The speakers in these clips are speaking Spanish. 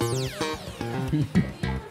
フフフ。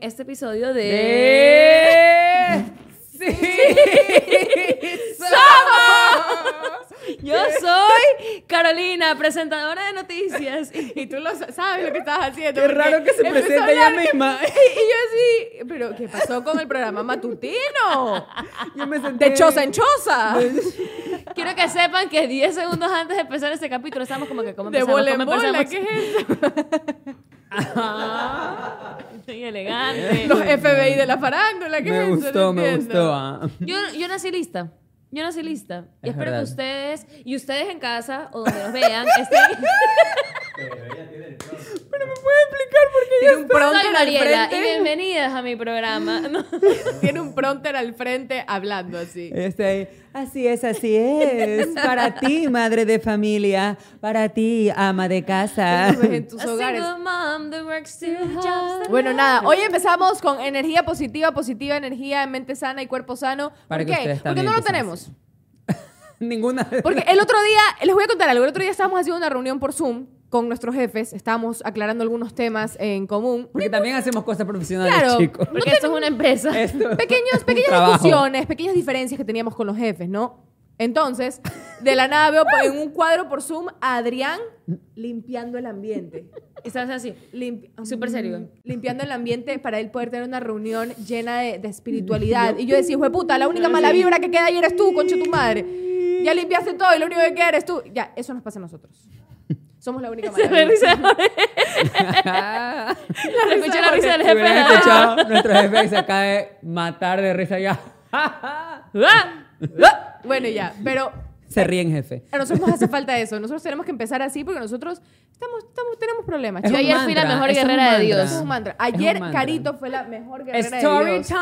Este episodio de... ¡Sí! Yo soy Carolina, presentadora de noticias. Y tú lo sa- sabes lo que estás haciendo. Qué porque raro que se presente ella misma. Y yo así, pero ¿qué pasó con el programa matutino? Yo me senté... De choza en choza. Quiero que sepan que 10 segundos antes de empezar este capítulo estamos como que ¿cómo De empezamos? bola en ¿Cómo bola? ¿qué es eso? Muy elegante. Los FBI de la farándula, ¿qué Me es eso? gustó, No me entiendo. gustó. ah. Yo, yo nací lista. Yo nací lista. Y Es espero verdad. que ustedes, y ustedes en casa, o donde nos vean, estén... Tiene un pronter al Mariela, y frente. bienvenidas a mi programa. No. Tiene un pronter al frente hablando así. Este así es, así es. Para ti, madre de familia. Para ti, ama de casa. en tus hogares. single mom that works two jobs. Bueno, nada, hoy empezamos con energía positiva, positiva, energía, mente sana y cuerpo sano. Para ¿Por qué? Porque no lo tenemos. Ninguna Porque el otro día, les voy a contar algo, el otro día estábamos haciendo una reunión por Zoom con nuestros jefes, estábamos aclarando algunos temas en común. Porque también hacemos cosas profesionales, Claro. chicos. Porque esto es una empresa. Esto- Pequeños, pequeñas trabajo. discusiones, pequeñas diferencias que teníamos con los jefes, ¿no? Entonces, de la nada veo en un cuadro por Zoom a Adrián limpiando el ambiente. Estás así. Limpi- Súper serio. Limpiando el ambiente para él poder tener una reunión llena de, de espiritualidad. Y yo decía, hijo de puta, la única mala vibra que queda ahí eres tú, concha tu madre. Ya limpiaste todo y lo único que queda eres tú. Ya, eso nos pasa a nosotros. Somos la única mala Se me vibra. risa. Ah, La escuché la risa del si jefe. hubieran escuchado, nuestro jefe se acaba de matar de risa ya. Bueno, ya, pero Se ríen, jefe. a nosotros nos hace falta eso. Nosotros tenemos que empezar así porque nosotros estamos, estamos, tenemos problemas. Es Yo ayer fui la mantra, mejor guerrera de mantra. Dios. Es un mantra. Es Ayer un mantra. Carito fue la mejor guerrera Story de Dios. time.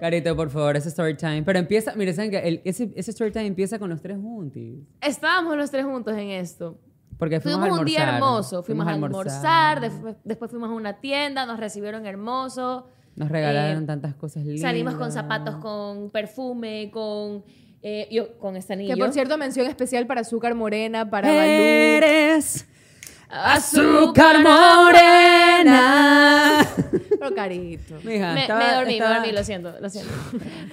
Carito, por favor, ese story time. Pero empieza, mire, ¿saben que el- ese, ese story time empieza con los tres juntos? Estábamos los tres juntos en esto. Porque fuimos, Fuimos a un día almorzar. hermoso. Fuimos, a almorzar, después, después fuimos a una tienda, nos recibieron hermoso. Nos regalaron Eh, tantas cosas lindas. Salimos con zapatos, con perfume, con, eh, yo, con este anillo. Que por cierto, mención especial para Azúcar Morena, para Balú. Eres Azúcar morena. Pero Carito. Mija, Me, estaba- me dormí, estaba- me dormí, lo siento, lo siento.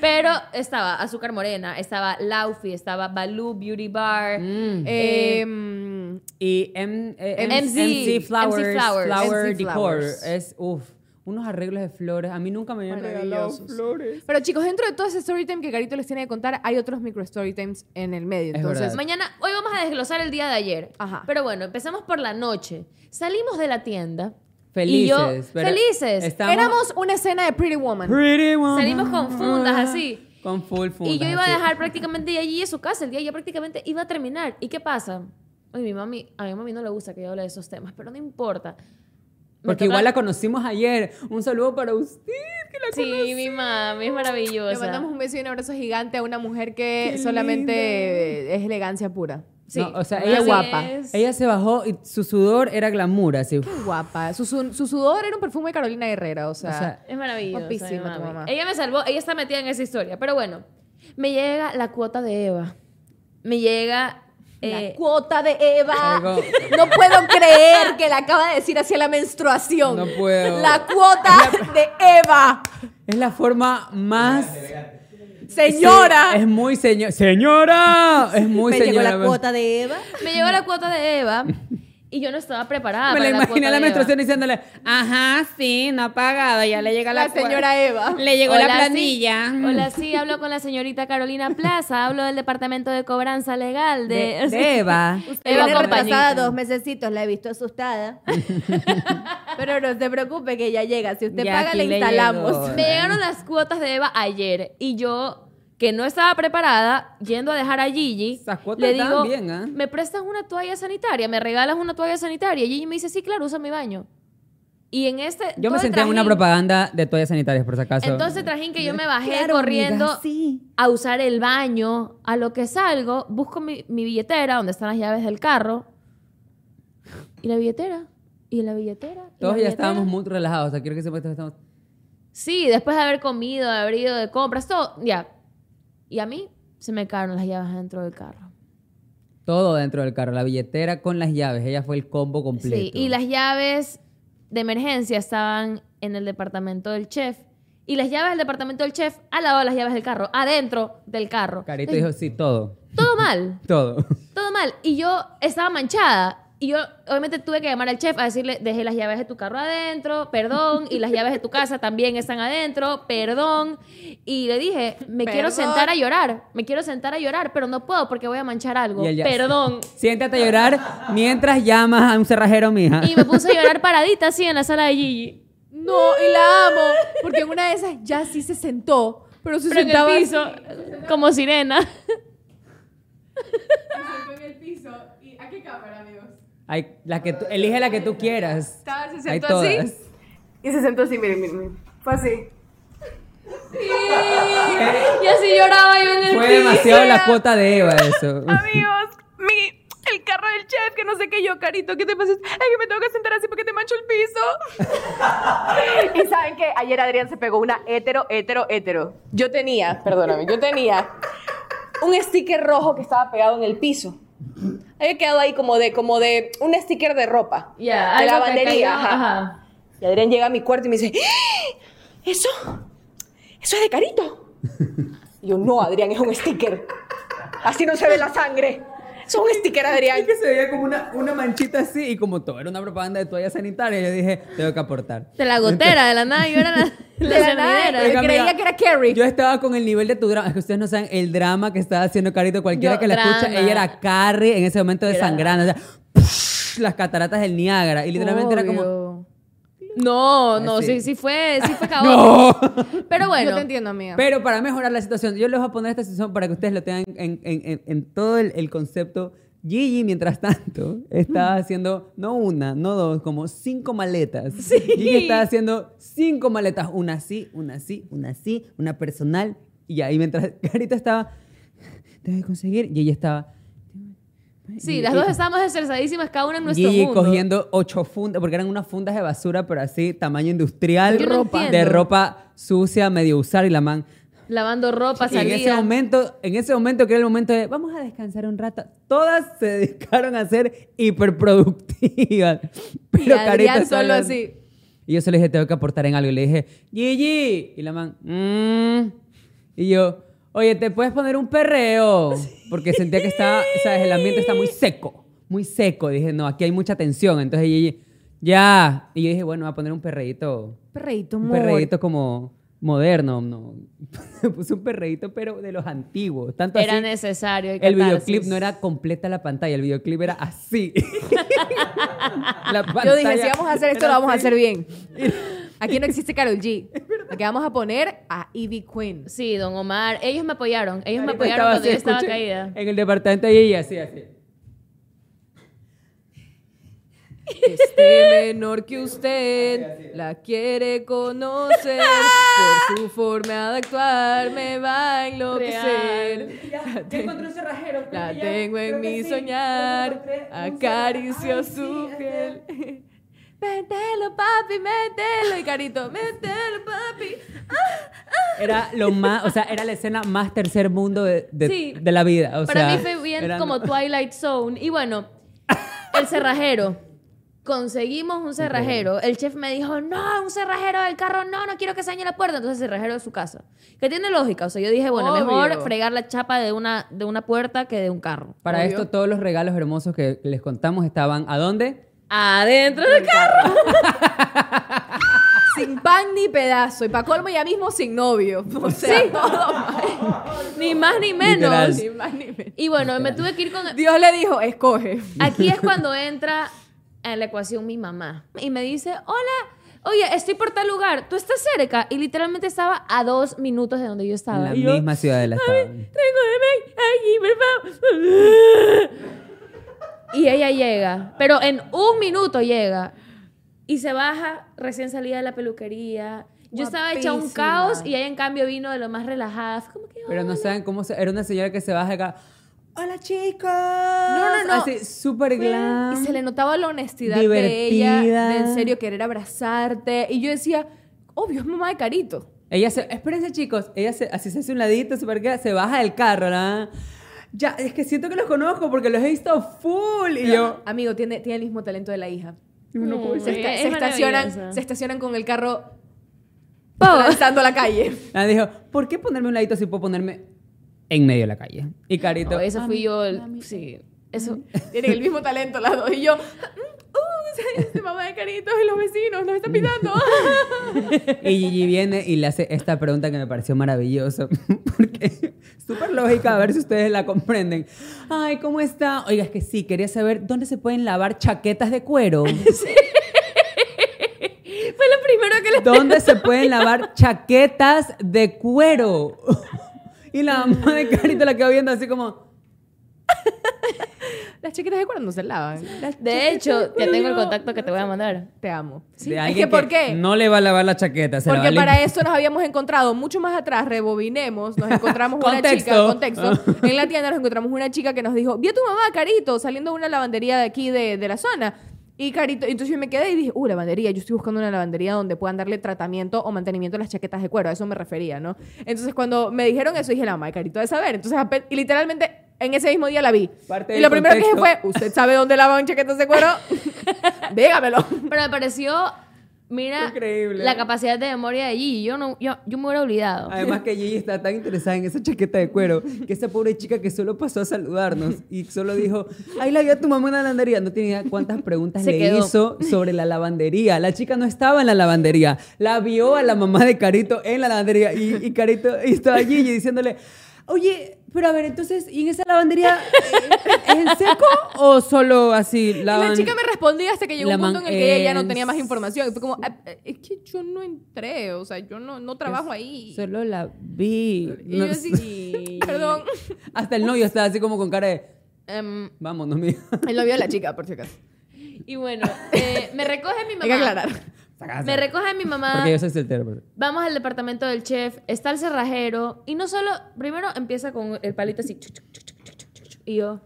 Pero estaba Azúcar Morena, estaba Laufi, estaba Baloo Beauty Bar. Mm. Eh, mm, Y M, eh, MC, MC Flowers, MC Flowers. Flower MC Decor. Flowers. Es, uff, unos arreglos de flores. A mí nunca me habían regalado flores. pero chicos, dentro de todo ese storytime que Carito les tiene que contar, hay otros micro storytimes en el medio. Es Entonces, verdad. Mañana, hoy vamos a desglosar el día de ayer. Ajá. Pero bueno, empezamos por la noche. Salimos de la tienda. Y yo, Felices. felices. estamos- Éramos una escena de Pretty Woman. Pretty woman. Salimos con fundas así. Con full fundas. Y yo iba a así. dejar prácticamente allí en su casa. El día ya prácticamente iba a terminar. ¿Y qué pasa? Oye, mi mami, a mi mami no le gusta que yo hable de esos temas, pero no importa. Porque igual la conocimos ayer. Un saludo para usted, que la Sí, mi mami es maravillosa. Le mandamos un beso y un abrazo gigante a una mujer que Qué solamente es elegancia pura. Sí. No, o sea, Así ella guapa. es. Ella se bajó y su sudor era glamour, así. Qué guapa. Su, su- su sudor era un perfume de Carolina Herrera, o sea. O sea, Es maravillosa. Guapísima mi tu mamá. Ella me salvó, ella está metida en esa historia. Pero bueno, me llega la cuota de Eva. Me llega. La eh, cuota de Eva. Algo- No puedo creer que la acaba de decir hacia la menstruación. No puedo. La cuota de Eva. es la forma más. Señora. Sí, es muy señora. ¡Señora! Es muy Me señora. llegó la cuota de Eva. me llegó la cuota de Eva y yo no estaba preparada. Me la la imaginé la de menstruación diciéndole, ajá, sí, no ha pagado, ya le llega la, La señora Eva. Le llegó Hola, la sí. planilla. Hola, sí, hablo con la señorita Carolina Plaza. Hablo del departamento de cobranza legal de, De, de Eva. Eva Viene repasada dos mesecitos, la he visto asustada. Pero no se preocupe que ya llega. Si usted Ya paga, le instalamos. llegó. Me llegaron las cuotas de Eva ayer y yo, que no estaba preparada, yendo a dejar a Gigi, le digo, bien, ¿ah? ¿me prestas una toalla sanitaria? ¿Me regalas una toalla sanitaria? Y Gigi me dice, sí, claro, usa mi baño. Y en este... Yo me senté en una propaganda de toallas sanitarias, por si acaso. Entonces, trajín que yo me bajé Claro, corriendo amiga, sí. a usar el baño, a lo que salgo, busco mi, mi billetera, donde están las llaves del carro, y la billetera, y la billetera. y Todos la ya billetera. estábamos muy relajados. O sea, quiero que sepas que estamos... Sí, después de haber comido, de haber ido de compras, todo, ya. Y a mí se me quedaron las llaves dentro del carro. Todo dentro del carro. La billetera con las llaves. Ella fue el combo completo. Sí, y las llaves de emergencia estaban en el departamento del chef. Y las llaves del departamento del chef al lado de las llaves del carro, adentro del carro. Carito dijo, sí, todo. Todo mal, Todo. todo mal. Y yo estaba manchada. Y yo, obviamente, tuve que llamar al chef a decirle, dejé las llaves de tu carro adentro, perdón. Y las llaves de tu casa también están adentro, perdón. Y le dije, me quiero Perdón. sentar a llorar. Me quiero sentar a llorar, pero no puedo porque voy a manchar algo. Perdón. Siéntate a llorar mientras llamas a un cerrajero, mija. Y me puse a llorar paradita así en la sala de Gigi. No, y la amo. Porque en una de esas ya sí se sentó. Pero se Pero en el sentaba piso, como sirena. en el piso. ¿Y a qué cámara, amigos? Ay, la que tú- elige la que tú quieras. Estaba, se Hay sentó así. todas. Y se sentó así, miren, miren, miren. Fue así. Y así lloraba yo en el Fue piso. demasiado la cuota de Eva eso. Amigos, mi, el carro del chef, que no sé qué yo, carito, ¿qué te pasa? Es que me tengo que sentar así porque te mancho el piso. y saben que ayer Adrián se pegó una hetero, hetero, hetero. Yo tenía, perdóname, yo tenía un sticker rojo que estaba pegado en el piso. Había quedado ahí como de, como de un sticker de ropa. Ya, de lavandería. ajá. ajá. Y Adrián llega a mi cuarto y me dice, ¡Ah! ¿eso? ¿Eso es de carito? Y yo, no, Adrián, es un sticker. Así no se ve la sangre. Es un sticker, Adrián. Es que se veía como una, una manchita así y como todo era una propaganda de toalla sanitaria, yo dije, tengo que aportar. De la gotera, de la nada, yo era la, De la nada. Yo creía amiga, que era Carrie. Yo estaba con el nivel de tu drama. Es que ustedes no saben el drama que estaba haciendo Carito. Cualquiera Yo, que la escucha, drama. ella era Carrie en ese momento Era- desangrando. O sea, las cataratas del Niágara. Y literalmente era como. No, no, sí, sí fue, sí fue caótico. Pero bueno, Yo te entiendo, amiga. Pero para mejorar la situación, yo les voy a poner esta situación para que ustedes lo tengan en, en- en- en todo el, el concepto. Gigi, mientras tanto, estaba haciendo no una, no dos, como cinco maletas. Gigi estaba haciendo cinco maletas, una así, una así, una así, una personal. Y ahí mientras Carita estaba, que conseguir, y ella estaba... sí, las dos estábamos estresadísimas, cada una en nuestro Gigi mundo. cogiendo ocho fundas, porque eran unas fundas de basura, pero así, tamaño industrial, Yo no ropa, de entiendo. ropa sucia, medio usar, y la man... Lavando ropa, Y en salía. ese momento, en ese momento que era el momento de vamos a descansar un rato, todas se dedicaron a ser hiperproductivas. Pero y Adrián Carita solo así. Y yo solo dije, tengo que aportar en algo. Y le dije, Gigi. Y la man, "Mm". Y yo, oye, ¿te puedes poner un perreo? Porque sentía que estaba, sabes, el ambiente está muy seco, muy seco. dije, no, aquí hay mucha tensión. Entonces ya. Y yo dije, bueno, voy a poner un perreíto. Perreíto, Un perreíto como moderno, no. Puso un perreíto, pero de los antiguos. Tanto Era así, necesario. el videoclip no era completa la pantalla, el videoclip era así. La Yo dije, si vamos a hacer esto, lo vamos a hacer bien. Aquí no existe Carol G. Aquí vamos a poner a Ivy Queen. Sí, don Omar. Ellos me apoyaron. Ellos me apoyaron estaba cuando así, yo estaba escuché, caída. En el departamento de ella, así, así. Este menor que usted la quiere conocer por su forma de actuar me va a enloquecer. Ya, ya encontré un cerrajero. La ya, tengo en mi soñar, acaricio su piel. Mételo, papi, mételo. Y Carito, mételo, papi. Era lo más, o sea, era la escena más tercer mundo de, de, Sí. de la vida. O Para sea, mí fue bien era- como Twilight Zone. Y bueno, el cerrajero. Conseguimos un cerrajero. El chef me dijo, no, un cerrajero del carro, no, no quiero que se dañe la puerta. Entonces, cerrajero de su casa. Que tiene lógica. O sea, yo dije, bueno, Obvio. mejor fregar la chapa de una, de una puerta que de un carro. Para Obvio. esto, todos los regalos hermosos que les contamos estaban ¿a dónde? Adentro del carro. Sin pan ni pedazo. Y para colmo ya mismo sin novio. O sea, todo mal. Ni más ni menos. Literal. Ni más ni menos. Y bueno, me tuve que ir con... Dios le dijo, escoge. Aquí es cuando entra en la ecuación mi mamá. Y me dice, hola, oye, estoy por tal lugar, ¿tú estás cerca? Y literalmente estaba a dos minutos de donde yo En estaba. la Y yo, misma ciudad de la estado. Tráigame aquí, por favor. Y ella llega, pero en un minuto llega. Y se baja recién salida de la peluquería. Yo estaba hecha un Guapísima. caos y ella en cambio vino de lo más relajada. Fue como que, Pero no saben cómo se, era una señora que se baja acá. Hola chicos. No, no, no. Así, súper glam. Y se le notaba la honestidad de ella, Divertida. de en serio querer abrazarte. Y yo decía, obvio, es mamá de Carito. Ella se, espérense chicos, ella se, así se hace un ladito, súper que se baja del carro, ¿no? Ya, es que siento que los conozco porque los he visto full. Y yo, Amigo, tiene, tiene el mismo talento de la hija. no puedo Se, Mm, esta- es se estacionan, se estacionan con el carro lanzando a la calle. Ah, dijo, ¿por qué ponerme un ladito si puedo ponerme en medio de la calle? Y Carito, No, eso fui "Mami, yo. el- mami". sí, eso. Tienen el mismo talento las dos. Y yo, uh, es mamá de Carito y los vecinos nos están pitando. Y Gigi viene y le hace esta pregunta que me pareció maravillosa. Porque súper lógica, a ver si ustedes la comprenden. Ay, ¿cómo está? Oiga, es que sí, quería saber dónde se pueden lavar chaquetas de cuero. Fue lo primero que le. ¿Dónde se pueden lavar chaquetas de cuero? Y la mamá de Carito la quedó viendo así como... Las chiquitas de cuero no se lavan. Las De hecho, ya cuero tengo el contacto que te voy a mandar. Te amo. de es que, ¿por qué? no le va a lavar la chaqueta. Se la Porque va para eso nos habíamos encontrado mucho más atrás, rebobinemos, nos encontramos una chica, contexto, en la tienda nos encontramos una chica que nos dijo, vi a tu mamá, Carito, saliendo de una lavandería de aquí de, de la zona. Y Carito, entonces yo me quedé y dije, uh, lavandería, yo estoy buscando una lavandería donde puedan darle tratamiento o mantenimiento a las chaquetas de cuero, a eso me refería, ¿no? Entonces cuando me dijeron eso dije, la mamá de Carito de saber. Entonces, y literalmente en ese mismo día la vi. Parte y lo primero que dije fue, ¿usted sabe dónde lavan chaquetas de cuero? Dígamelo. Pero me pareció. Mira, Increíble. la capacidad de memoria de Gigi. Yo, no, yo, yo me hubiera olvidado. Además que Gigi está tan interesada en esa chaqueta de cuero que esa pobre chica que solo pasó a saludarnos y solo dijo, ahí la vi a tu mamá en la lavandería. No tenía idea cuántas preguntas Se le quedó. hizo sobre la lavandería. La chica no estaba en la lavandería. La vio a la mamá de Carito en la lavandería y, y Carito y estaba Gigi diciéndole, oye, pero a ver, entonces, ¿y en esa lavandería eh, es en seco o solo así Y lavan? la chica me respondía hasta que llegó un punto en el que ella ya no tenía más información. Y fue como, "Ah, eh, es que yo no entré, o sea, yo no, no trabajo ahí. Solo la vi. Y No yo perdón. Hasta el novio estaba así como con cara de, Em, vámonos, mía. El novio de la chica, por si acaso. y bueno, eh, me recoge mi mamá. Hay que aclarar. Me recoge mi mamá. Porque yo soy soltero. pero- Vamos al departamento del chef, está el cerrajero y no solo, primero empieza con el palito así y yo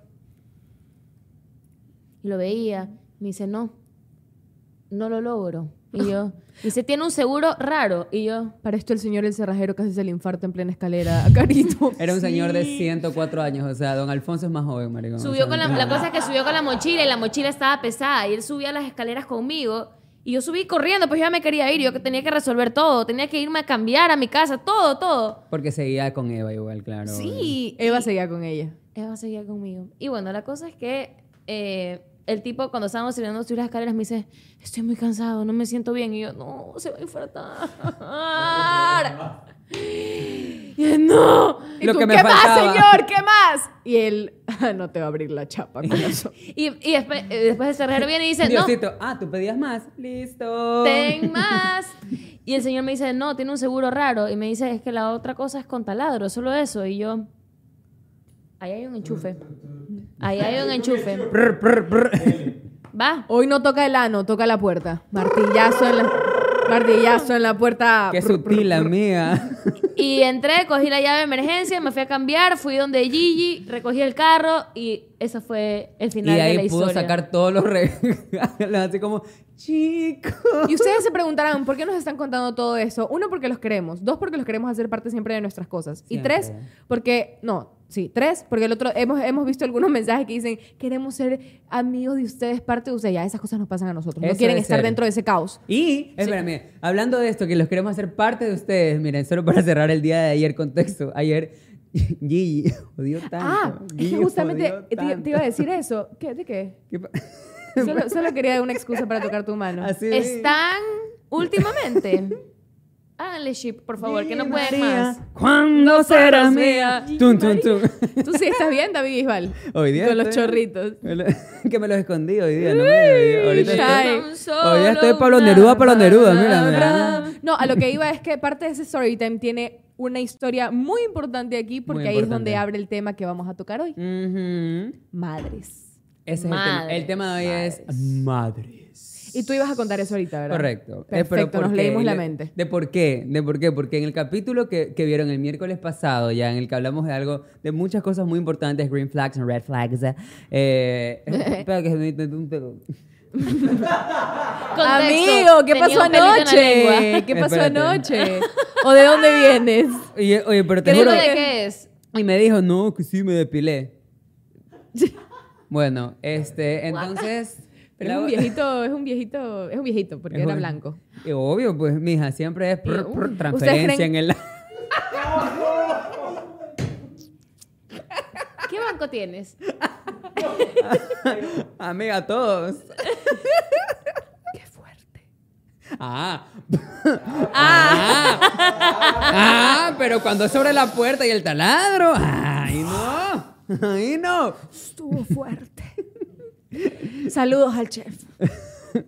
y lo veía, me dice, "No. No lo logro." Y yo, dice, "Tiene un seguro raro." Y yo, Para esto el señor el cerrajero casi se le infarto en plena escalera a Carito. Era un señor de 104 años, o sea, don Alfonso es más joven, maricón. o subió sea, con la, la cosa es que subió con la mochila y la mochila estaba pesada y él subía las escaleras conmigo y yo subí corriendo, pues yo ya me quería ir, yo que tenía que resolver todo, tenía que irme a cambiar a mi casa, todo, todo. Porque seguía con Eva igual, claro. Sí, Eva seguía con ella. Eva seguía conmigo. Y bueno, la cosa es que eh, el tipo cuando estábamos subiendo subir las escaleras me dice, estoy muy cansado, no me siento bien. Y yo, no, se va a infartar. Y él, no. ¿Y Lo tú, que me ¿qué más, faltaba". señor? ¿Qué más? Y él, "Ah, no te va a abrir la chapa con eso. Y, y después, eh, después el cerrajero viene y dice, no, ah, tú pedías más. Listo. ten más. Y el señor me dice, no, tiene un seguro raro. Y me dice, es que la otra cosa es con taladro, solo eso. Y yo, ahí hay un enchufe. Ahí hay un enchufe. Prr, prr, prr. Va. Hoy no toca el ano, toca la puerta. Martillazo en la, martillazo en la puerta. Qué sutil, amiga. Y entré, cogí la llave de emergencia, me fui a cambiar, fui donde Gigi, recogí el carro y ese fue el Y final de la ahí historia. pudo sacar todos los regalos, así como, chicos. Y ustedes se preguntarán, ¿por qué nos están contando todo eso? Uno, porque los queremos. Dos, porque los queremos hacer parte siempre de nuestras cosas. Y tres, porque... No, sí, tres, porque el otro... Hemos, hemos visto algunos mensajes que dicen, queremos ser amigos de ustedes, parte de ustedes. Ya, esas cosas nos pasan a nosotros. No quieren estar ser. dentro de ese caos. Y, espérame, hablando de esto, que los queremos hacer parte de ustedes, miren, solo para cerrar el día de ayer contexto. Ayer, Gigi odió tanto. Ah, es Gigi que justamente te, iba a decir eso. ¿Qué, ¿De qué? ¿Qué pa- Solo, solo quería una excusa para tocar tu mano. Así Están últimamente. Háganle ship, por favor, que no pueden más. ¿Cuándo serás mía? Tum, tum, tum. Tú sí estás bien, David Bisbal. Hoy día Con los chorritos. Que me los escondí hoy día, no me Ahorita estoy, hoy día estoy Pablo Neruda, Pablo Neruda, mira, mira. No, a lo que iba es que parte de ese story time tiene una historia muy importante aquí porque ahí es donde abre el tema que vamos a tocar hoy. Madres. Ese es el tema. El tema de hoy es madres. Y tú ibas a contar eso ahorita, ¿verdad? Correcto. Eh, pero Perfecto, ¿por nos leímos la mente. ¿De por qué? ¿De por qué? Porque en el capítulo que, que vieron el miércoles pasado, ya en el que hablamos de algo, de muchas cosas muy importantes, green flags and red flags. eh, espera que se me metió un pedo. Contexto, Amigo, ¿qué pasó anoche? ¿Qué pasó Espérate. anoche? ¿O de dónde vienes? Oye, oye, pero te ¿Qué juro. de qué es? Y me dijo, no, que sí me depilé. bueno, este, entonces. Pero es un viejito, es un viejito, es un viejito porque Es era blanco. Y obvio, pues, mija, siempre es prr, ¿Ustedes transferencia creen- en el. ¿Qué banco tienes? Amiga, todos. Qué fuerte. Ah. ah. Ah, pero cuando sobre la puerta y el taladro. Ay, no. Ay, no. Estuvo fuerte. Saludos al chef.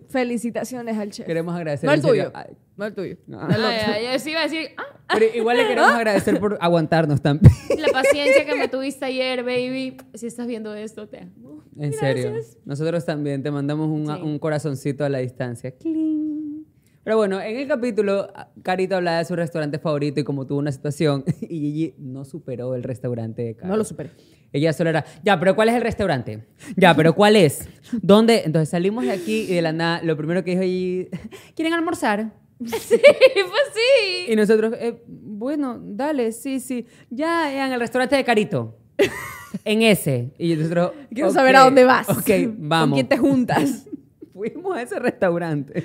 Felicitaciones al chef. Queremos agradecer. No el tuyo. Ay, No el tuyo. No Ay, ay, yo sí iba a decir, ah, Pero igual le queremos agradecer por aguantarnos también. la paciencia que me tuviste ayer, baby. Si estás viendo esto, te amo. En serio. Nosotros también te mandamos un, Sí. un corazoncito a la distancia. Cling. Pero bueno, en el capítulo, Carito hablaba de su restaurante favorito y como tuvo una situación, y Gigi no superó el restaurante de Caro. No lo superé. Ella solo era, ya, pero ¿cuál es el restaurante? Ya, pero ¿cuál es? ¿Dónde? Entonces salimos de aquí y de la nada, lo primero que dijo ¿quieren almorzar? Sí, pues sí. Y nosotros, "Eh, bueno, dale, sí, sí. Ya, en el restaurante de Carito. En ese. Y nosotros, Quiero "Ok, saber a dónde vas. Ok, vamos. ¿Con quién te juntas? Fuimos a ese restaurante.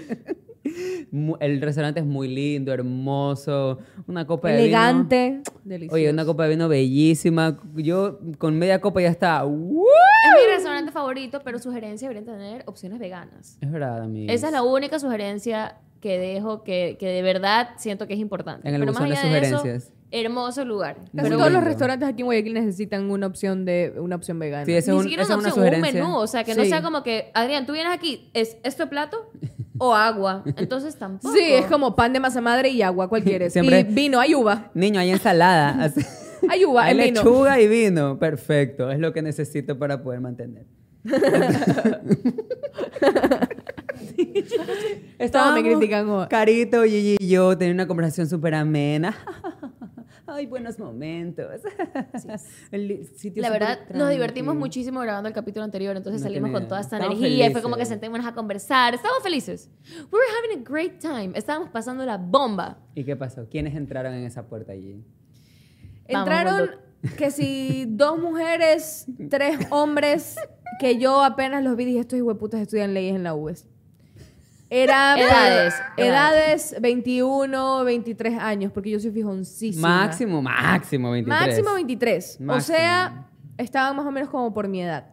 El restaurante es muy lindo, hermoso. Una copa de vino. Elegante. Delicioso. Oye, una copa de vino bellísima. Yo con media copa ya estaba. "Uh". Es mi restaurante favorito, pero sugerencia deberían tener opciones veganas. Es verdad, amigo. Esa es la única sugerencia que dejo que, que de verdad siento que es importante. En el Pero más buzón allá de eso, sugerencias. hermoso lugar. Casi Pero todos los restaurantes aquí en Guayaquil necesitan una opción de una opción vegana. Sí, ni es, un- siquiera esa una es una opción, un sugerencia. menú. O sea, que no Sí. sea como que, Adrián, tú vienes aquí, ¿es esto plato o agua? Entonces tampoco. Sí, es como pan de masa madre y agua, ¿cuál quieres? Siempre- Y vino, hay uva. Niño, hay ensalada. Hay uva, hay el vino. lechuga y vino. Perfecto. Es lo que necesito para poder mantener. Estábamos, me critican. Carito, Gigi y yo tenía una conversación súper amena. Ay, buenos momentos. El sitio La verdad, nos divertimos muchísimo grabando el capítulo anterior, entonces No salimos con toda esta. Estamos energía y fue como que felices. sentémonos a conversar. Estábamos felices. We were having a great time. Estábamos pasando la bomba. ¿Y qué pasó? ¿Quiénes entraron en esa puerta allí? Entraron que si dos mujeres, tres hombres, que yo apenas los vi dije, estos hijueputas estudian leyes en la UES. Era Edades, edades 21, 23 años, porque yo soy fijoncísima. Máximo, máximo 23. Máximo 23. O sea, estaban más o menos como por mi edad.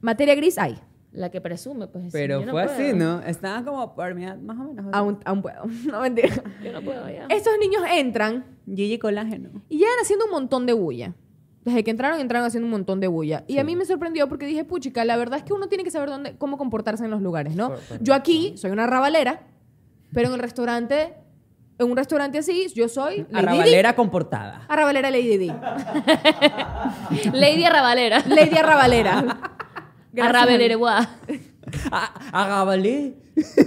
Materia gris hay. La que presume, pues. Pero yo no fue puedo. así, ¿no? Estaban como por mi edad, más o menos. Aún, aún puedo. No, mentira. Yo no puedo, ya. Estos niños entran Gigi Colágeno. y llegan haciendo un montón de bulla. Desde que entraron, entraron haciendo un montón de bulla. Y a mí me sorprendió porque dije, puchica, la verdad es que uno tiene que saber dónde, cómo comportarse en los lugares, ¿no? Yo aquí soy una rabalera, pero en el restaurante, en un restaurante así, yo soy Lady Arrabalera comportada. Arrabalera Lady D. Lady Arrabalera. Lady Arrabalera. Gracias. Arrabelereguá.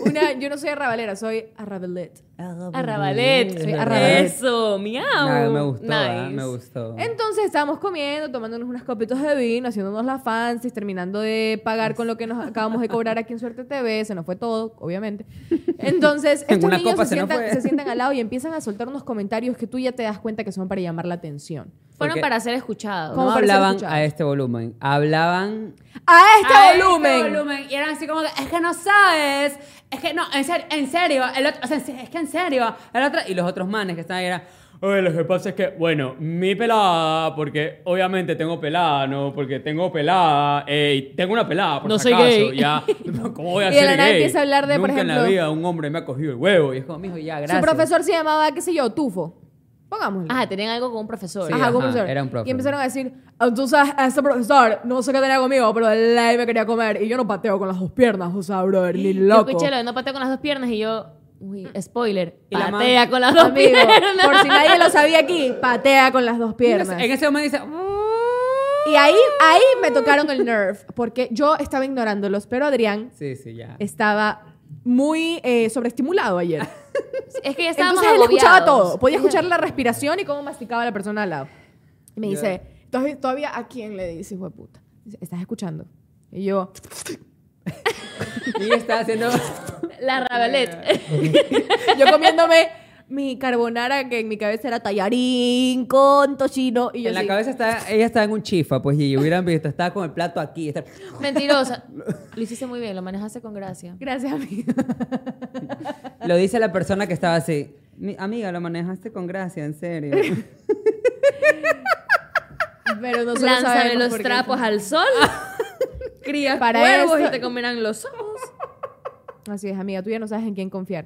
Una, yo no soy arrabalera, soy arrabelet. Arrabalet. Soy arrabalet. Eso, miau. Nah, me gustó, Nice. ah, me gustó. Entonces estábamos comiendo, tomándonos unas copitas de vino, haciéndonos las fancies, terminando de pagar con lo que nos acabamos de cobrar aquí en Suerte TV. Se nos fue todo, obviamente. Entonces, En estos niños copa se se sientan, se sientan al lado y empiezan a soltar unos comentarios que tú ya te das cuenta que son para llamar la atención. Fueron Porque- para ser escuchados. ¿Cómo No hablaban escuchados? a este volumen, hablaban ¡A este a volumen! este volumen. Y eran así como que, es que no sabes, es que no, en serio, en serio, el otro, o sea, es que en serio, el otro, y los otros manes que estaban ahí eran, Oye, lo que pasa es que, bueno, mi pelada, porque obviamente tengo pelada, ¿no? Porque tengo pelada, ey, tengo una pelada, por No si soy acaso, gay. ya. ¿Cómo voy a Y de la ser nada gay? empieza a hablar de, por Nunca en la ejemplo- vida un hombre me ha cogido el huevo. y Y es como, mijo, ya, gracias. Su profesor se llamaba, qué sé yo, Tufo. Pongámosle. Ajá, tenían algo con un profesor. Sí, Ajá, ajá, como profesor. era un profe. Y empezaron a decir, entonces este profesor, no sé qué tenía conmigo, pero ley me quería comer y yo no pateo con las dos piernas, o sea, brother, ni Yo loco. escuché lo de no pateo con las dos piernas y yo, uy, spoiler, Y la patea man- con las dos Amigo, piernas. por si nadie lo sabía aquí, patea con las dos piernas. En ese momento dice, Y ahí, ahí me tocaron el nerve, porque yo estaba ignorándolos, pero Adrián sí, sí, ya. estaba muy eh, sobreestimulado ayer. Es que ya estábamos Entonces él escuchaba agobiados. todo. Podía escuchar la respiración y cómo masticaba la persona al lado. Y me dice, "¿Todavía- todavía a quién le dice, hijo de puta? Dice, ¿Estás escuchando? Y yo, Y estaba haciendo, La Rabelet. yo comiéndome mi carbonara que en mi cabeza era tallarín con tocino. Y yo en la así, cabeza está, ella estaba en un chifa, pues, y hubieran visto, estaba con el plato aquí, está- Mentirosa. Lo hiciste muy bien, lo manejaste con gracia. Gracias, amigo. lo dice la persona que estaba así, "Mi- amiga, lo manejaste con gracia, en serio. Pero nosotros Lánzame sabemos los por qué. trapos al sol. Crías Para cuervos y te comerán los ojos. Así es, amiga, tú ya no sabes en quién confiar.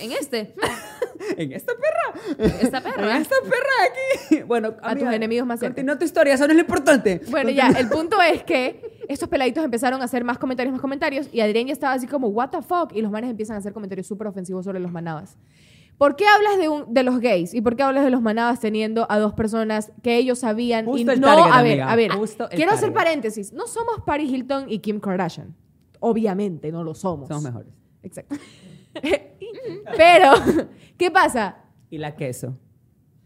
En este. en esta perra. Esta En perra. esta perra aquí. Bueno, A tus enemigos más cerca. Continúa tu historia, eso no es lo importante. Bueno, ya, el punto es que estos peladitos empezaron a hacer más comentarios, más comentarios, y Adrián ya estaba así como, what the fuck, y los manes empiezan a hacer comentarios súper ofensivos sobre los manabas. ¿Por qué hablas de, un- de los gays? ¿Y por qué hablas de los manabas teniendo a dos personas que ellos sabían? y Justo el no, target, a ver, amiga, a ver, justo quiero hacer paréntesis. No somos Paris Hilton y Kim Kardashian. Obviamente, no lo somos. Somos mejores. Exacto. Pero, ¿qué pasa? Y la queso.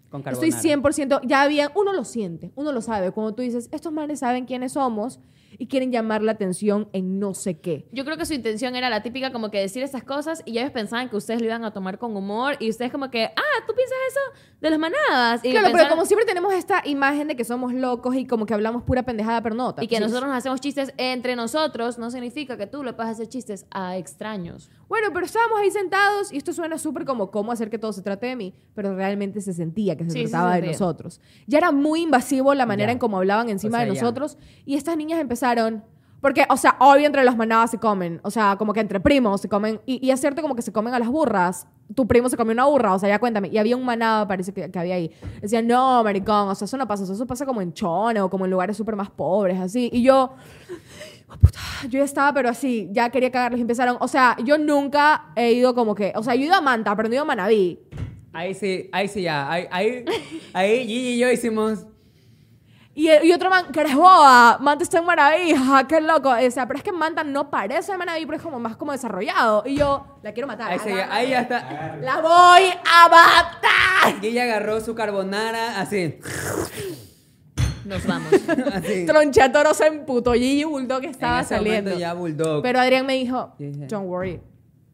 Con Estoy carbonara. 100%, ya había, uno lo siente, uno lo sabe. Cuando tú dices, estos manes saben quiénes somos y quieren llamar la atención en no sé qué. Yo creo que su intención era la típica como que decir esas cosas y ellos pensaban que ustedes lo iban a tomar con humor y ustedes como que, ah, ¿tú piensas eso de las manadas? Y claro, pero como siempre tenemos esta imagen de que somos locos y como que hablamos pura pendejada, pero no. Y que sí. nosotros nos hacemos chistes entre nosotros no significa que tú le puedas hacer chistes a extraños. Bueno, pero estábamos ahí sentados y esto suena súper como cómo hacer que todo se trate de mí, pero realmente se sentía que se Sí, sí se trataba de nosotros. Ya era muy invasivo la manera Ya. en cómo hablaban encima O sea, de ya. nosotros y estas niñas empezaron... Porque, o sea, obvio entre los manadas se comen. O sea, como que entre primos se comen. Y, y es cierto como que se comen a las burras. Tu primo se comió una burra, o sea, ya cuéntame. Y había un manada, parece que, que había ahí. Decían, no, maricón, o sea, eso no pasa. o sea, eso pasa como en Chone o como en lugares súper más pobres, así. Y yo, oh, puta, yo ya estaba, pero así, ya quería cagarlos y empezaron. O sea, yo nunca he ido como que, o sea, yo he ido a Manta, pero no he ido a Manaví. Ahí sí, ahí sí ya. Ahí, ahí, ahí Gigi y yo hicimos. Y, y otro man, que eres boba, Manta está en Manaví, ja, qué loco. O sea, pero es que Manta no parece de Manaví, pero es como más como desarrollado. Y yo, la quiero matar. Ahí, ya, ahí ya está. ¡La voy a matar! Gigi agarró su carbonara así. Nos vamos. Tronchatoro se emputó. Gigi Bulldog En estaba ese saliendo. momento ya Bulldog. Pero Adrián me dijo, don't worry.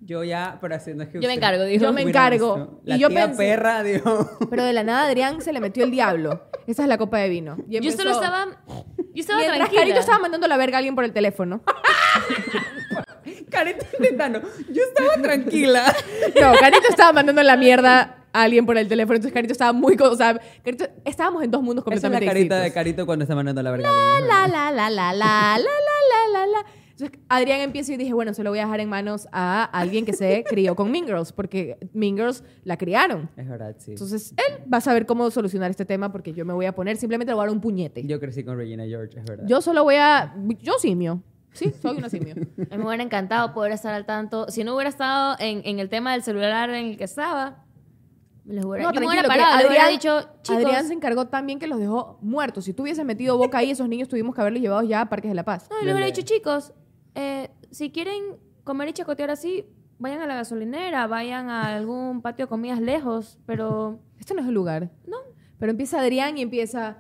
yo ya, pero haciendo es que Yo me encargo, dijo. Yo me encargo. visto. Y La yo tía pensé- perra dijo. Pero de la nada Adrián se le metió el diablo. Esa es la copa de vino. Y Yo solo estaba. Yo estaba Mientras tranquila. Carito estaba mandando la verga a alguien por el teléfono. Carita intentando. Yo estaba tranquila. No, Carito estaba mandando la mierda a alguien por el teléfono. Entonces Carito estaba muy... O sea, Carito, estábamos en dos mundos Esa es la completamente carita de distintos. Carito cuando está mandando la verga. La, la, la, la, la, la, la, la, la, la. Entonces Adrián empieza y dije, bueno, se lo voy a dejar en manos a alguien que se crió con Mean Girls, porque Mean Girls la criaron. Es verdad, sí. Entonces él va a saber cómo solucionar este tema porque yo me voy a poner, simplemente le voy a dar un puñete. Yo crecí con Regina George, es verdad. Yo solo voy a... Yo simio. Sí, soy una simio. Me hubiera encantado poder estar al tanto. Si no hubiera estado en, en el tema del celular en el que estaba, les hubiera, No, yo me tranquilo, hubiera que parado, le hubiera Adrián- dicho, chicos, Adrián se encargó también que los dejó muertos. Si tú hubieses metido boca ahí, esos niños tuvimos que haberlos llevado ya a Parques de la Paz. no, y le hubiera dicho, chicos, eh, si quieren comer y chacotear así, vayan a la gasolinera, vayan a algún patio de comidas lejos, pero Este no es el lugar. no. Pero empieza Adrián y empieza...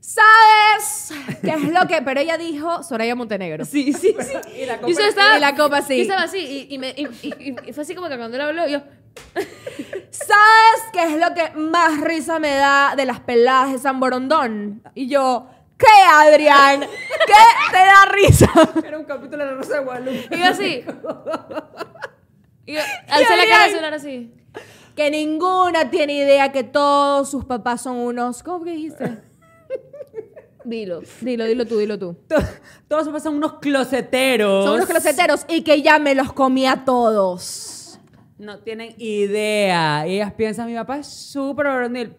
¿Sabes qué es lo que...? Pero ella dijo Soraya Montenegro. Sí, sí, sí. Y la Y yo estaba, y la copa así. Yo estaba así, y, y me- y- y- y fue así como que cuando él habló, yo, ¿Sabes qué es lo que más risa me da de las peladas de San Borondón? Y yo... ¿Qué, Adrián? ¿Qué te da risa? Era un capítulo de la Rosa de Guadalupe. y yo así. Y yo, alcé la cara del celular así. Que ninguna tiene idea que todos sus papás son unos... ¿Cómo que dijiste? Dilo. Dilo, dilo tú, dilo tú. To- Todos esos son unos closeteros. Son unos closeteros y que ya me los comí a todos. No tienen idea. Y ellas piensan, mi papá es súper varonil.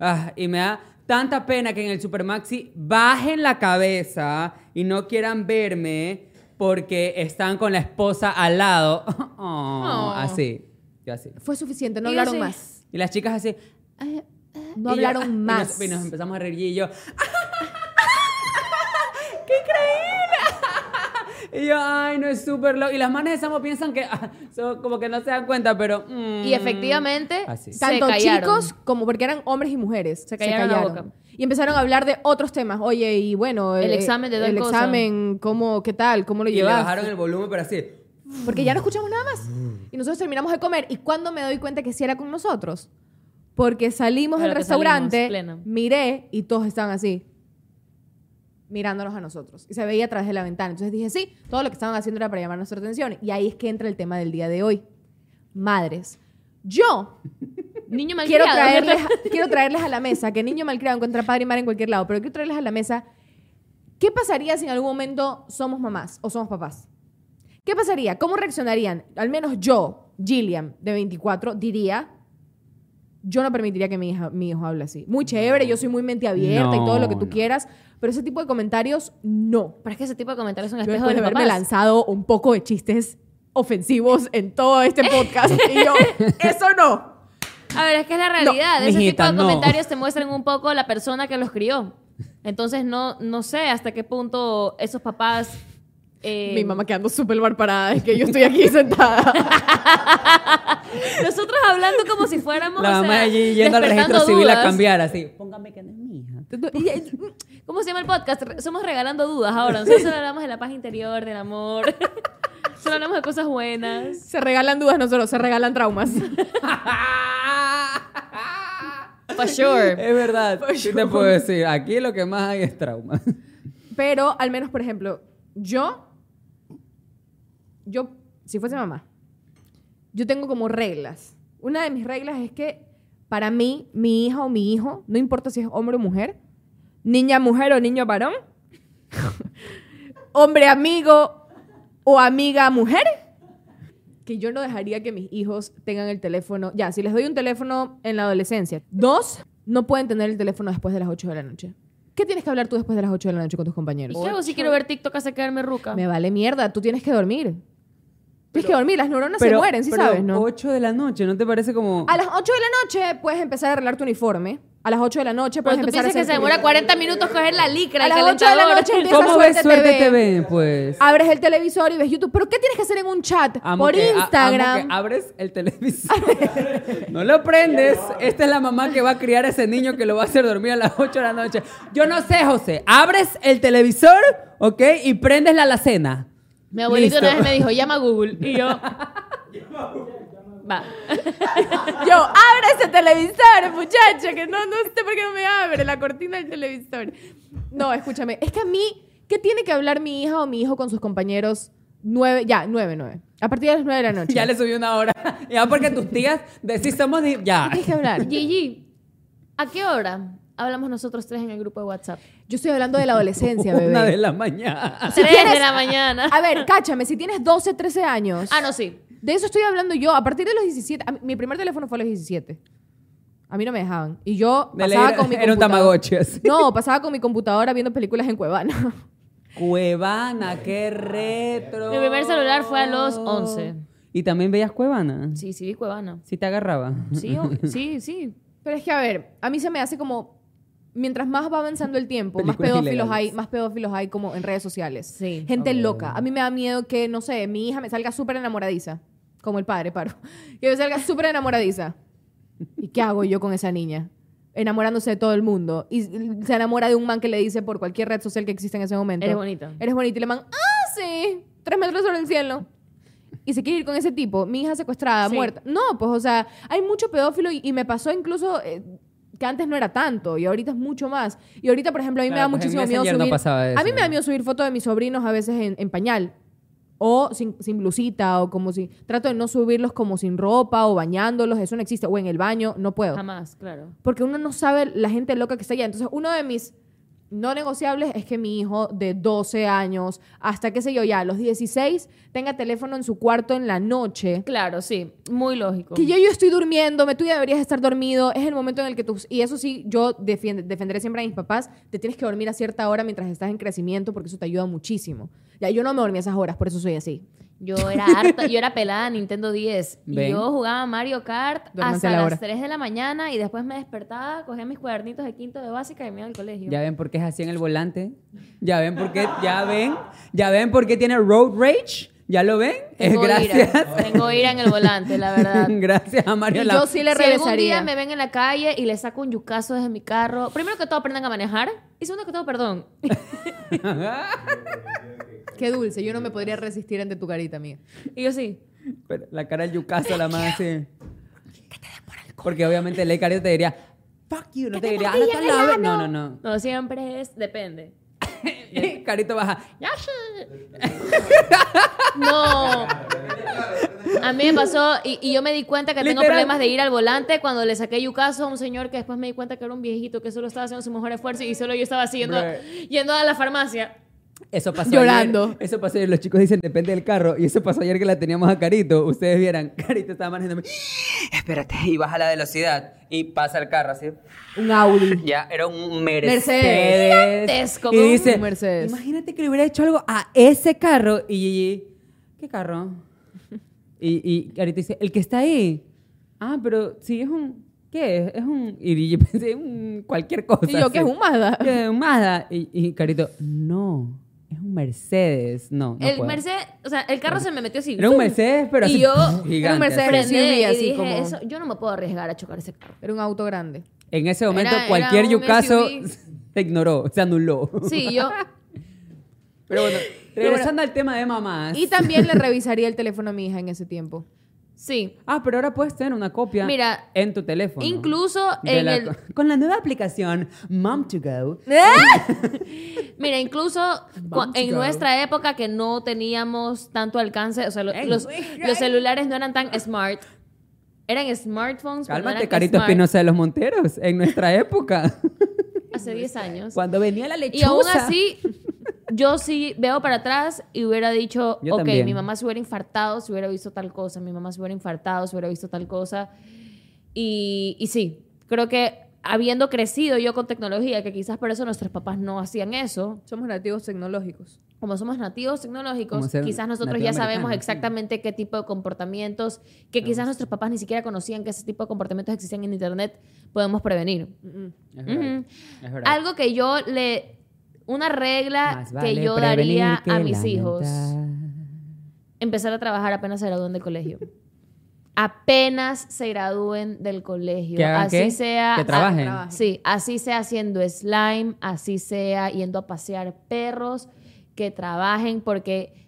Ah, y me da tanta pena que en el Supermaxi bajen la cabeza y no quieran verme porque están con la esposa al lado. Oh, Oh. Así. Yo así. Fue suficiente, no Y hablaron más. Y las chicas así. No y yo- hablaron y nos- más. Y nos, empezamos a reír y yo. ¡Qué increíble! Y yo, ay, no es súper loco. Y las manes de Samo piensan que ah, son como que no se dan cuenta, pero. mm. Y efectivamente, Así. se Tanto callaron. chicos como porque eran hombres y mujeres. Se callaron la boca. Y empezaron a hablar de otros temas. Oye, y bueno. El eh, examen de tal El cosa. examen, ¿cómo, ¿qué tal? ¿Cómo lo Y le llevas? bajaron el volumen, pero así. Porque ya no escuchamos nada más. Y nosotros terminamos de comer. ¿Y cuando me doy cuenta que sí era con nosotros? Porque salimos del restaurante, salimos, miré y todos estaban así, mirándonos a nosotros. Y se veía a través de la ventana. Entonces dije, sí, todo lo que estaban haciendo era para llamar nuestra atención. Y ahí es que entra el tema del día de hoy. Madres. Yo Niño quiero traerles, quiero traerles a la mesa, que niño malcriado encuentra padre y madre en cualquier lado, pero quiero traerles a la mesa, ¿qué pasaría si en algún momento somos mamás o somos papás? ¿Qué pasaría? ¿Cómo reaccionarían? Al menos yo, Gillian, de 24, diría, yo no permitiría que mi, hija, mi hijo hable así. Muy chévere, yo soy muy mente abierta y todo lo que tú No, no. quieras, pero ese tipo de comentarios, no. Pero es que ese tipo de comentarios son espejos de los haberme papás. lanzado un poco de chistes ofensivos en todo este podcast, y yo, eso no. A ver, es que es la realidad. Ese mijita, tipo de no. comentarios te muestran un poco la persona que los crió. Entonces, no, no sé hasta qué punto esos papás... eh, Mi mamá quedando súper bar parada, es que yo estoy aquí sentada. Nosotros hablando como si fuéramos. La o mamá sea, allí yendo al registro civil a cambiar, así. Póngame que no es mi hija. ¿Cómo se llama el podcast? Somos regalando dudas ahora. Nosotros solo hablamos de la paz interior, del amor. solo hablamos de cosas buenas. Se regalan dudas, no solo, se regalan traumas. For sure. Es verdad. Sí te puedo decir. Aquí lo que más hay es trauma. Pero al menos, por ejemplo, yo, yo, si fuese mamá, yo tengo como reglas. Una de mis reglas es que para mí, mi hija o mi hijo, no importa si es hombre o mujer, niña mujer o niño varón, hombre amigo o amiga mujer, que yo no dejaría que mis hijos tengan el teléfono. Ya, si les doy un teléfono en la adolescencia. Dos, no pueden tener el teléfono después de las 8 de la noche. ¿Qué tienes que hablar tú después de las 8 de la noche con tus compañeros? ¿Y qué hago si quiero ver TikTok hasta quedarme ruca? Me vale mierda, tú tienes que dormir. Tienes que dormir, las neuronas se mueren, sí pero sabes, ¿no? 8 de la noche, ¿no te parece como.? A las 8 de la noche puedes empezar a arreglar tu uniforme. A las 8 de la noche puedes Pero tú empezar a piensas que hacer se demora 40 minutos coger la licra, A el las 8 de la calentador. noche empieza ¿Cómo Suerte ves Suerte TV? TV? Pues. Abres el televisor y ves YouTube. ¿Pero qué tienes que hacer en un chat? Amo Por que- a- amo Instagram. que abres el televisor. no lo prendes. Esta es la mamá que va a criar a ese niño que lo va a hacer dormir a las 8 de la noche. Yo no sé, José. Abres el televisor, ¿ok? Y prendes la alacena. Mi abuelito Listo. una vez me dijo, llama a Google. Y yo... Va. Yo, abre ese televisor, muchacho, que no, no sé por qué no me abre la cortina del televisor. No, escúchame, es que a mí, ¿qué tiene que hablar mi hija o mi hijo con sus compañeros Nueve, ya, nueve, nueve. A partir de las nueve de la noche. Ya le subí una hora. Ya porque tus tías decís somos... Ya. Tienes que hablar. Gigi, ¿a qué hora hablamos nosotros tres en el grupo de WhatsApp? Yo estoy hablando de la adolescencia, bebé. Una de la mañana. Tres de la mañana. A ver, cáchame, si tienes 12, 13 años. Ah, no, sí. De eso estoy hablando yo. A partir de los 17. a mí- mi primer teléfono fue a los 17. A mí no me dejaban. Y yo De pasaba era- con mi era un computadora. tamagotchi así. No, pasaba con mi computadora viendo películas en Cuevana. Cuevana, qué retro. Mi primer celular fue a los 11. ¿Y también veías Cuevana? Sí, sí, vi Cuevana. Sí te agarraba. Sí, o- sí, sí. Pero es que, a ver, a mí se me hace como. Mientras más va avanzando el tiempo, más pedófilos ilegales. hay, más pedófilos hay como en redes sociales. Sí. Gente Oh. loca. A mí me da miedo que, no sé, mi hija me salga súper enamoradiza. Como el padre, paro. Que me salga súper enamoradiza. ¿Y qué hago yo con esa niña? Enamorándose de todo el mundo. Y se enamora de un man que le dice por cualquier red social que existe en ese momento. Eres bonita. Eres bonita. Y le man, ah, sí. Tres metros sobre el cielo. Y se quiere ir con ese tipo. Mi hija secuestrada, Sí. muerta. No, pues, o sea, hay mucho pedófilo y, y me pasó incluso eh, que antes no era tanto y ahorita es mucho más. Y ahorita, por ejemplo, a mí me da pues muchísimo miedo no subir. eso. A mí me da miedo subir fotos de mis sobrinos a veces en, en pañal. O sin, sin blusita, o como si. Trato de no subirlos como sin ropa o bañándolos, eso no existe. O en el baño, no puedo. Jamás, claro. Porque uno no sabe la gente loca que está allá. Entonces, uno de mis no negociables es que mi hijo de 12 años, hasta qué sé yo, ya a los 16, tenga teléfono en su cuarto en la noche. Claro, sí. Muy lógico. Que yo, yo estoy durmiendo, me, tú ya deberías estar dormido, es el momento en el que tú... Y eso sí, yo defiende- defenderé siempre a mis papás, te tienes que dormir a cierta hora mientras estás en crecimiento porque eso te ayuda muchísimo. Ya, yo no me dormí a esas horas, por eso soy así. Yo era harta, yo era pelada de Nintendo 10. Y yo jugaba Mario Kart hasta a la las hora. 3 de la mañana y después me despertaba, cogía mis cuadernitos de quinto de básica y me iba al colegio. ¿Ya ven por qué es así en el volante? ¿Ya ven por qué? ¿Ya ven? ¿Ya ven por qué tiene road rage? ¿Ya lo ven? Tengo gracias. ira. Tengo ira en el volante, la verdad. gracias a Mario yo sí le si algún regresaría. día me ven en la calle y le saco un yucazo desde mi carro, primero que todo aprendan a manejar y segundo que todo, perdón. Qué dulce, yo no me podría resistir ante tu carita, amiga. Y yo sí. Pero la cara del yucazo, la más así. Porque obviamente Ley Carito te diría, fuck you, no te diría, "Anda tú al lado". No, no, no. No, siempre es, depende. Carito baja. Ya. No. A mí me pasó y, y yo me di cuenta que tengo Literal. problemas de ir al volante cuando le saqué yucazo a un señor que después me di cuenta que era un viejito que solo estaba haciendo su mejor esfuerzo y solo yo estaba así yendo, Bruh. yendo a la farmacia. Eso pasó Llorando. ayer. Eso pasó ayer. Los chicos dicen, depende del carro. Y eso pasó ayer que la teníamos a Carito. Ustedes vieran, Carito estaba manejando. Espérate, y baja la velocidad. Y pasa el carro así. Un Audi. Ya, era un Mercedes. Mercedes. Y como un dice, Mercedes. imagínate que le hubiera hecho algo a ese carro. Y Gigi, ¿qué carro? Y, y Carito dice, el que está ahí. Ah, pero sí, es un... ¿Qué es? Es un... Y Gigi pensé, un cualquier cosa. Y yo, que es un Mazda. ¿Qué es un Mazda? Y, y Carito, no, es un Mercedes. No, no el puedo. Mercedes, o sea, el carro se me metió así. Era un ¡zum! Mercedes, pero Y así, yo- gigante, era un Mercedes así. Frené y así dije, como- eso, yo no me puedo arriesgar a chocar ese carro. Era un auto grande. En ese momento, Era- era cualquier un yucazo SUV. se ignoró, se anuló. Sí, yo... Pero bueno, regresando al tema de mamás. Y también le revisaría el teléfono a mi hija en ese tiempo. Sí. Ah, pero ahora puedes tener una copia Mira, en tu teléfono. Incluso en la- el... Con la nueva aplicación Mom to Go. Mira, incluso en nuestra época que no teníamos tanto alcance, o sea, los, celulares no eran tan smart. Eran smartphones, no Cálmate, eran Carito smart. Espinosa de los Monteros, en nuestra época. Hace 10 años. Cuando venía la lechuza. Y aún así, yo sí veo para atrás y hubiera dicho, Yo ok, también. mi mamá se hubiera infartado si hubiera visto tal cosa, mi mamá se hubiera infartado si hubiera visto tal cosa. Y, y sí, creo que habiendo crecido yo con tecnología, que quizás por eso nuestros papás no hacían eso, Somos nativos tecnológicos. como somos nativos tecnológicos, quizás nosotros ya sabemos sí. exactamente qué tipo de comportamientos, que quizás nuestros papás ni siquiera conocían que ese tipo de comportamientos existían en Internet, podemos prevenir. Es verdad, es verdad. Algo que yo le... Una regla que yo daría que a mis hijos, empezar a trabajar apenas se gradúen del colegio. Apenas se gradúen del colegio. ¿Que hagan así qué? sea... Que trabajen. Sí, así sea haciendo slime, así sea yendo a pasear perros, que trabajen, porque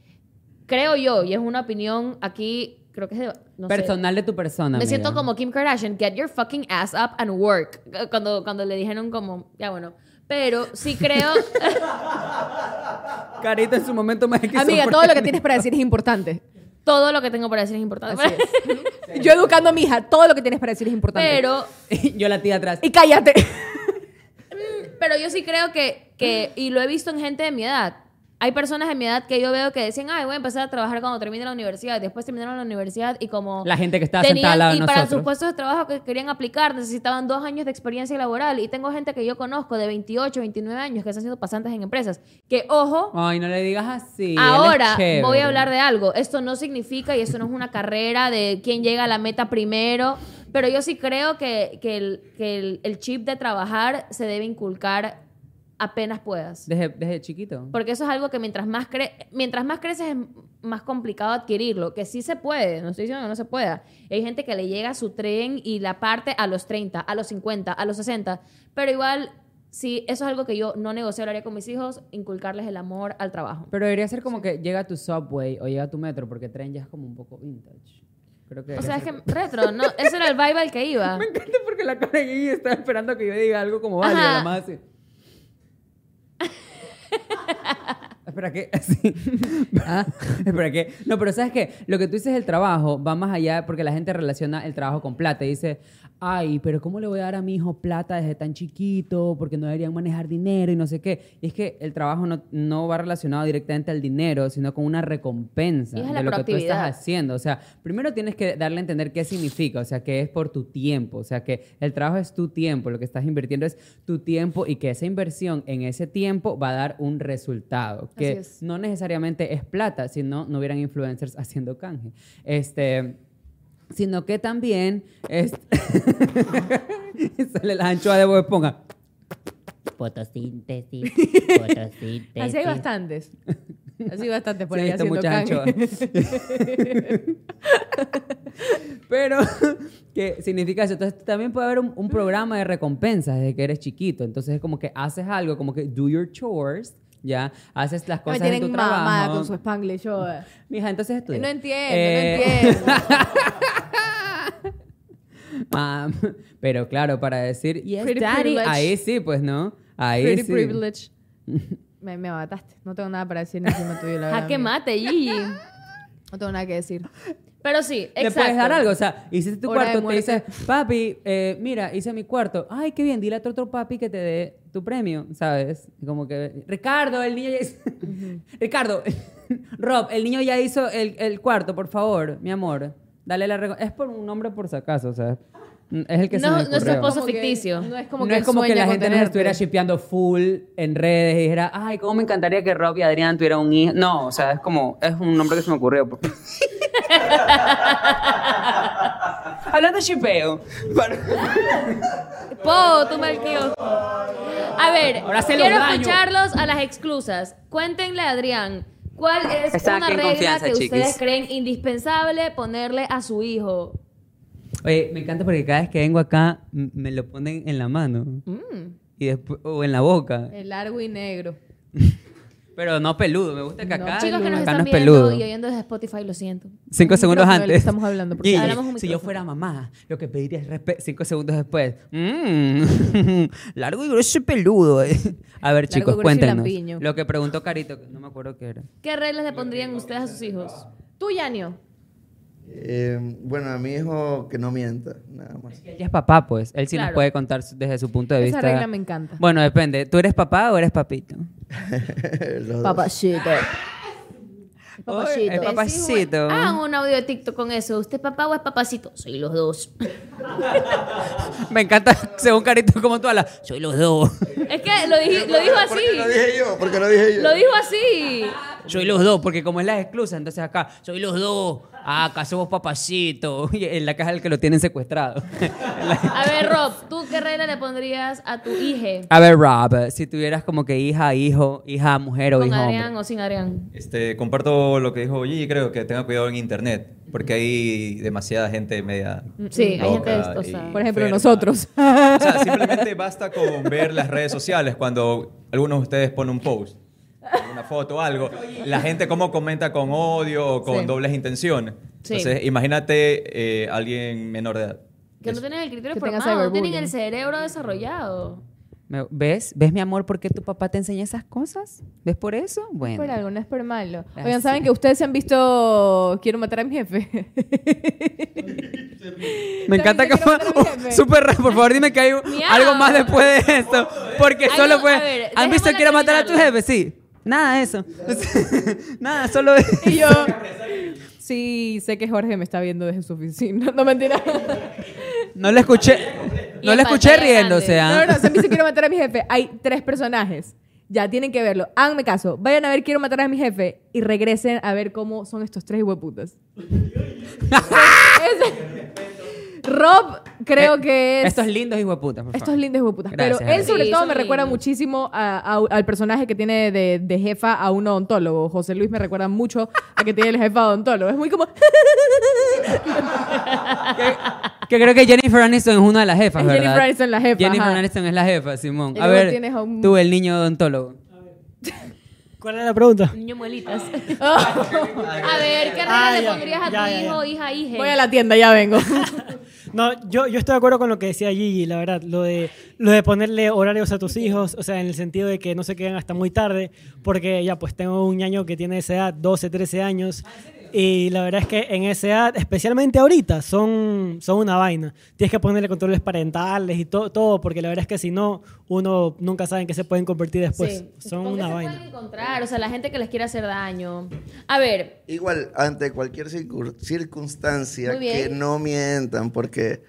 creo yo, y es una opinión aquí, creo que es de, no sé, Personal de tu persona. me amiga. siento como Kim Kardashian, get your fucking ass up and work. Cuando, cuando le dijeron como, ya bueno, Pero sí creo... Carito en su momento más Amiga, todo lo que tienes para decir es importante. todo lo que tengo para decir es importante. Así es. Yo educando a mi hija, todo lo que tienes para decir es importante. Pero Yo la tía atrás. Y cállate. Pero yo sí creo que, que, y lo he visto en gente de mi edad, hay personas de mi edad que yo veo que decían, ay, voy a empezar a trabajar cuando termine la universidad. Y después terminaron la universidad y como... La gente que estaba sentada al lado de Y para sus puestos de trabajo que querían aplicar necesitaban dos años de experiencia laboral. Y tengo gente que yo conozco de 28, 29 años que están siendo pasantes en empresas. Que, ojo, Ay, no le digas así. Ahora voy a hablar de algo. Esto no significa, y esto no es una carrera de quién llega a la meta primero, pero yo sí creo que, que el, que el- el chip de trabajar se debe inculcar apenas puedas. Desde, desde chiquito. Porque eso es algo que mientras más, cre mientras más creces es más complicado adquirirlo, que sí se puede, no estoy diciendo que no se pueda. Hay gente que le llega su tren y la parte a los 30, a los 50, a los 60, pero igual, sí, eso es algo que yo no negocio, lo haría con mis hijos, inculcarles el amor al trabajo. Pero debería ser como que llega a tu subway o llega a tu metro, porque tren ya es como un poco vintage. Creo que O sea, es que retro, ¿no? Ese era el vibe al que iba. Me encanta porque la cara de Gigi está esperando que yo diga algo como Ajá. la más así. Espera, ¿qué? Sí. Ah, Espera, ¿qué? No, pero ¿sabes qué? Lo que tú dices del trabajo va más allá porque la gente relaciona el trabajo con plata y dice, ay, pero ¿cómo le voy a dar a mi hijo plata desde tan chiquito? Porque no deberían manejar dinero y no sé qué. Y es que el trabajo no, no va relacionado directamente al dinero, sino con una recompensa Y es de lo que tú estás haciendo. O sea, primero tienes que darle a entender qué significa, o sea, que es por tu tiempo, o sea, que el trabajo es tu tiempo, lo que estás invirtiendo es tu tiempo y que esa inversión en ese tiempo va a dar un resultado, que no necesariamente es plata, si no, no hubieran influencers haciendo canje. Este sino que también es sale la anchoa de Bob Esponja. Fotosíntesis, fotosíntesis. Así hay bastantes. Así hay bastantes por Sí, ahí haciendo muchas canje. anchoas. Pero, ¿qué significa eso? Entonces, también puede haber un, un programa de recompensas desde que eres chiquito. Entonces, es como que haces algo, como que do your chores, ¿ya? Haces las Me cosas en tu tienen mamada trabajo. con su spanglish. yo, eh. Mija, entonces estudia. No entiendo, Eh, no entiendo. Pero claro, para decir, yes, Pretty daddy, privilege. ahí sí, pues, ¿no? Ahí Pretty sí. privilege. Me, me mataste. No tengo nada para decir encima tuyo, la verdad. Jaque mate, Gigi. No tengo nada que decir. Pero sí, Le exacto. puedes dar algo, o sea, hiciste tu Hora cuarto, te dices, papi, eh, mira, hice mi cuarto. Ay, qué bien, dile a tu otro papi que te dé tu premio, ¿sabes? Como que, Ricardo, el niño ya hizo... Ricardo, Rob, el niño ya hizo el, el cuarto, por favor, mi amor. Dale la... Es por un nombre por si acaso, o sea, es el que se No- me no es su ocurrió. esposo Como que- ficticio. no es como no que es como que la gente nos estuviera shipeando full en redes y dijera, ay, cómo me encantaría que Rob y Adrián tuvieran un hijo. No, o sea, es como, es un nombre que se me ocurrió. Hablando de shipeo. Po, tú malquío. A ver, Ahora se los quiero escucharlos a las exclusas. Cuéntenle, Adrián, ¿cuál es Están una regla confianza, que chiquis. ustedes creen indispensable ponerle a su hijo? Oye, me encanta porque cada vez que vengo acá me lo ponen en la mano Mm. y después, o en la boca. El largo y negro. Pero no peludo, me gusta que No, acá, Chicos que nos acá están no es viendo peludo. y oyendo desde Spotify, lo siento. Cinco segundos antes. estamos hablando, porque Gigi, hablamos un si yo fuera mamá, lo que pediría es respeto. Cinco segundos después. Mmm, largo y grueso y peludo. eh. A ver, Largo, chicos, cuéntenos. Lo que preguntó Carito, que no me acuerdo qué era. ¿Qué reglas le pondrían ustedes a sus hijos? Tú, Yanio. Eh, bueno, a mi hijo que no mienta, nada más. Él ya es papá, pues. Él sí nos puede contar desde su punto de Esa vista. regla me encanta. Bueno, depende. ¿Tú eres papá o eres papito? Papacito. El papacito. Hagan un audio de TikTok con eso. ¿Usted es papá o es papacito? Soy los dos. Me encanta, según Carito, como tú hablas. Soy los dos. es que lo, dije- lo dijo ¿Por qué lo así. dije yo? ¿Por qué lo dije yo? Lo dijo así. Soy los dos, porque como es la exclusa, entonces acá, soy los dos. Ah, acá somos papacitos. Y en la caja el que lo tienen secuestrado. A ver, Rob, ¿tú qué regla le pondrías a tu hija? A ver, Rob, si tuvieras como que hija, hijo, hija, mujer o ¿Con hijo, Adrián hombre. o sin Adrián? Este, comparto lo que dijo Gigi, creo que tenga cuidado en internet, porque hay demasiada gente media. Sí, hay gente y Por ejemplo, enferma. nosotros. O sea, simplemente basta con ver las redes sociales cuando algunos de ustedes ponen un post, una foto o algo, la gente cómo comenta con odio o con Sí. dobles intenciones. Sí. Entonces, imagínate eh, alguien menor de edad. Que no tienen el criterio Que formado, no tienen el cerebro desarrollado. ¿Ves? ¿Ves, mi amor, por qué tu papá te enseña esas cosas? ¿Ves por eso? Bueno. Por algo, no es por malo. Ah, Oigan, ¿saben que ustedes se han visto Quiero matar a mi jefe? Me encanta que fue súper. Por favor, dime que hay algo más después de esto. Porque solo fue. ¿Han visto Quiero matar a tu jefe? Sí. Nada de eso. Nada, solo. y yo, sí, sé que Jorge me está viendo desde su oficina. No, mentira. No le escuché. No le escuché riéndose. ¿ah? No, no, se me dice Quiero matar a mi jefe. Hay tres personajes. Ya, tienen que verlo. Háganme caso. Vayan a ver Quiero matar a mi jefe y regresen a ver cómo son estos tres hueputas. Rob creo que es... Estos lindos hijos de puta, por Estos favor. lindos hueputas. Gracias, Pero él sobre Sí, todo me recuerda lindos. muchísimo a- a- al personaje que tiene de, de jefa a un odontólogo. José Luis me recuerda mucho a que tiene el jefa odontólogo. Es muy como... Que creo que Jennifer Aniston es una de las jefas, Es ¿verdad? Jennifer Aniston la jefa, Jennifer ajá. Aniston es la jefa, Simón. Y A ver, tienes a un- tú, el niño odontólogo. ¿Cuál es la pregunta? Niño muelitas. a ver, ¿qué regalo Ah, le ya, pondrías a ya, tu ya, hijo, ya. hija, hija? Voy a la tienda, ya vengo. No, yo, yo estoy de acuerdo con lo que decía Gigi, la verdad. Lo de, lo de ponerle horarios a tus hijos, o sea, en el sentido de que no se queden hasta muy tarde, porque ya pues tengo un año que tiene esa edad, 12, 13 años, y la verdad es que en esa edad, especialmente ahorita, son, son una vaina. Tienes que ponerle controles parentales y to- todo, porque la verdad es que si no, uno nunca sabe en qué se pueden convertir después. Sí. Son ¿Con qué una se vaina. pueden encontrar? O sea, la gente que les quiere hacer daño. A ver, Igual, ante cualquier circun- circunstancia, que no mientan, porque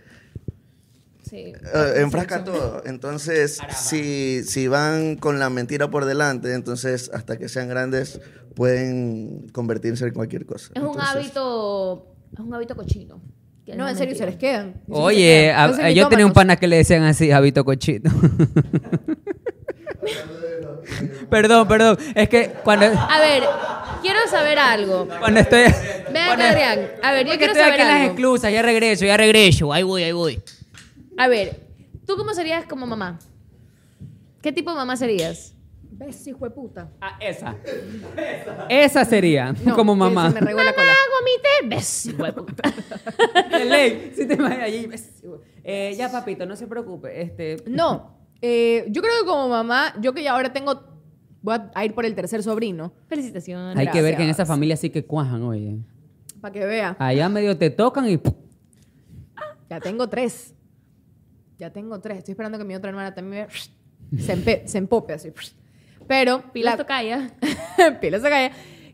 sí. eh, enfrasca todo. Entonces, si, si van con la mentira por delante, entonces hasta que sean grandes pueden convertirse en cualquier cosa. Es un hábito, es un hábito cochino. Que No, en serio, se les quedan. Oye, quedan. a- Entonces, yo tenía un pana que le decían así, Javito Cochito. perdón, perdón. Es que cuando, A ver, quiero saber algo. cuando estoy... Ven acá, Adrián. A ver, yo quiero estoy saber aquí en las exclusas, ya regreso, ya regreso. Ahí voy, ahí voy. A ver, ¿tú cómo serías como mamá? ¿Qué tipo de mamá serías? ¿Ves, hijo de puta? Ah, esa. Esa sería, No, como mamá. Se me regó la cola. gomite, ves, hijo de puta. De ley, si te imaginas allí. Eh, ya, papito, no se preocupe. Este, No, eh, yo creo que como mamá, yo que ya ahora tengo, voy a- a ir por el tercer sobrino, Felicitaciones. hay que ver que en esa familia sí que cuajan, oye. para que vea. Allá medio te tocan y... Ya tengo tres. Ya tengo tres. Estoy esperando que mi otra hermana también se, empe- se empope así. Pero, Pilas la- tocaya. Pila esa calle.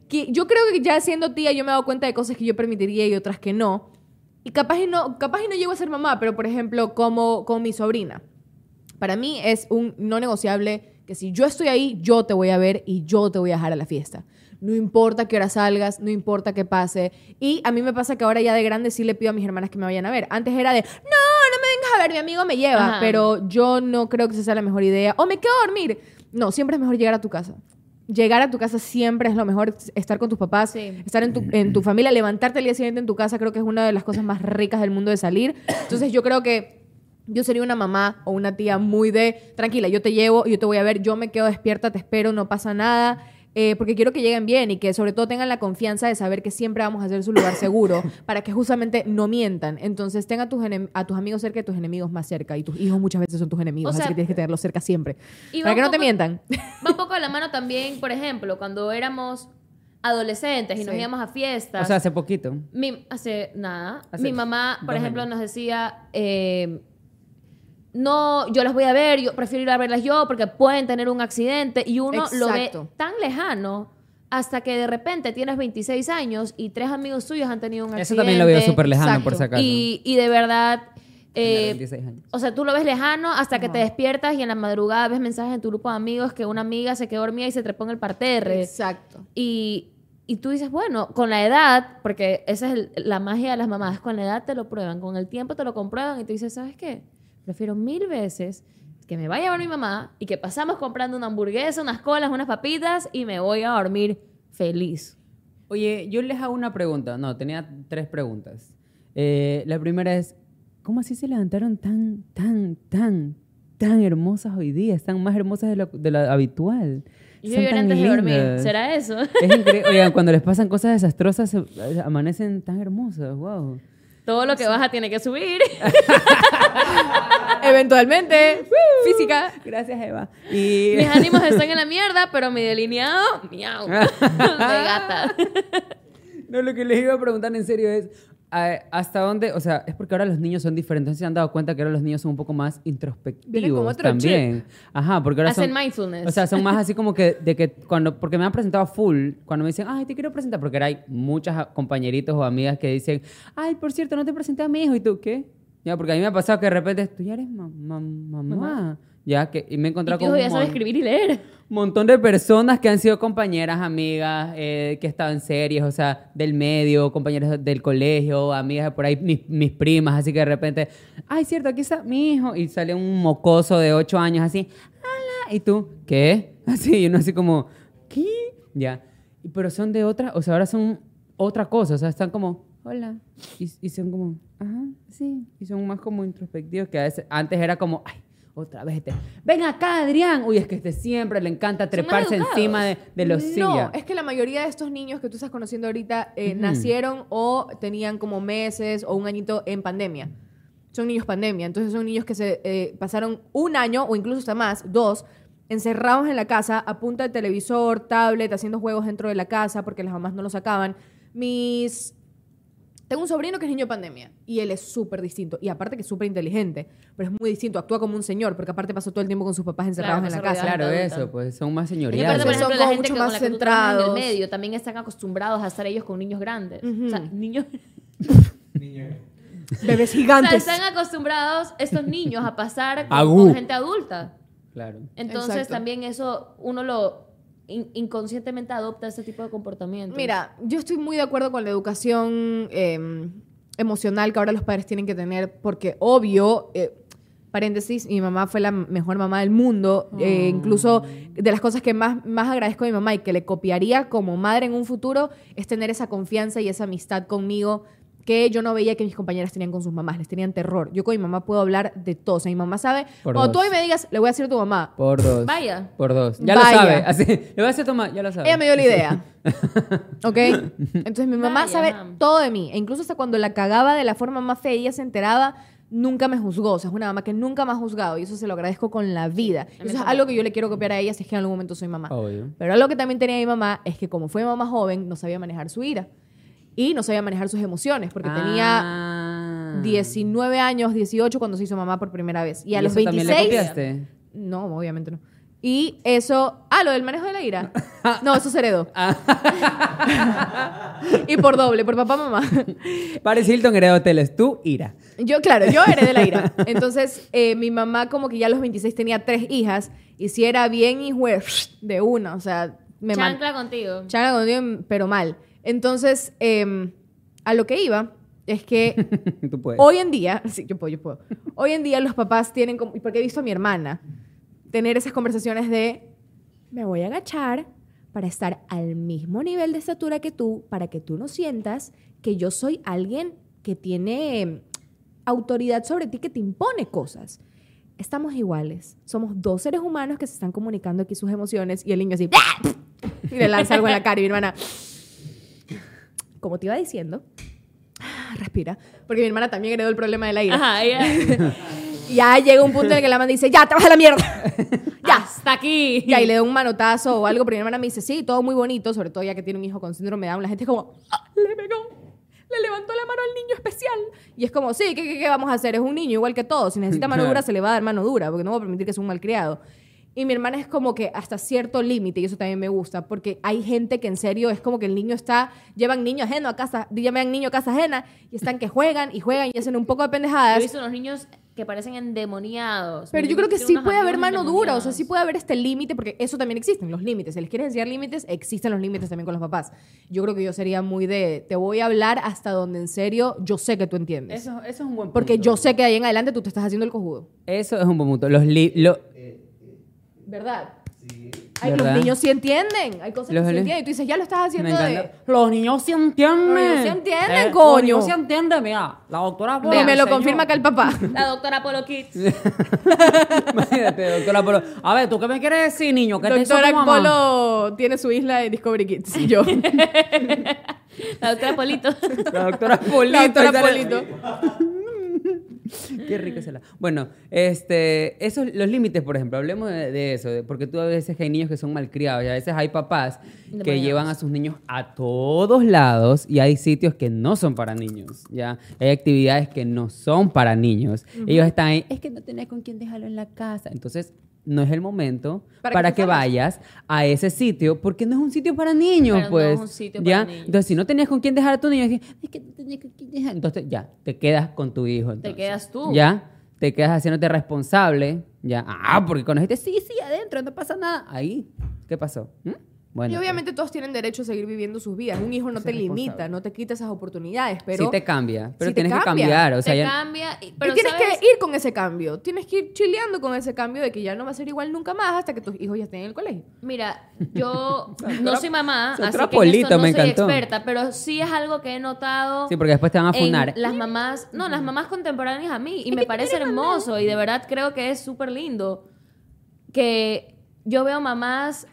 Que yo creo que ya siendo tía yo me he dado cuenta de cosas que yo permitiría y otras que no. Y capaz y no, capaz y no llego a ser mamá, pero por ejemplo, como con mi sobrina. Para mí es un no negociable que si yo estoy ahí, yo te voy a ver y yo te voy a dejar a la fiesta. No importa qué hora salgas, no importa qué pase. Y a mí me pasa que ahora ya de grande sí le pido a mis hermanas que me vayan a ver. Antes era de, no, a ver, mi amigo me lleva. Ajá. Pero yo no creo que esa sea la mejor idea. O me quedo a dormir. No, siempre es mejor llegar a tu casa. Llegar a tu casa siempre es lo mejor, estar con tus papás, Sí. estar en tu, en tu familia, levantarte el día siguiente en tu casa, creo que es una de las cosas más ricas del mundo de salir. Entonces yo creo que yo sería una mamá o una tía muy de, tranquila, yo te llevo, yo te voy a ver, yo me quedo despierta, te espero, no pasa nada. Eh, porque quiero que lleguen bien y que sobre todo tengan la confianza de saber que siempre vamos a hacer su lugar seguro para que justamente no mientan. Entonces tenga a tus, enem- a tus amigos cerca y tus enemigos más cerca. Y tus hijos muchas veces son tus enemigos, O sea, así que tienes que tenerlos cerca siempre. y Para que no te mientan. Va un poco de la mano también, por ejemplo, cuando éramos adolescentes y nos Sí. íbamos a fiestas. O sea, hace poquito. Mi- hace nada. Hace Mi mamá, por ejemplo, años. nos decía, eh, no, yo las voy a ver, yo prefiero ir a verlas yo porque pueden tener un accidente y uno lo ve tan lejano hasta que de repente tienes 26 años y tres amigos suyos han tenido un Eso accidente. también lo veo súper lejano, Exacto. por si acaso. Y, y de verdad... Eh, 26 años. o sea, tú lo ves lejano hasta que te despiertas y en la madrugada ves mensajes en tu grupo de amigos que una amiga se quedó dormida y se trepó en el parterre. Exacto. Y, y tú dices, bueno, con la edad, porque esa es el- la magia de las mamás, con la edad te lo prueban, con el tiempo te lo comprueban y tú dices, ¿sabes qué? Prefiero mil veces que me vaya a ver mi mamá y que pasamos comprando una hamburguesa, unas colas, unas papitas y me voy a dormir feliz. Oye, yo les hago una pregunta. No, tenía tres preguntas. Eh, la primera es, ¿cómo así se levantaron tan, tan, tan, tan hermosas hoy día? Están más hermosas de lo, de lo habitual. Y yo lloré antes de dormir. lindas. ¿Será eso? Es increíble. Oigan, cuando les pasan cosas desastrosas, se- amanecen tan hermosas. Wow. Todo lo que baja tiene que subir. Eventualmente, física. Gracias, Eva. Y... Mis ánimos están en la mierda, pero mi delineado, miau. De gata. No, lo que les iba a preguntar en serio es, ¿hasta dónde? O sea, es porque ahora los niños son diferentes. ¿No se han dado cuenta que ahora los niños son un poco más introspectivos otro también? Ajá, porque ahora Hacen son... mindfulness. O sea, son más así como que de que cuando... Porque me han presentado full, cuando me dicen, ay, te quiero presentar, porque ahora hay muchas compañeritos o amigas que dicen, ay, por cierto, no te presenté a mi hijo. ¿Y tú qué? Ya, porque a mí me ha pasado que de repente, tú ya eres ma- ma- mamá. Ya, que... Y me he encontrado con ya sabe escribir y leer. montón de personas que han sido compañeras, amigas, eh, que estaban en series, o sea, del medio, compañeras del colegio, amigas de por ahí, mis, mis primas, así que de repente, ay, cierto, aquí está mi hijo, y sale un mocoso de ocho años así, hola, y tú, ¿qué? Así, y uno así como, ¿qué? Ya, pero son de otra, o sea, ahora son otra cosa, o sea, están como, hola, y, y son como, ajá, sí, y son más como introspectivos que a veces, antes era como, ay, otra vez este, ven acá, Adrián. Uy, es que este siempre le encanta treparse encima de, de los No, sillas. es que la mayoría de estos niños que tú estás conociendo ahorita eh, nacieron o tenían como meses o un añito en pandemia. Son niños pandemia. Entonces son niños que se eh, pasaron un año o incluso hasta más, dos, encerrados en la casa a punta de televisor, tablet, haciendo juegos dentro de la casa porque las mamás no los sacaban. Mis tengo un sobrino que es niño de pandemia y él es súper distinto. Y aparte que es súper inteligente, pero es muy distinto. Actúa como un señor porque aparte pasó todo el tiempo con sus papás encerrados Claro, en la casa. Claro, eso, pues son más Y aparte, señoriales. por Son ejemplo, la como gente mucho más la trabajas en el centrados. medio también están acostumbrados a estar ellos con niños grandes. O sea, niños... Bebés O sea, gigantes. están acostumbrados estos niños a pasar con, gente adulta. Claro. Entonces Exacto. también eso uno lo in- inconscientemente adopta ese tipo de comportamiento. Mira, yo estoy muy de acuerdo con la educación eh, emocional que ahora los padres tienen que tener, porque obvio, eh, paréntesis, mi mamá fue la mejor mamá del mundo. eh, incluso de las cosas que más, más agradezco a mi mamá y que le copiaría como madre en un futuro es tener esa confianza y esa amistad conmigo que yo no veía que mis compañeras tenían con sus mamás, les tenían terror. Yo con mi mamá puedo hablar de todo. O sea, mi mamá sabe, Por cuando tú dos. hoy me digas, le voy a decir a tu mamá, Por dos. Vaya. Por dos. Ya Vaya. lo sabe. Así, le voy a hacer tomar, ya lo sabe. Ella me dio la idea. ¿Ok? Entonces mi mamá Vaya, sabe todo de mí. E incluso hasta cuando la cagaba de la forma más fea y ella se enteraba, nunca me juzgó. O sea, es una mamá que nunca me ha juzgado y eso se lo agradezco con la vida. Eso es algo que yo le quiero copiar a ella si es que en algún momento soy mamá. Obvio. Pero algo que también tenía mi mamá es que como fue mamá joven, no sabía manejar su ira. Y no sabía manejar sus emociones porque tenía Ah. 19 años, 18 cuando se hizo mamá por primera vez. Y a ¿Y los eso también le 26... copiaste? No, obviamente no. Y eso. Ah, lo del manejo de la ira. No, eso se heredó. y por doble, por papá, mamá. Paris Hilton heredó hoteles. Tú, Ira. Yo, claro, yo heredé la ira. Entonces, eh, mi mamá, como que ya a los 26 tenía tres hijas. Y si era bien hijo de una, o sea, me Chancla contigo. Chancla contigo, pero mal. Entonces, eh, a lo que iba es que Tú puedes. Hoy en día, sí, yo puedo, yo puedo. Hoy en día los papás tienen, como, porque he visto a mi hermana tener esas conversaciones de, me voy a agachar para estar al mismo nivel de estatura que tú, para que tú no sientas que yo soy alguien que tiene eh, autoridad sobre ti, que te impone cosas. Estamos iguales. Somos dos seres humanos que se están comunicando aquí sus emociones y el niño así, y le lanza algo en la cara y mi hermana, como te iba diciendo, respira, porque mi hermana también heredó el problema de la ira. Ajá, ella. Ya llega un punto en el que la mamá dice, ya, te vas a la mierda. ya. Hasta aquí. Y le da un manotazo o algo, pero mi hermana me dice, sí, todo muy bonito, sobre todo ya que tiene un hijo con síndrome de Down, la gente es como, "Ah, le pegó, le levantó la mano al niño especial. Y es como, sí, ¿qué, qué, qué vamos a hacer? Es un niño igual que todos, si necesita mano dura se le va a dar mano dura, porque no voy a permitir que sea un malcriado. Y mi hermana es como que hasta cierto límite, y eso también me gusta, porque hay gente que en serio es como que el niño está, llevan niño ajeno a casa, llevan niño a casa ajena, y están que juegan y juegan y hacen un poco de Yo pendejadas. he visto unos niños que parecen endemoniados. Pero yo creo que sí puede haber mano dura, o sea, sí puede haber este límite, porque eso también existen, los límites. Si les quieren enseñar límites, existen los límites también con los papás. Yo creo que yo sería muy de, te voy a hablar hasta donde en serio yo sé que tú entiendes. Eso, eso es un buen punto. porque yo sé que de ahí en adelante tú te estás haciendo el cojudo. Eso es un buen punto. Los li- lo- ¿Verdad? Ay, los niños sí entienden. Hay cosas Los que sí entienden. Y tú dices, ya lo estás haciendo de... Los niños sí entienden. Los niños sí entienden, Eh, coño. Los niños sí entienden, mira. La doctora Y me lo confirma acá el papá. La doctora Polo Kids. Imagínate, doctora Polo. A ver, ¿tú qué me quieres decir, niño? ¿Qué te hizo Doctora tu mamá? Polo tiene su isla de Discovery Kids. Y yo. La doctora Polito. La doctora Polito. La doctora Polito. Qué rico es el Bueno, este, esos, los límites, por ejemplo, hablemos de, de eso, de- porque tú a veces hay niños que son malcriados y a veces hay papás que llevan a sus niños a todos lados y hay sitios que no son para niños, ¿ya? Hay actividades que no son para niños. Ellos están ahí, es que no tenés con quién dejarlo en la casa. Entonces, no es el momento Para para, que vayas a ese sitio porque no es un sitio para niños, Pero no pues. es un sitio ¿ya? para niños. Entonces, si no tenías con quién dejar a tu niño, es que, es que no tenías con quién dejar. Entonces, ya, te quedas con tu hijo. entonces. quedas tú. Ya, te quedas haciéndote responsable. Ya, ah, porque cuando dijiste, sí, sí, adentro, no pasa nada. Ahí, ¿qué pasó? ¿Mm? Bueno, y obviamente todos tienen derecho a seguir viviendo sus vidas. Un hijo no te limita, no te quita esas oportunidades, pero... sí te cambia, pero sí tienes que cambia. cambiar. O sea, Te ya- cambia. Pero tienes ¿sabes? que ir con ese cambio. Tienes que ir chileando con ese cambio de que ya no va a ser igual nunca más hasta que tus hijos ya estén en el colegio. Mira, yo no soy mamá, así que en Polito, esto no me soy encantó. experta, pero sí es algo que he notado. sí, porque después te van a funar. las mamás, no, las mamás contemporáneas a mí. Y me parece hermoso y de verdad creo que es súper lindo que yo veo mamás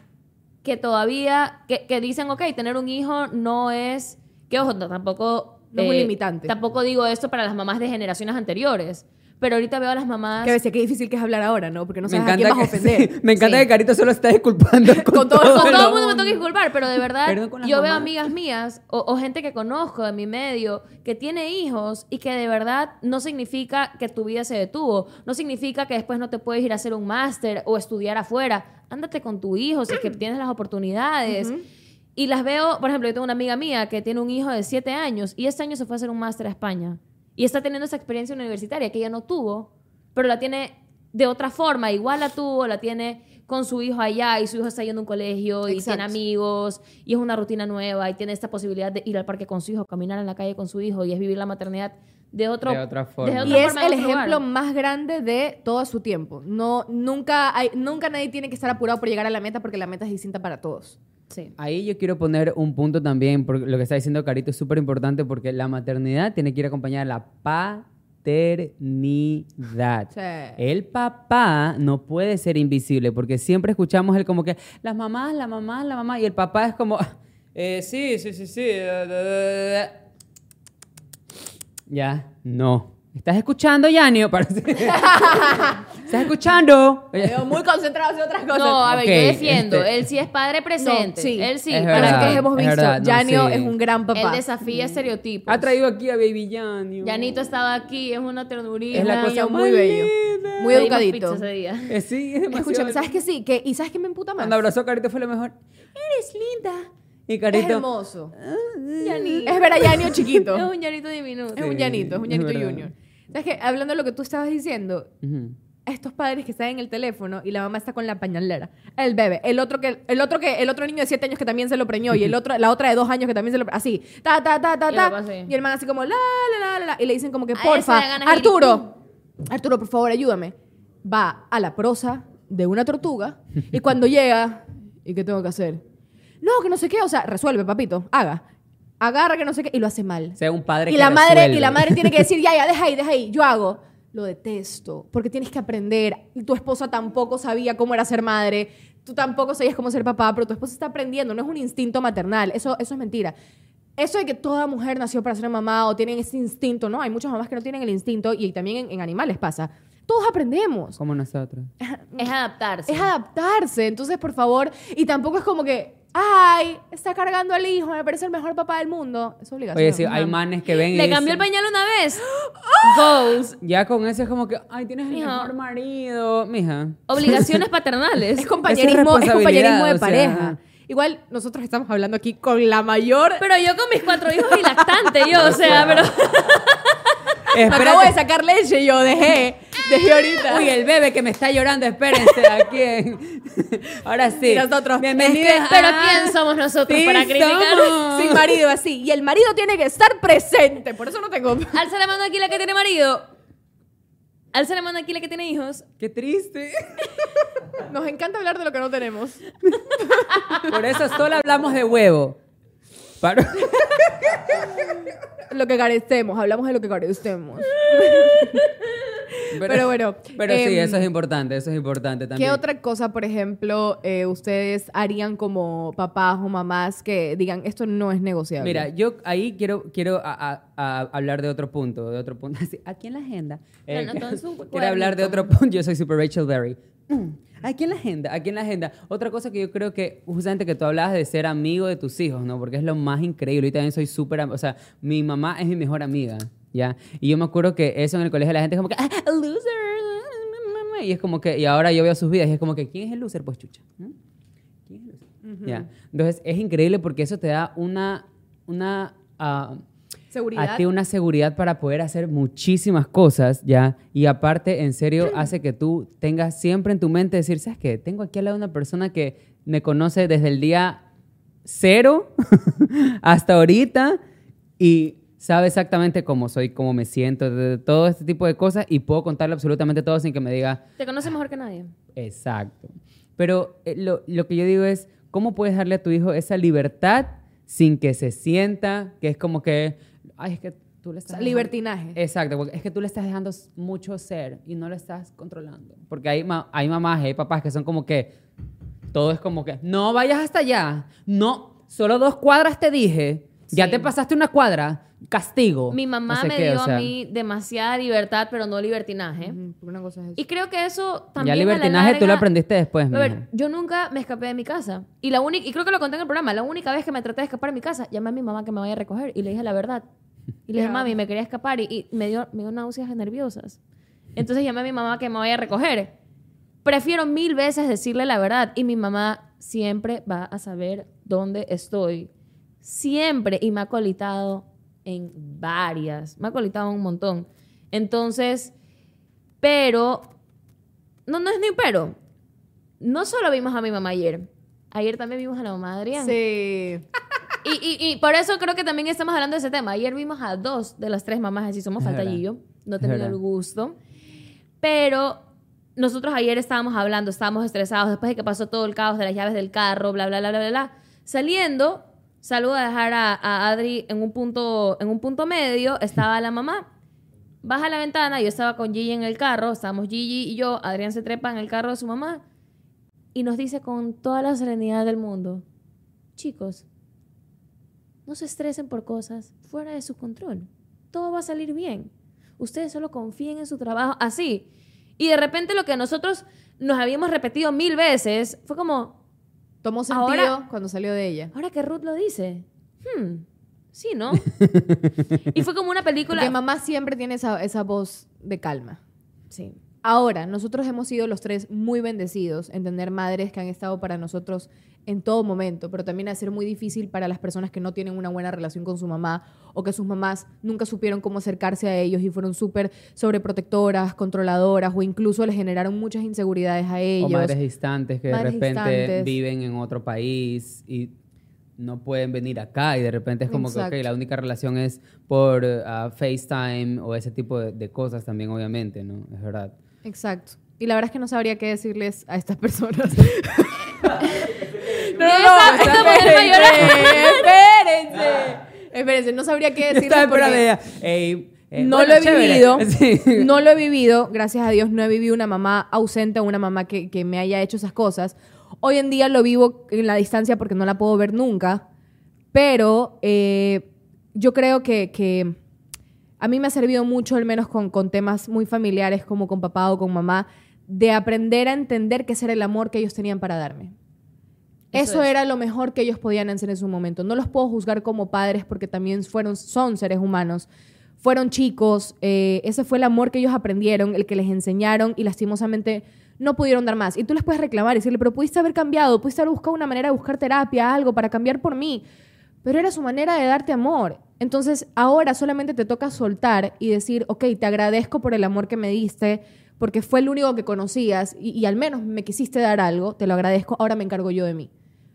que todavía, que, que dicen, ok, tener un hijo no es, que ojo, no, tampoco... eh, No es un limitante. Tampoco digo esto para las mamás de generaciones anteriores, pero ahorita veo a las mamás... Que a veces qué difícil que es hablar ahora, ¿no? Porque no me sabes a quién vas a que, ofender. sí, me encanta Sí. que Carito solo está disculpando con, Con todo- todo Con el todo el mundo me tengo que disculpar, pero de verdad yo veo mamás. amigas mías o, o gente que conozco de mi medio que tiene hijos y que de verdad no significa que tu vida se detuvo, no significa que después no te puedes ir a hacer un máster o estudiar afuera. Ándate con tu hijo si es que tienes las oportunidades. Y las veo, por ejemplo, yo tengo una amiga mía que tiene un hijo de 7 años y este año se fue a hacer un máster a España y está teniendo esa experiencia universitaria que ella no tuvo, pero la tiene de otra forma, igual la tuvo, la tiene con su hijo allá y su hijo está yendo a un colegio y Exacto. tiene amigos y es una rutina nueva y tiene esta posibilidad de ir al parque con su hijo, caminar en la calle con su hijo y es vivir la maternidad de, otro, De otra forma. otra Y es forma el ejemplo lugar. más grande de todo su tiempo. No, nunca, hay, nunca nadie tiene que estar apurado por llegar a la meta porque la meta es distinta para todos. Sí. Ahí yo quiero poner un punto también, porque lo que está diciendo Carito es súper importante porque la maternidad tiene que ir acompañada de la paternidad. Sí. El papá no puede ser invisible porque siempre escuchamos el como que las mamás, la mamá, la mamá y el papá es como, eh, sí, sí, sí, sí. eh, eh, eh". Ya, no. ¿Estás escuchando, Yanio? ¿Estás escuchando? Muy concentrado en otras cosas. No, a ver, Ok, yo defiendo. este- Él sí es padre presente. No, sí. Él sí. Es para verdad. Las que hemos es visto, verdad, no, Janio sí. es un gran papá. él desafía estereotipos. Ha traído aquí a Baby Yanio. Yanito estaba aquí, es una ternurita. Es la cosa muy linda. Muy educadito. ese día. Eh, sí, es demasiado Escúchame, ¿sabes qué sí? Que, ¿Y sabes qué me emputa más? Cuando abrazó a Carito fue lo mejor. Eres linda. Y Es Carito. hermoso. Yanito. Es ver a Yanio chiquito. Es un Yanito diminuto. Es un Sí, llanito, es un es verdad. junior. ¿Sabes qué? Hablando de lo que tú estabas diciendo, Ujú. estos padres que están en el teléfono y la mamá está con la pañalera. El bebé, el otro que el otro que el otro niño de 7 años que también se lo preñó y el otro la otra de 2 años que también se lo así, ta ta ta ta Y el ta. papá. Y el man así como la la la la, la, y le dicen como que A ese porfa, le dan ganas de Arturo, Arturo, por favor, ayúdame. Va a la prosa de una tortuga y cuando llega, ¿y qué tengo que hacer? No, que no sé qué, o sea, resuelve, papito, haga. Agarra que no sé qué y lo hace mal. Sea un padre Y que la madre resuelve. y la madre tiene que decir, "Ya, ya, deja ahí, deja ahí, yo hago." Lo detesto, porque tienes que aprender. Tu esposa tampoco sabía cómo era ser madre, tú tampoco sabías cómo ser papá, pero tu esposa está aprendiendo, no es un instinto maternal, eso, eso es mentira. Eso de que toda mujer nació para ser mamá o tienen ese instinto, ¿no? Hay muchas mamás que no tienen el instinto y también en, en animales pasa. Todos aprendemos. Como nosotros. Es adaptarse. Es adaptarse. Entonces, por favor, y tampoco es como que, ay, está cargando al hijo, me parece el mejor papá del mundo. Es obligación. Oye, sí, hay manes que ven y Le cambió el dicen- pañal una vez. Goals. Ya con eso es como que, ay, tienes el mejor marido. Mija. Obligaciones paternales. Es compañerismo, es responsabilidad, compañerismo de o sea, pareja. Igual nosotros estamos hablando aquí con la mayor. Pero yo con mis cuatro hijos y lactante, yo, o sea, pero. Me acabo de Espérate. sacar leche y yo dejé, dejé ahorita. Uy, el bebé que me está llorando, espérense aquí. en- Ahora sí. Y nosotros, Bienvenidos. es que- Pero a- ¿quién somos nosotros Sí para criticar? somos. Sin marido así. Y el marido tiene que estar presente. Por eso no tengo. Alza la mano aquí la que tiene marido. Alza la mano aquí la que tiene hijos. Qué triste. Nos encanta hablar de lo que no tenemos. Por eso solo hablamos de huevo. Lo que carecemos, hablamos de lo que carecemos. Pero bueno, Pero sí, em, eso es importante, eso es importante también. ¿Qué otra cosa, por ejemplo, eh, ustedes harían como papás o mamás que digan esto no es negociable? Mira, yo ahí quiero, quiero a- a- a hablar de otro punto, de otro punto. Así, Aquí en la agenda. eh, No, no, todo en su quiero hablar de otro punto. Yo soy super Rachel Berry. Mm, Aquí en la agenda, aquí en la agenda. Otra cosa que yo creo que, justamente que tú hablabas de ser amigo de tus hijos, ¿no? Porque es lo más increíble. Yo también soy súper, o sea, mi mamá es mi mejor amiga, ¿ya? Y yo me acuerdo que eso en el colegio la gente es como que, ah, loser. Y es como que, y ahora yo veo sus vidas y es como que, ¿quién es el loser? Pues chucha. ¿Quién es el loser? Ya. Entonces, es increíble porque eso te da una, una, ah, Seguridad. a ti una seguridad para poder hacer muchísimas cosas, ¿ya? Y aparte, en serio, hace que tú tengas siempre en tu mente decir, ¿sabes qué? Tengo aquí al lado una persona que me conoce desde el día cero hasta ahorita y sabe exactamente cómo soy, cómo me siento, de- todo este tipo de cosas y puedo contarle absolutamente todo sin que me diga, Te conoce mejor que nadie. Exacto. Pero eh, lo, lo que yo digo es, ¿cómo puedes darle a tu hijo esa libertad sin que se sienta que es como que, ay, es que tú le O estás... sea, dejando- libertinaje. Exacto, porque es que tú le estás dejando mucho ser y no lo estás controlando. Porque hay, ma- hay mamás y hay papás que son como que, todo es como que, no vayas hasta allá, no, solo dos cuadras te dije, ya Sí. te pasaste una cuadra, castigo. Mi mamá no sé me qué, o dio sea, a mí demasiada libertad, pero no libertinaje. Una cosa es eso. Y creo que eso también. Ya libertinaje tú lo larga- aprendiste después, A ver, yo nunca me escapé de mi casa. Y la única, y creo que lo conté en el programa, la única vez que me traté de escapar de mi casa, llamé a mi mamá que me vaya a recoger y le dije la verdad. Y le dije, mami, me quería escapar y, y me, dio, me dio náuseas nerviosas. Entonces llamé a mi mamá que me vaya a recoger. Prefiero mil veces decirle la verdad y mi mamá siempre va a saber dónde estoy. Siempre. Y me ha colitado en varias. Me ha colitado un montón. Entonces, pero, no, no es ni pero. No solo vimos a mi mamá ayer. Ayer también vimos a la mamá de Adrián. Sí. Y, y, y por eso creo que también estamos hablando de ese tema. Ayer vimos a dos de las tres mamás, así somos falta y yo. No he tenido el gusto. Pero nosotros ayer estábamos hablando, estábamos estresados después de que pasó todo el caos de las llaves del carro, bla, bla, bla, bla, bla. bla. Saliendo, salgo a dejar a, a Adri en un, punto, en un punto medio, estaba la mamá. Baja la ventana, yo estaba con Gigi en el carro, estábamos Gigi y yo, Adrián se trepa en el carro de su mamá y nos dice con toda la serenidad del mundo, chicos, no se estresen por cosas fuera de su control. Todo va a salir bien. Ustedes solo confíen en su trabajo. Así. Y de repente lo que nosotros nos habíamos repetido mil veces fue como, Tomó sentido Ahora- cuando salió de ella. ahora que Ruth lo dice, hmm, sí, ¿no? y fue como una película... Porque mamá siempre tiene esa, esa voz de calma. Sí. Ahora, nosotros hemos sido los tres muy bendecidos en tener madres que han estado para nosotros en todo momento, pero también ha ser muy difícil para las personas que no tienen una buena relación con su mamá o que sus mamás nunca supieron cómo acercarse a ellos y fueron súper sobreprotectoras, controladoras o incluso les generaron muchas inseguridades a ellos. O madres distantes que Madres de repente distantes. viven en otro país y no pueden venir acá y de repente es como que la única relación es por ah, FaceTime o ese tipo de, de cosas también, obviamente, ¿no? Es verdad. Exacto. Y la verdad es que no sabría qué decirles a estas personas. No, esta- esta mujer va a llorar. espérense. Espérense, no sabría qué decirles porque ella, "Ey, eh, no bueno, lo he chévere". vivido. Sí. No lo he vivido. Gracias a Dios no he vivido una mamá ausente o una mamá que, que me haya hecho esas cosas. Hoy en día lo vivo en la distancia porque no la puedo ver nunca. Pero eh, yo creo que, que a mí me ha servido mucho, al menos con, con temas muy familiares como con papá o con mamá, de aprender a entender qué era el amor que ellos tenían para darme. Eso, Eso es. era lo mejor que ellos podían hacer en su momento. No los puedo juzgar como padres porque también fueron, son seres humanos. Fueron chicos, eh, ese fue el amor que ellos aprendieron, el que les enseñaron y lastimosamente no pudieron dar más. Y tú les puedes reclamar y decirle, pero pudiste haber cambiado, pudiste haber buscado una manera de buscar terapia, algo para cambiar por mí. Pero era su manera de darte amor. Entonces ahora solamente te toca soltar y decir, ok, te agradezco por el amor que me diste, porque fue el único que conocías y, y al menos me quisiste dar algo, te lo agradezco, ahora me encargo yo de mí.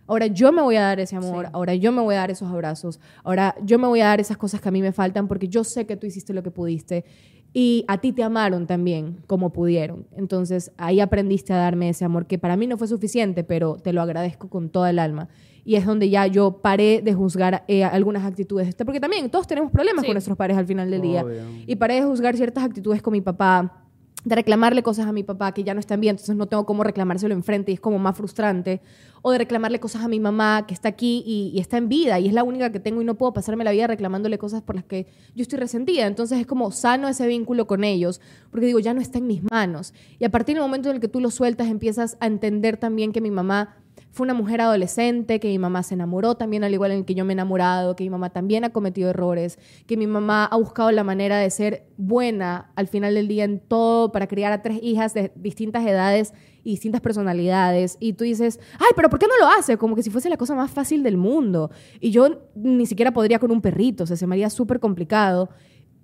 Ahora yo me voy a dar ese amor, Sí. ahora yo me voy a dar esos abrazos, ahora yo me voy a dar esas cosas que a mí me faltan porque yo sé que tú hiciste lo que pudiste. y a ti te amaron también como pudieron. Entonces ahí aprendiste a darme ese amor que para mí no fue suficiente, pero te lo agradezco con toda el alma. Y es donde ya yo paré de juzgar eh, algunas actitudes. Porque también todos tenemos problemas Sí. con nuestros padres al final del día. Obvio. Y paré de juzgar ciertas actitudes con mi papá, de reclamarle cosas a mi papá que ya no están bien, entonces no tengo cómo reclamárselo enfrente y es como más frustrante. O de reclamarle cosas a mi mamá que está aquí y, y está en vida y es la única que tengo y no puedo pasarme la vida reclamándole cosas por las que yo estoy resentida. Entonces es como sano ese vínculo con ellos, porque digo, ya no está en mis manos. Y a partir del momento en el que tú lo sueltas, empiezas a entender también que mi mamá fue una mujer adolescente, que mi mamá se enamoró también al igual en que yo me he enamorado, que mi mamá también ha cometido errores, que mi mamá ha buscado la manera de ser buena al final del día en todo para criar a tres hijas de distintas edades y distintas personalidades. Y tú dices, ay, pero ¿por qué no lo hace? Como que si fuese la cosa más fácil del mundo. Y yo ni siquiera podría con un perrito, o se me haría súper complicado.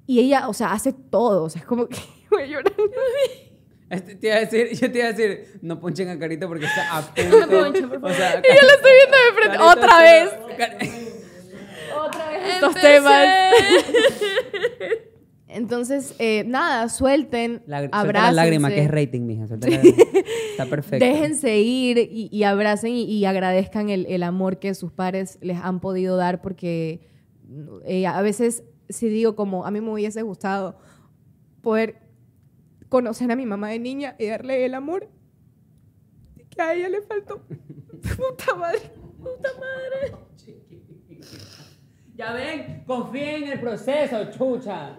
Y ella, o sea, hace todo, o sea, es como que voy a llorar. Este, te iba a decir, yo te iba a decir, no ponchen a Carito porque está a punto. No ponchen, por O sea, Y yo la estoy viendo de frente, Carito otra vez. Otra vez estos temas. Entonces, eh, nada, suelten, La, suelta abrácense. la lágrima, que es rating, mija. suelta la lágrima. Está perfecto. Déjense ir y, y abracen y, y agradezcan el, el amor que sus padres les han podido dar porque eh, a veces si digo como a mí me hubiese gustado poder conocer a mi mamá de niña y darle el amor que a ella le faltó. Puta madre. Puta madre. Ya ven, confíen en el proceso, chucha.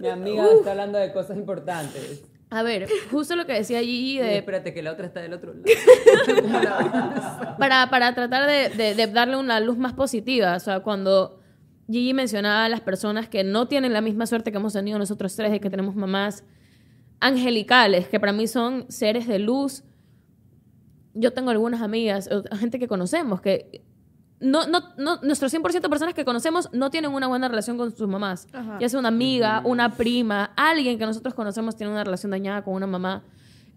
Mi amiga está hablando de cosas importantes. A ver, justo lo que decía Gigi Y de espérate, que la otra está del otro lado. para, para tratar de, de- de darle una luz más positiva. O sea, cuando Gigi mencionaba a las personas que no tienen la misma suerte que hemos tenido nosotros tres, de que tenemos mamás angelicales, que para mí son seres de luz. Yo tengo algunas amigas, gente que conocemos, que no, no, no, nuestro 100% de personas que conocemos no tienen una buena relación con sus mamás. Ajá. Ya sea una amiga, una prima, alguien que nosotros conocemos tiene una relación dañada con una mamá.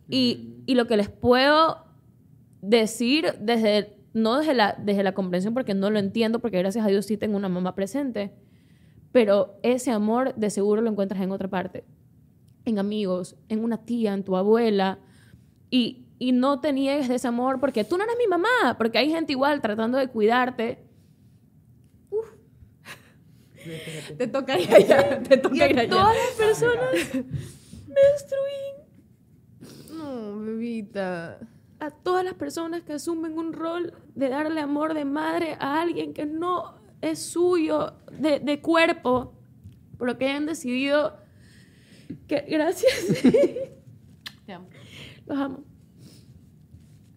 Y, y lo que les puedo decir desde, no desde la, desde la comprensión, porque no lo entiendo, porque gracias a Dios sí tengo una mamá presente, pero ese amor de seguro lo encuentras en otra parte, en amigos, en una tía, en tu abuela, y, y no te niegues de ese amor porque tú no eres mi mamá, porque hay gente igual tratando de cuidarte. Te toca ir allá. Te toca ir a allá. todas las personas me destruyen. No, bebita. a todas las personas que asumen un rol de darle amor de madre a alguien que no es suyo de, de cuerpo, por lo que hayan decidido que gracias. Te amo. Los amo.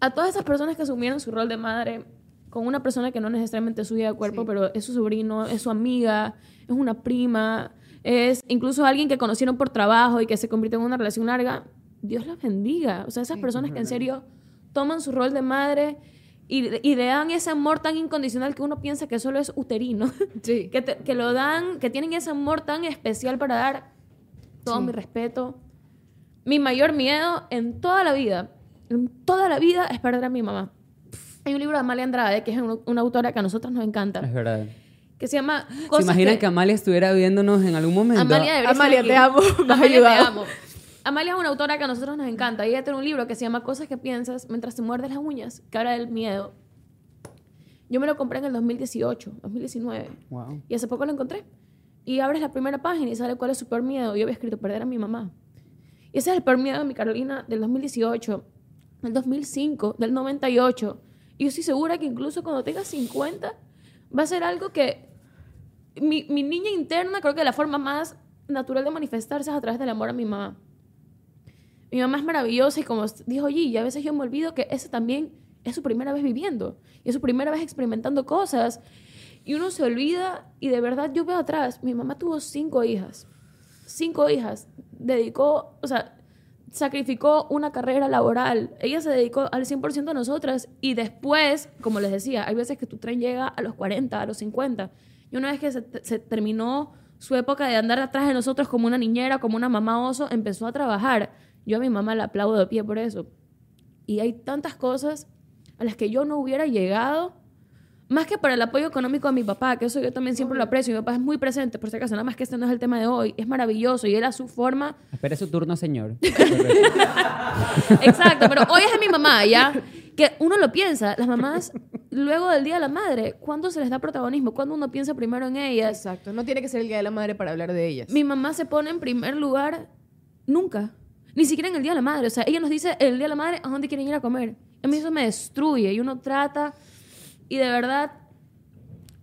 A todas esas personas que asumieron su rol de madre con una persona que no necesariamente es suya de cuerpo, Sí. pero es su sobrino, es su amiga, es una prima, es incluso alguien que conocieron por trabajo y que se convirtió en una relación larga, Dios las bendiga. O sea, esas personas que en serio toman su rol de madre y, y le dan ese amor tan incondicional que uno piensa que solo es uterino, Sí. que, te- que lo dan, que tienen ese amor tan especial para dar todo Sí. mi respeto. Mi mayor miedo en toda la vida, en toda la vida, es perder a mi mamá. Hay un libro de Amalia Andrade, que es una, una autora que a nosotras nos encanta, Es verdad. que se llama ¿Se Cosas imaginan que... que Amalia estuviera viéndonos en algún momento? Amalia Amalia, te amo. Me Amalia, te amo. Amalia es una autora que a nosotros nos encanta. Ella tiene un libro que se llama Cosas que piensas mientras te muerdes las uñas, que ahora el miedo. Yo me lo compré en el 2018, 2019. Wow. Y hace poco lo encontré. Y abres la primera página y sale cuál es su peor miedo. Yo había escrito perder a mi mamá. Y ese es el peor miedo de mi Carolina del 2018, del 2005, del 98. Y yo estoy segura que incluso cuando tenga 50 va a ser algo que mi, niña interna creo que la forma más natural de manifestarse es a través del amor a mi mamá. Mi mamá es maravillosa y como dijo Gigi, a veces yo me olvido que esa también es su primera vez viviendo y es su primera vez experimentando cosas. Y uno se olvida y de verdad yo veo atrás, mi mamá tuvo cinco hijas, cinco hijas, dedicó, o sea, sacrificó una carrera laboral, ella se dedicó al 100% a nosotras y después, como les decía, hay veces que tu tren llega a los 40, a los 50 y una vez que se, terminó su época de andar atrás de nosotros como una niñera, como una mamá oso, empezó a trabajar. Yo a mi mamá la aplaudo de pie por eso. Y hay tantas cosas a las que yo no hubiera llegado más que para el apoyo económico a mi papá, que eso yo también siempre lo aprecio, mi papá es muy presente, por si acaso, nada más que este no es el tema de hoy, es maravilloso y él a su forma Espere su turno, señor. Exacto, pero hoy es de mi mamá, ¿ya? Que uno lo piensa, las mamás, luego del Día de la Madre, ¿cuándo se les da protagonismo? ¿Cuándo uno piensa primero en ellas? Exacto. No tiene que ser el Día de la Madre para hablar de ellas. Mi mamá se pone en primer lugar nunca. Ni siquiera en el Día de la Madre. O sea, ella nos dice el Día de la Madre a dónde quieren ir a comer. A mí eso me destruye y uno trata y de verdad,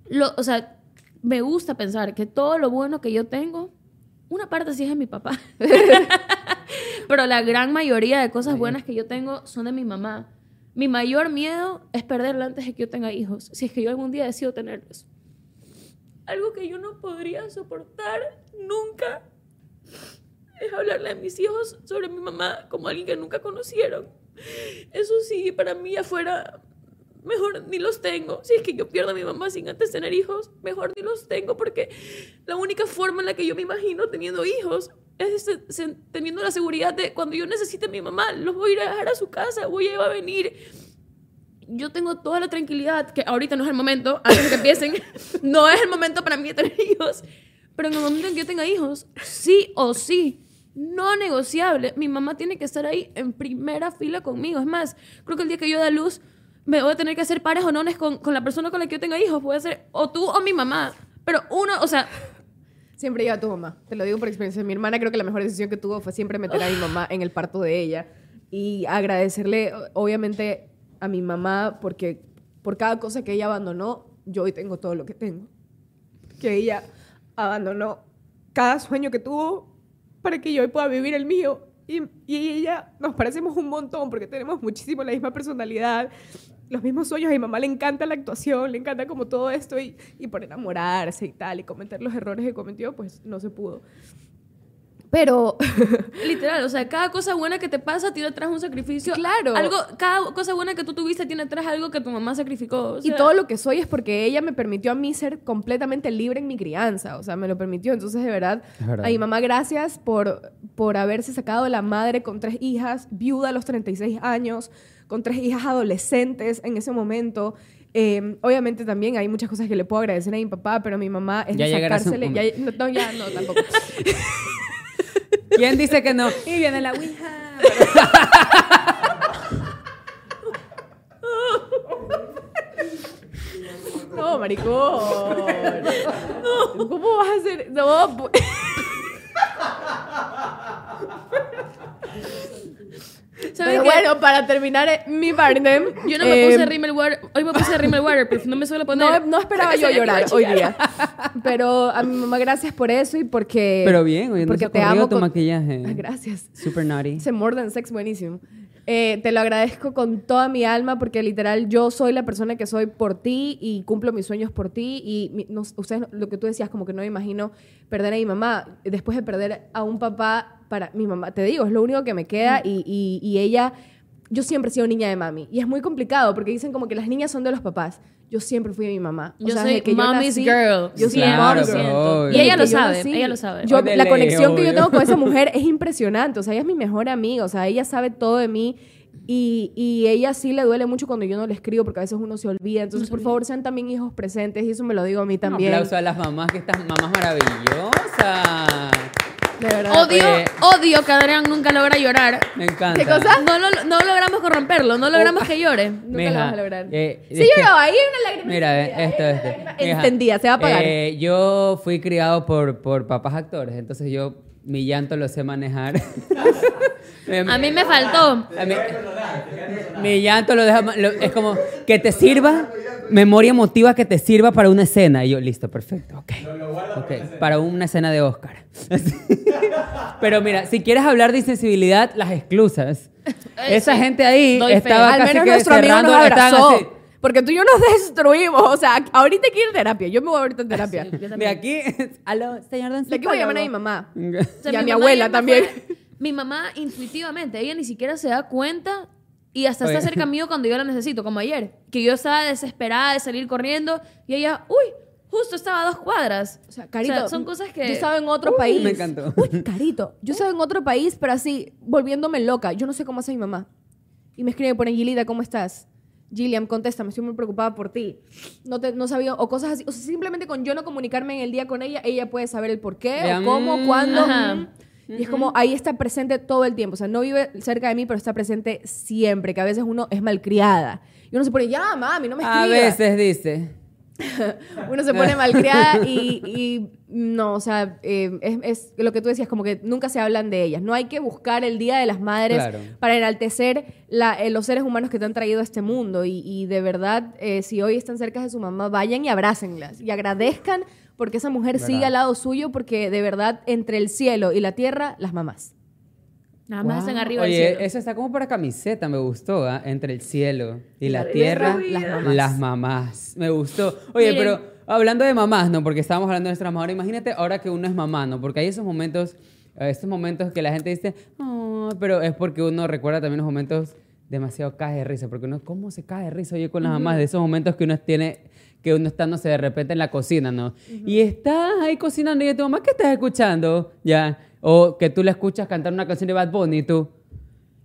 lo, o sea, me gusta pensar que todo lo bueno que yo tengo, una parte sí es de mi papá. Pero la gran mayoría de cosas buenas que yo tengo son de mi mamá. Mi mayor miedo es perderla antes de que yo tenga hijos, si es que yo algún día decido tenerlos. Algo que yo no podría soportar nunca es hablarle a mis hijos sobre mi mamá como alguien que nunca conocieron. Eso sí, para mí afuera, mejor ni los tengo. Si es que yo pierdo a mi mamá sin antes tener hijos, mejor ni los tengo porque la única forma en la que yo me imagino teniendo hijos es se- se- teniendo la seguridad de cuando yo necesite a mi mamá, los voy a ir a dejar a su casa, voy a, va a venir. Yo tengo toda la tranquilidad, que ahorita no es el momento, antes de que empiecen, no es el momento para mí de tener hijos, pero en el momento en que yo tenga hijos, sí o sí, no negociable, mi mamá tiene que estar ahí en primera fila conmigo. Es más, creo que el día que yo da luz, me voy a tener que hacer pares o nones con, con la persona con la que yo tenga hijos. Puede ser o tú o mi mamá. Pero uno, o sea, Siempre lleva a tu mamá. Te lo digo por experiencia. Mi hermana creo que la mejor decisión que tuvo fue siempre meter a mi mamá en el parto de ella. Y agradecerle, obviamente, a mi mamá porque por cada cosa que ella abandonó, yo hoy tengo todo lo que tengo. Que ella abandonó cada sueño que tuvo para que yo hoy pueda vivir el mío. Y, y ella nos parecemos un montón porque tenemos muchísimo la misma personalidad, los mismos sueños. A mi mamá le encanta la actuación, le encanta como todo esto y, y por enamorarse y tal y cometer los errores que cometió, pues no se pudo. Pero literal, o sea, cada cosa buena que te pasa tiene atrás un sacrificio. Claro. Algo, cada cosa buena que tú tuviste tiene atrás algo que tu mamá sacrificó. o y todo lo que soy es porque ella me permitió a mí ser completamente libre en mi crianza, o sea, me lo permitió. Entonces, de verdad, verdad. a mi mamá gracias por, por haberse sacado de la madre con tres hijas, viuda a los 36 años, con tres hijas adolescentes en ese momento. Eh, obviamente también hay muchas cosas que le puedo agradecer a mi papá, pero mi mamá es Ya de sacársele... ya- no, no, ya no, tampoco. ¿Quién dice que no? Y viene la Ouija. No, maricón. ¿Cómo vas a hacer? No, pu- ¿saben Pero qué? bueno, para terminar eh, mi parte... Yo no me puse eh, Rimmel Water. Hoy me puse Rimmel Waterproof. No me suele poner. No, no esperaba yo llorar hoy día. Pero a mi mamá gracias por eso y porque... Pero bien, oye, no porque se te amo tu con- maquillaje. Gracias. Super naughty. Ese More Than Sex buenísimo. Eh, te lo agradezco con toda mi alma porque literal yo soy la persona que soy por ti y cumplo mis sueños por ti y no- ustedes lo que tú decías como que no me imagino perder a mi mamá. Después de perder a un papá para mi mamá te digo es lo único que me queda y, y- y ella yo siempre he sido niña de mami. Y es muy complicado porque dicen como que las niñas son de los papás yo siempre fui de mi mamá O Yo sea, soy que yo mommy's nací, girl. yo soy Claro, girl. obvio. Y ella lo yo sabe, nací, ella lo sabe. yo- la conexión que yo obvio. tengo con esa mujer es impresionante. O sea, ella es mi mejor amiga. O sea, ella sabe todo de mí. Y, y ella sí le duele mucho cuando yo no le escribo porque a veces uno se olvida. Entonces, por favor, sean también hijos presentes. Y eso me lo digo a mí Un también. aplauso a las mamás, que estas mamás maravillosas. De verdad. Odio, Oye. odio que Adrián nunca logra llorar. Me encanta. ¿Qué cosa? No, lo- no logramos corromperlo, no logramos que llore. Nunca Mija, lo vas a lograr. eh, sí, es que- lloró. Ahí hay una lágrima. Mira, encendida, esto, hay una esto. lágrima Mija, Encendida, se va a apagar. eh, yo fui criado por, por papás actores, entonces yo mi llanto lo sé manejar. A mí me faltó. A mí- mi llanto lo deja, lo- es como que te sirva, memoria emotiva que te sirva para una escena. Y yo, listo, perfecto, ok. Ok, para una escena de Oscar. Pero mira, si quieres hablar de insensibilidad, las exclusas. Esa sí. gente ahí Doy fe. estaba Al casi menos que nuestro amigo nos abrazó. Porque tú y yo nos destruimos. O sea, ahorita hay que ir a terapia. Yo me voy ahorita a terapia. Sí, yo De aquí, aló, señor Dan De aquí voy a llamar a mi mamá. Y a mi abuela también. Mi mamá intuitivamente, ella ni siquiera se da cuenta y hasta Oye. está cerca mío cuando yo la necesito, como ayer, que yo estaba desesperada de salir corriendo y ella, uy, justo estaba a dos cuadras. O sea, Carito, son cosas que... Yo estaba en otro país. me encantó. Uy, Carito. Yo estaba en otro país, pero así, volviéndome loca. Yo no sé cómo hace mi mamá. Y me escribe por Gilita, ¿cómo estás? Gilliam, contéstame, estoy muy preocupada por ti. No, te, no sabía, o cosas así. O sea, simplemente con yo no comunicarme en el día con ella, ella puede saber el por qué, o cómo, mm, cuándo. ajá. Y es como, ahí está presente todo el tiempo. O sea, no vive cerca de mí, pero está presente siempre. Que a veces uno es malcriada. Y uno se pone, ya, mami, no me A escribas. veces dice. Uno se pone malcriada y, y no, o sea, eh, es, es lo que tú decías, como que nunca se hablan de ellas. No hay que buscar el Día de las Madres Claro. para enaltecer la- eh, los seres humanos que te han traído a este mundo. Y, y de verdad, eh, si hoy están cerca de su mamá, vayan y abrácenlas y agradezcan porque esa mujer ¿Verdad? sigue al lado suyo, porque de verdad, entre el cielo y la tierra, las mamás. Nada más Wow. en arriba Oye, del cielo. eso está como para camiseta, me gustó, ¿ah? Entre el cielo y la La tierra, las mamás. las mamás. Me gustó. Oye, Miren. pero hablando de mamás, ¿no? Porque estábamos hablando de nuestras mamás. Ahora imagínate ahora que uno es mamá, ¿no? Porque hay esos momentos, eh, estos momentos que la gente dice, "Oh", pero es porque uno recuerda también los momentos demasiado cae de risa. Porque uno, ¿cómo se cae de risa oye con las mamás? De esos momentos que uno tiene, que uno está, no sé, de repente en la cocina, ¿no? Y estás ahí cocinando y tu mamá, ¿qué estás escuchando? Ya. O que tú le escuchas cantar una canción de Bad Bunny y tú,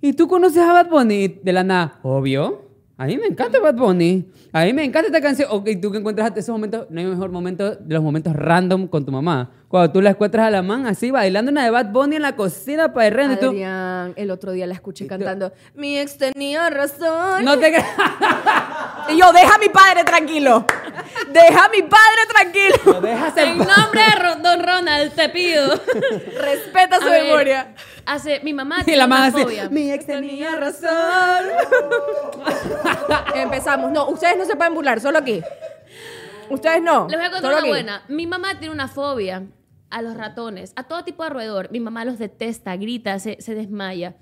¿Y tú conoces a Bad Bunny de la nada? Obvio. A mí me encanta Bad Bunny. A mí me encanta esta canción. Ok, tú que encuentras esos momentos, no hay mejor momento de los momentos random con tu mamá. Cuando tú la encuentras a la man así bailando una de Bad Bunny en la cocina para el y tú. Adrián, el otro día la escuché cantando, mi ex tenía razón. No te creas. Y yo, deja a mi padre tranquilo. Deja a mi padre tranquilo. En nombre de Don Ronald, te pido. Respeta su A ver, memoria. Hace, mi mamá Y tiene la así. fobia. Mi ex tenía razón. Empezamos. No, ustedes no se pueden burlar, solo aquí. Ustedes no. Les voy a contar una aquí. buena. Mi mamá tiene una fobia a los ratones, a todo tipo de roedor. Mi mamá los detesta, grita, se, se desmaya.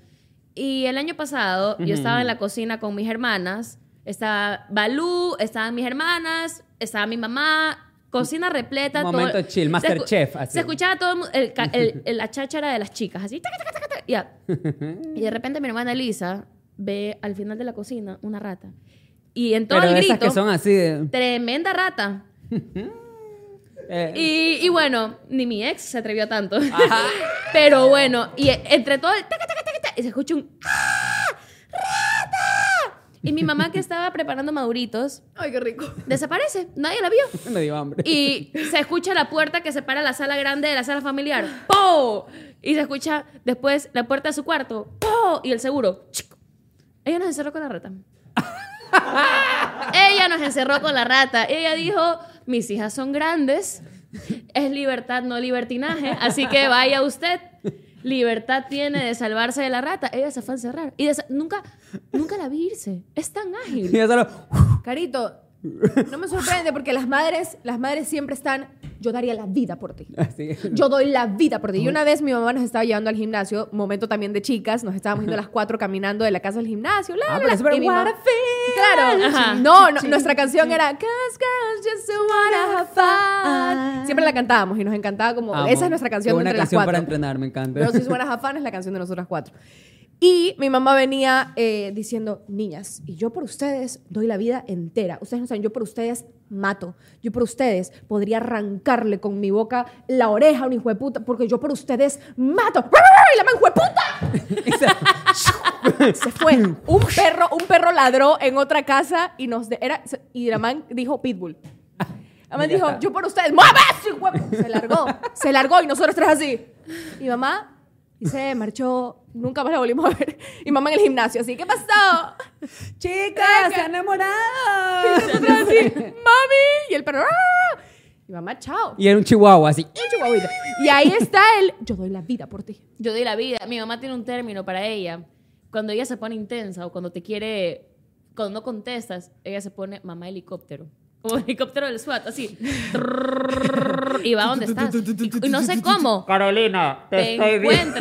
Y el año pasado yo estaba en la cocina con mis hermanas. Estaba Balú, estaban mis hermanas, estaba mi mamá. Cocina repleta. todo- Momento chill, se Masterchef, así. Se escuchaba todo el el, el- la cháchara de las chicas, así. taca, taca, taca, ya. Y de repente mi hermana Elisa ve al final de la cocina una rata. Y en todo Pero el esas grito, que son así de. tremenda rata. eh, Y, y bueno, ni mi ex se atrevió a tanto. Pero bueno, y entre todo el taca, taca, taca, taca, y se escucha un ¡Ah! ¡Rata! Y mi mamá que estaba preparando maduritos Ay, qué rico. desaparece, nadie la vio. me dio hambre. Y se escucha la puerta que separa la sala grande de la sala familiar. ¡Po! Y se escucha después la puerta de su cuarto. ¡Po! Y el seguro. ¡Chic! Ella nos encerró con la rata. Ella nos encerró con la rata. Ella dijo, mis hijas son grandes. Es libertad, no libertinaje. Así que vaya usted. Libertad tiene de salvarse de la rata. Ella se fue a encerrar. Y nunca, nunca la vi irse. Es tan Y ágil. Carito, no me sorprende porque las madres, las madres siempre están, yo daría la vida por ti. Así. Yo doy la vida por ti. Y una vez mi mamá nos estaba llevando al gimnasio, momento también de chicas, nos estábamos yendo las cuatro caminando de la casa al gimnasio. La, Ah, la, pero Y what a. Claro. Ajá. No, no, nuestra canción era Cause girls just wanna have fun. Siempre la cantábamos y nos encantaba como Amo. esa es nuestra Qué canción de buena entre las canción cuatro. para entrenar, me encanta. Pero si suena Have Fun es la canción de nosotras cuatro. Y mi mamá venía eh, diciendo, niñas, y yo por ustedes doy la vida entera. Ustedes no saben, yo por ustedes mato. Yo por ustedes podría arrancarle con mi boca la oreja a un hijo de puta, porque yo por ustedes mato. ¡Y la man, puta! Se fue. Un perro, un perro ladró en otra casa y nos de- era y la man dijo pitbull. La man dijo, yo por ustedes, ¡muévese, hijo de pu-". Se largó, se largó y nosotros tres así. Y mamá, y se marchó, nunca más la volvimos a ver. Y mamá en el gimnasio, así, ¿qué pasó? Chicas, se han enamorado. Y nosotros así, mami, y el perro, ¡ah! Y mamá, chao. Y era un chihuahua así. Un chihuahuita. Y ahí está el, yo doy la vida por ti. Yo doy la vida. Mi mamá tiene un término para ella. Cuando ella se pone intensa o cuando te quiere, cuando no contestas, ella se pone mamá helicóptero. Como helicóptero del SWAT, así. y va donde estás. Y, y no sé cómo. Carolina, te, Te estoy viendo.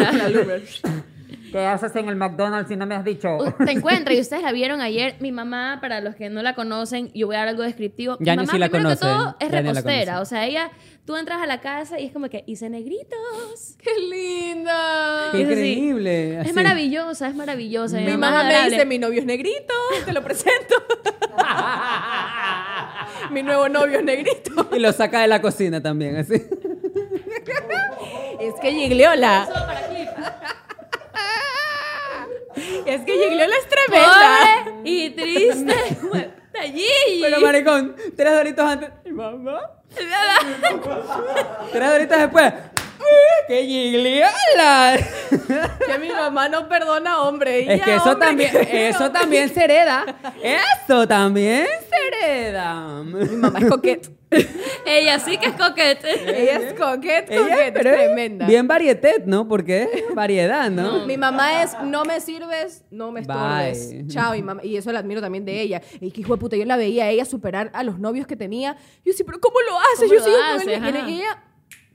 ¿Qué haces en el McDonald's si no me has dicho? Te encuentra y ustedes la vieron ayer. Mi mamá, para los que no la conocen, yo voy a dar algo descriptivo. Mi Yani mamá, sí la primero que conoce. todo, es repostera. O sea, ella, tú entras a la casa y es como que hice negritos. ¡Qué linda! Qué así. increíble. Es maravillosa, es maravillosa. Mi mamá me dice, mi novio es negrito, te lo presento. mi nuevo novio es negrito. Y lo saca de la cocina también, así. Es que Gigliola. Es que Gigliola es tremenda. Y triste. Allí. Pero maricón, tres doritos antes. ¿Y mamá? Tres doritos después. ¡Qué gigliola! Que mi mamá no perdona hombre. Y Es ya, que eso hombre, también, que- eso también se hereda. Eso también se hereda. Mi mamá es coqueta. Ella sí que es coquete. Ella es coqueta, coqueta, tremenda. Bien varietet, ¿no? Porque es variedad, ¿no? Mi mamá es, no me sirves, no me estorbes. Bye. Chao, y, mamá, y eso la admiro también de ella. Y que hijo de puta, yo la veía a ella superar a los novios que tenía. Yo sí, pero ¿cómo lo haces? ¿Cómo yo lo sigo con haces? él. Y Ajá. ella,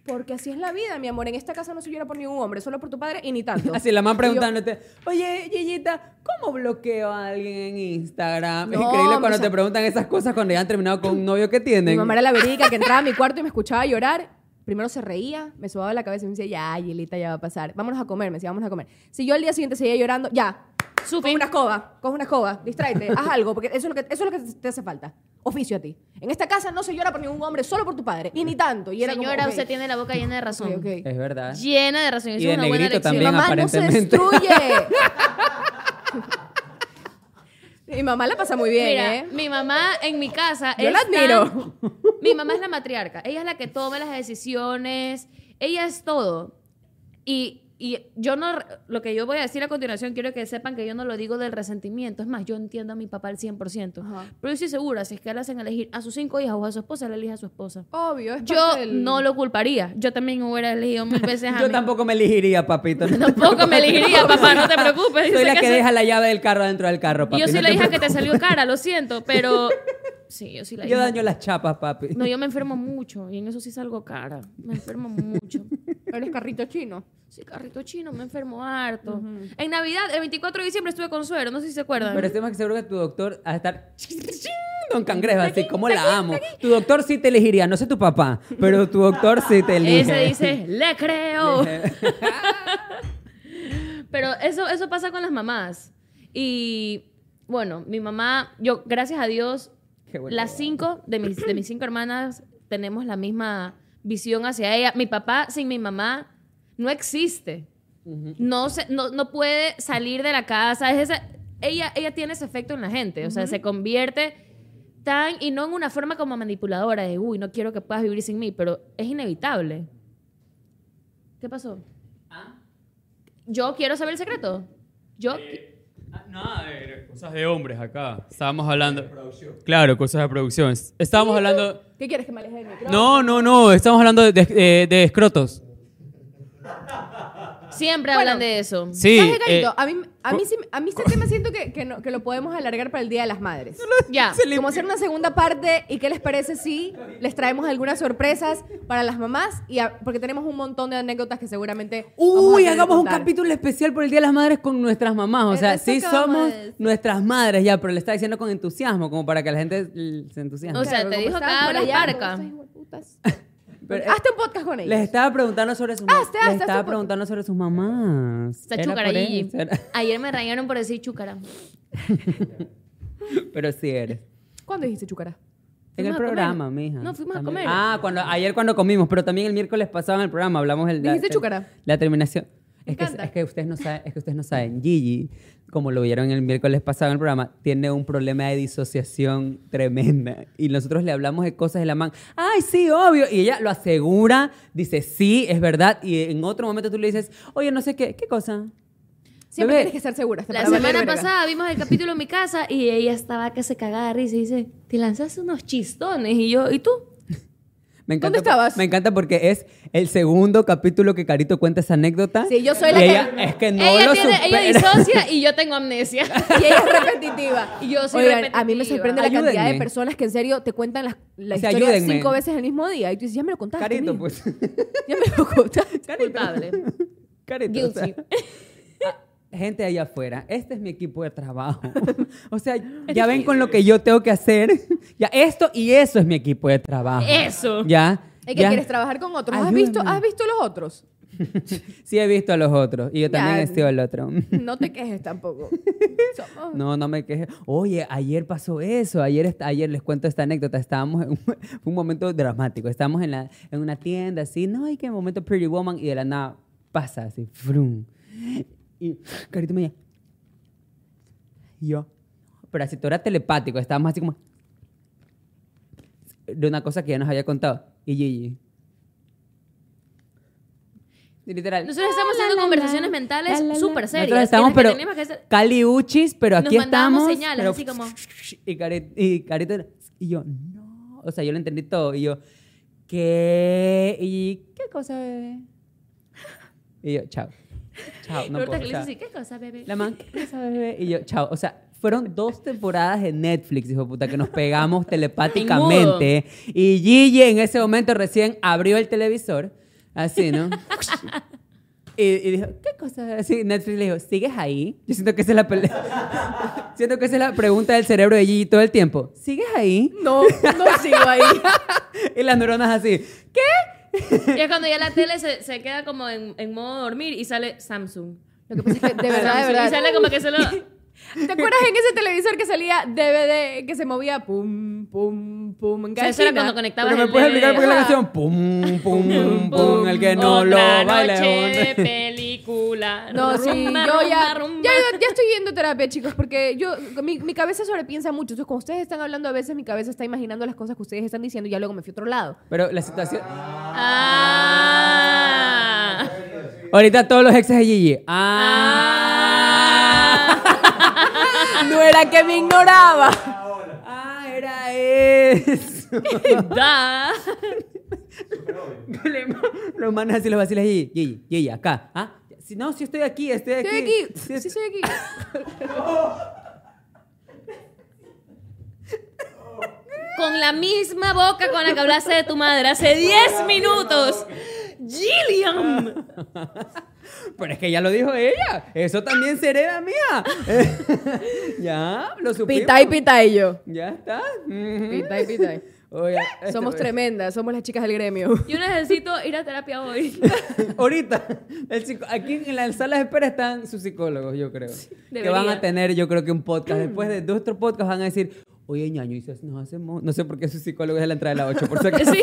porque así es la vida, mi amor. En esta casa no se llora por ningún hombre, solo por tu padre y ni tanto. Así la yo, preguntándote, oye, Yeyita, ¿cómo bloqueo a alguien en Instagram? es No, increíble cuando te preguntan esas cosas cuando ya han terminado con un novio que tienen. Mi mamá era la verica que entraba a mi cuarto y me escuchaba llorar. Primero se reía, me sobaba la cabeza y me decía, ya, Yelita, ya va a pasar. Vámonos a comer, me decía, vamos a comer. Si yo al día siguiente seguía llorando, ya, Su coge fin. una escoba, coge una escoba, distráete, haz algo, porque eso es, lo que, eso es lo que te hace falta. Oficio a ti. En esta casa no se llora por ningún hombre, solo por tu padre. Y ni tanto. Y era como, Señora, usted tiene la boca llena de razón. ok, ok. Es verdad. Llena de razón. Eso Y es de una buena negrito lección. Mi también, mamá no se aparentemente. destruye. mi mamá la pasa muy bien, Mira, ¿eh? mi mamá en mi casa. Yo es la tan- admiro. Mi mamá es la matriarca. Ella es la que toma las decisiones. Ella es todo. Y, y yo no. Lo que yo voy a decir a continuación, quiero que sepan que yo no lo digo del resentimiento. Es más, yo entiendo a mi papá al 100%. Ajá. Pero yo estoy segura, si es que le hacen elegir a sus cinco hijas o a su esposa, le elige a su esposa. Obvio, es Yo del- no lo culparía. Yo también hubiera elegido mil veces a Yo tampoco me elegiría, papito. Tampoco me elegiría, papá, no te preocupes. Soy la que deja la llave del carro dentro del carro, papi. Yo soy no la hija que te salió cara, lo siento, pero. Sí, yo soy la Yo hija. daño las chapas, papi. No, yo me enfermo mucho y en eso sí salgo cara. Me enfermo mucho. Eres carrito chino. Sí, carrito chino, me enfermo harto. En Navidad, el 24 de diciembre estuve con suero, no sé si se acuerdan. Pero estoy más que seguro que tu doctor a estar Don Cangrejo, así como la amo. Tu doctor sí te elegiría, no sé tu papá, pero tu doctor sí te elige. Ese dice, le creo. Pero eso, eso pasa con las mamás. Y bueno, mi mamá, yo, gracias a Dios. Las cinco de mis, de mis cinco hermanas tenemos la misma visión hacia ella. Mi papá sin mi mamá no existe. no, se, no, no puede salir de la casa. Es esa- ella, ella tiene ese efecto en la gente. O sea, se convierte tan, y no en una forma como manipuladora de, uy, no quiero que puedas vivir sin mí, pero es inevitable. ¿Qué pasó? Yo quiero saber el secreto. Yo... Ah, Nada de cosas de hombres acá. Estábamos hablando. Claro, cosas de producción. Estábamos hablando. ¿Qué quieres que me aleje del micrófono? No, no, no. Estamos hablando de, de- de escrotos. Siempre Bueno, hablan de eso. Sí. ¿Sabes, Carito? eh, a mí, a mí, sí, a mí este tema siento que, que, no- que lo podemos alargar para el Día de las Madres. Ya. Como hacer una segunda parte y qué les parece si les traemos algunas sorpresas para las mamás y a- porque tenemos un montón de anécdotas que seguramente vamos a Uy, querer hagamos un contar. capítulo especial por el Día de las Madres con nuestras mamás. O sea, Eso sí acabamos somos de decir. nuestras madres ya, pero le está diciendo con entusiasmo, como para que la gente l- se entusiasme. O sea, Claro, te como dijo por allá, parca. como estos hijueputas. Pero, eh, Hazte un podcast con ellos. les estaba preguntando sobre sus mamás. hazte, Les hazte estaba un preguntando sobre sus mamás. Está Era chúcara, por Gigi. eso, era- Ayer me rayaron por decir chúcara. Pero sí eres. ¿Cuándo dijiste chucara? En el Fuimos a comer. programa, mija. No, fuimos a También. comer. Ah, cuando, ayer cuando comimos, pero también el miércoles pasado en el programa hablamos el, ¿Dijiste la, chúcara? la terminación. Me Es que, encanta. es que ustedes no saben, es que ustedes no saben. Gigi, como lo vieron el miércoles pasado en el programa, tiene un problema de disociación tremenda. Y nosotros le hablamos de cosas de la man. Ay, sí, obvio. Y ella lo asegura, dice, sí, es verdad. Y en otro momento tú le dices, oye, no sé qué, ¿qué cosa? Siempre Bebé. tienes que estar segura. La semana pasada vimos el capítulo en mi casa y ella estaba que se cagaba de risa y dice, te lanzaste unos chistones. Y yo, ¿y tú? Me encanta, ¿Dónde estabas? Me encanta porque es el segundo capítulo que Carito cuenta esa anécdota. Sí, yo soy Y la que- ella, Es que no ella, lo tiene, ella disocia y yo tengo amnesia. Y ella es repetitiva. Y yo soy Oigan, a mí me repetitiva. sorprende la cantidad de personas que en serio te cuentan la, la O sea, historia ayúdenme. cinco veces el mismo día. Y tú dices, ya me lo contaste. Carito, pues. Ya me lo contaste. Culpable. Carito, o sea, gente allá afuera, este es mi equipo de trabajo. o sea, ya ven con lo que yo tengo que hacer. Ya esto y eso es mi equipo de trabajo. Eso. Ya. Es que ya. quieres trabajar con otros. ¿Has visto, ¿Has visto los otros? Sí he visto a los otros y yo también Ya. he sido el otro. No te quejes tampoco. Somos- No, no me queje. Oye, ayer pasó eso. Ayer, ayer les cuento esta anécdota. Estábamos en un momento dramático. Estábamos en, la, en una tienda así. No, hay que momento Pretty Woman. Y de la nada pasa así. Frum. Y Carito me dice. Y yo. Pero así todo era telepático. Estábamos así como. de una cosa que ya nos había contado. Y Gigi. Y literal. Nosotros estamos haciendo conversaciones mentales súper serias. Nosotros estamos, pero hacer- caliuchis, pero aquí estamos. señales, pero- así como- Y, Cari- y Carito, y yo, no. O sea, yo lo entendí todo. Y yo, ¿qué? Y, ¿qué cosa, bebé? Y yo, chao. Chao, no puedo. que o le sea, dices, ¿qué cosa, bebé? la man, ¿qué cosa, bebé? Y yo, chao. O sea, fueron dos temporadas de Netflix, hijo de puta, que nos pegamos telepáticamente. Y Gigi en ese momento recién abrió el televisor, así, ¿no? Y, y dijo, ¿qué cosa? Así, Netflix le dijo, ¿sigues ahí? Yo siento que esa es la pele- Siento que esa es la pregunta del cerebro de Gigi todo el tiempo. ¿Sigues ahí? No, no sigo ahí. Y las neuronas así, ¿qué? Y es cuando ya la tele se, se queda como en, en modo dormir y sale Samsung. Lo que pasa es que, de verdad, de verdad. Y sale como que solo... ¿Te acuerdas en ese televisor que salía DVD que se movía pum, pum, pum? En O sea, cada eso era cuando conectabas Pero me el puedes explicar por qué la canción pum, pum, pum, el que no lo Otra baila. noche de hombre. película. No, sí, Rumba, yo ya, rumba, rumba. ya, ya estoy yendo a terapia, chicos, porque yo, mi, mi cabeza sobrepiensa mucho. Entonces, cuando ustedes están hablando, a veces mi cabeza está imaginando las cosas que ustedes están diciendo y ya luego me fui a otro lado. Pero la situación... Ah. Ahorita todos los exes de Gigi. Ah. Que me ignoraba. Ah, era eso. Da. los manes así los vacilas Gigi. Gigi, Gigi, acá. ¿Ah? Si, no, si estoy aquí, estoy aquí. Estoy aquí. Sí, Sí, estoy aquí. Con la misma boca con la que hablaste de tu madre hace 10 minutos. Gilliam. Pero es que ya lo dijo ella. Eso también se hereda mía. ya, lo supimos. Pita y pita y yo. Ya está. Ujú. Pita y pita y. Oye, este- Somos tremendas, somos las chicas del gremio. Yo necesito ir a terapia hoy. Ahorita, el aquí en la sala de espera están sus psicólogos, yo creo. que van a tener, yo creo que un podcast. Después de nuestro podcast van a decir, oye, ñaño, y si nos hacemos... No sé por qué su psicólogo es de la entrada de la 8, por si acaso. Sí.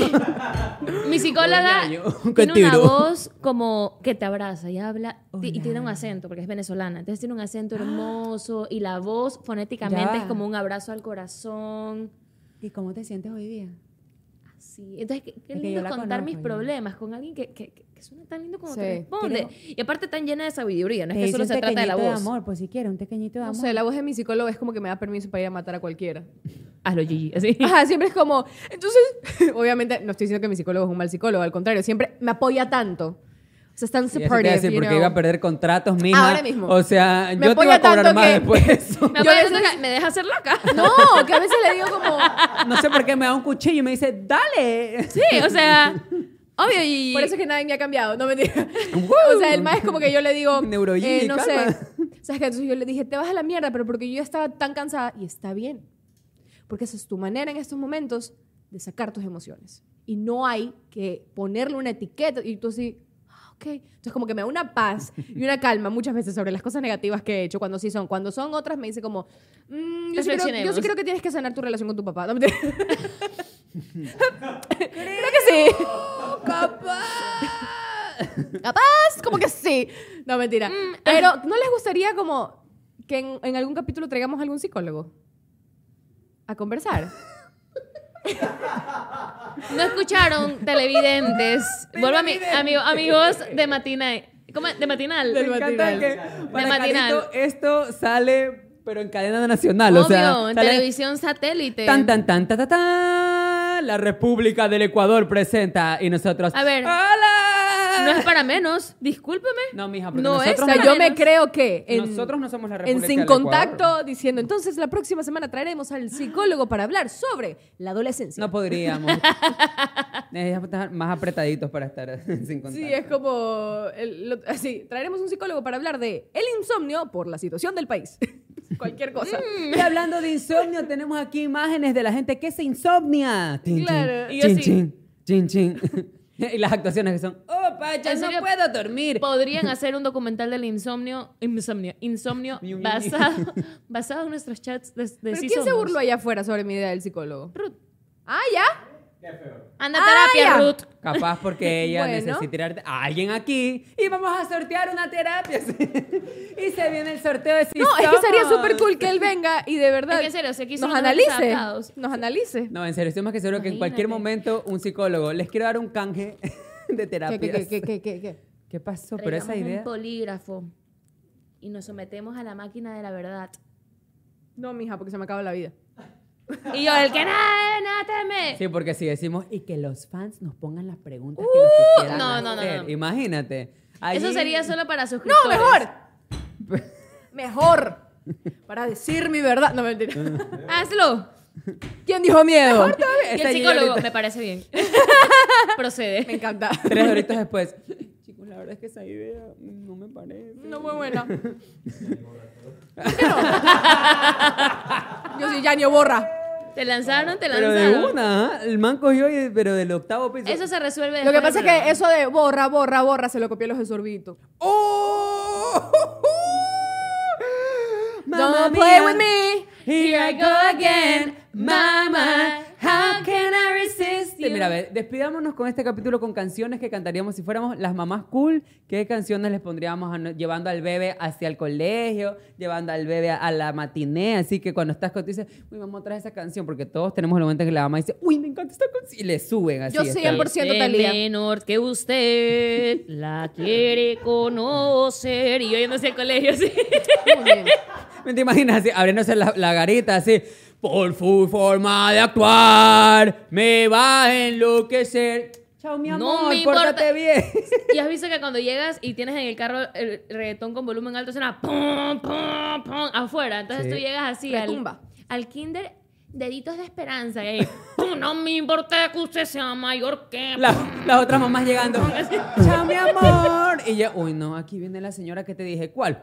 Mi psicóloga Oye, ñaño, tiene una voz como que te abraza y habla y tiene un acento porque es venezolana. Entonces tiene un acento hermoso y la voz fonéticamente Ya. es como un abrazo al corazón. ¿Y cómo te sientes hoy día? Sí. Entonces, qué, qué lindo contar mis conozco, problemas con alguien que, que, que- suena tan lindo como Sí. te responde. Y aparte tan llena de sabiduría, no es que solo se trata de la voz. amor, pues si quieres, un pequeñito de No amor. sé, la voz de mi psicólogo es como que me da permiso para ir a matar a cualquiera. Hazlo, Gigi. Así. Ajá, siempre es como. Entonces, obviamente, no estoy diciendo que mi psicólogo es un mal psicólogo, al contrario, siempre me apoya tanto. O sea, es tan Y eso te iba a supportive. decir, you porque know. iba a perder contratos, mija. Ahora mismo. O sea, Me yo te iba a cobrar más que- después de eso. Me, Yo a apoya veces- que- me deja hacer loca. No, que a veces le digo como. No sé por qué me da un cuchillo y me dice, dale. Sí, o sea, obvio. Y, Por eso es que nadie me ha cambiado, no mentira. o sea, el más es como que yo le digo, eh, no calma. sé. ¿Sabes qué? Entonces yo le dije, te vas a la mierda, pero porque yo ya estaba tan cansada y está bien. Porque esa es tu manera en estos momentos de sacar tus emociones. Y no hay que ponerle una etiqueta y tú así, ok. Entonces como que me da una paz y una calma muchas veces sobre las cosas negativas que he hecho cuando sí son. Cuando son otras me dice como, "Mm, yo, sí creo, yo Reflexionemos. sí creo que tienes que sanar tu relación con tu papá. No, mentira. creo que sí. Capaz, como que sí. No, mentira. Pero, ¿no les gustaría como que en, en algún capítulo traigamos algún psicólogo? A conversar. No escucharon televidentes. Vuelvo a mi, amigo, amigos de matinal. ¿Cómo? es? De matinal. Del Me encanta matinal. que para De matinal. Carito esto sale, pero en cadena nacional. Obvio, o sea, en sale televisión satélite. tan, tan, tan, ta, ta, ta. La República del Ecuador presenta y nosotros. A ver. ¡Hola! No es para menos, discúlpeme. No, mija, porque No es, nosotros, O sea, para yo me creo que en, nosotros no somos la en República Sin del Ecuador. Contacto diciendo, entonces la próxima semana traeremos al psicólogo para hablar sobre la adolescencia. No podríamos. Necesitamos estar más apretaditos para estar sin contacto. Sí, es como el- lo- así, traeremos un psicólogo para hablar de el insomnio por la situación del país. Cualquier cosa. Y hablando de insomnio, tenemos aquí imágenes de la gente que se insomnia. Chin, Claro. chin, Y yo chin, sí. chin, chin, chin. Y las actuaciones que son, oh, pacha, ¿En no serio? puedo dormir. Podrían hacer un documental del insomnio, insomnio, insomnio basado, basado en nuestros chats de, de ¿Pero sí quién se burló allá afuera sobre mi idea del psicólogo? Ruth. Ah, ya. Anda a terapia. Ruth. Capaz porque ella Bueno. necesita ir a alguien aquí y vamos a sortear una terapia. y se viene el sorteo de No, es que sería súper cool que él venga y de verdad Es que en serio, se quiso nos unos analice. Nos analice. No, en serio, estoy más que seguro que en cualquier Imagínate. momento un psicólogo les quiero dar un canje de ¿Qué, terapias. qué, qué, qué, qué, qué, qué? ¿Qué pasó? Pero esa Traigamos idea. un polígrafo y nos sometemos a la máquina de la verdad. No, mija, porque se me acaba la vida. Y yo, el que nada, nada teme. Sí, porque si decimos y que los fans nos pongan las preguntas que nos quisieran Uh, no, no, no, hacer. no. Imagínate. Eso sería solo para ¡No, suscriptores. mejor! mejor. Para decir mi verdad. No, mentira. Hazlo. ¿Quién dijo miedo? Y el psicólogo, ahorita- me parece bien. Procede. Me encanta. Tres horitos después. Chicos, la verdad es que esa idea no me parece. No fue buena. Yo soy Yanio Borra. Te lanzaron, te Pero de lanzaron. una, ¿ah? el man cogió y, pero del octavo piso. Eso se resuelve Lo que pasa es que eso de borra, borra, borra se lo copió los de Sorbito. ¡Oh! Don't play with me. Here I go again, mama. How can I resist you? Mira, a ver, despidámonos con este capítulo con canciones que cantaríamos si fuéramos las mamás cool. ¿Qué canciones les pondríamos a no- llevando al bebé hacia el colegio, llevando al bebé a, a la matiné? Así que cuando estás con tu dices, uy, vamos a traer esa canción, porque todos tenemos el momento en que la mamá dice, uy, me encanta esta canción. Y le suben así. Yo está. 100% Este Talía. menor que usted la quiere conocer. Y yo yendo hacia el colegio así. Muy bien. ¿Me te imaginas así, abriéndose la, la garita así? Por su forma de actuar, me va a enloquecer. Chao, mi No amor, me importa. bien. Y has visto que cuando llegas y tienes en el carro el reggaetón con volumen alto, suena pum, pum, pum, afuera. Entonces Sí. tú llegas así al, Retumba. al kinder, deditos de esperanza. Y ahí, no me importa que usted sea mayor que... La- las otras mamás llegando. Chao, mi amor. Y yo, uy, no, aquí viene la señora que te dije, ¿cuál?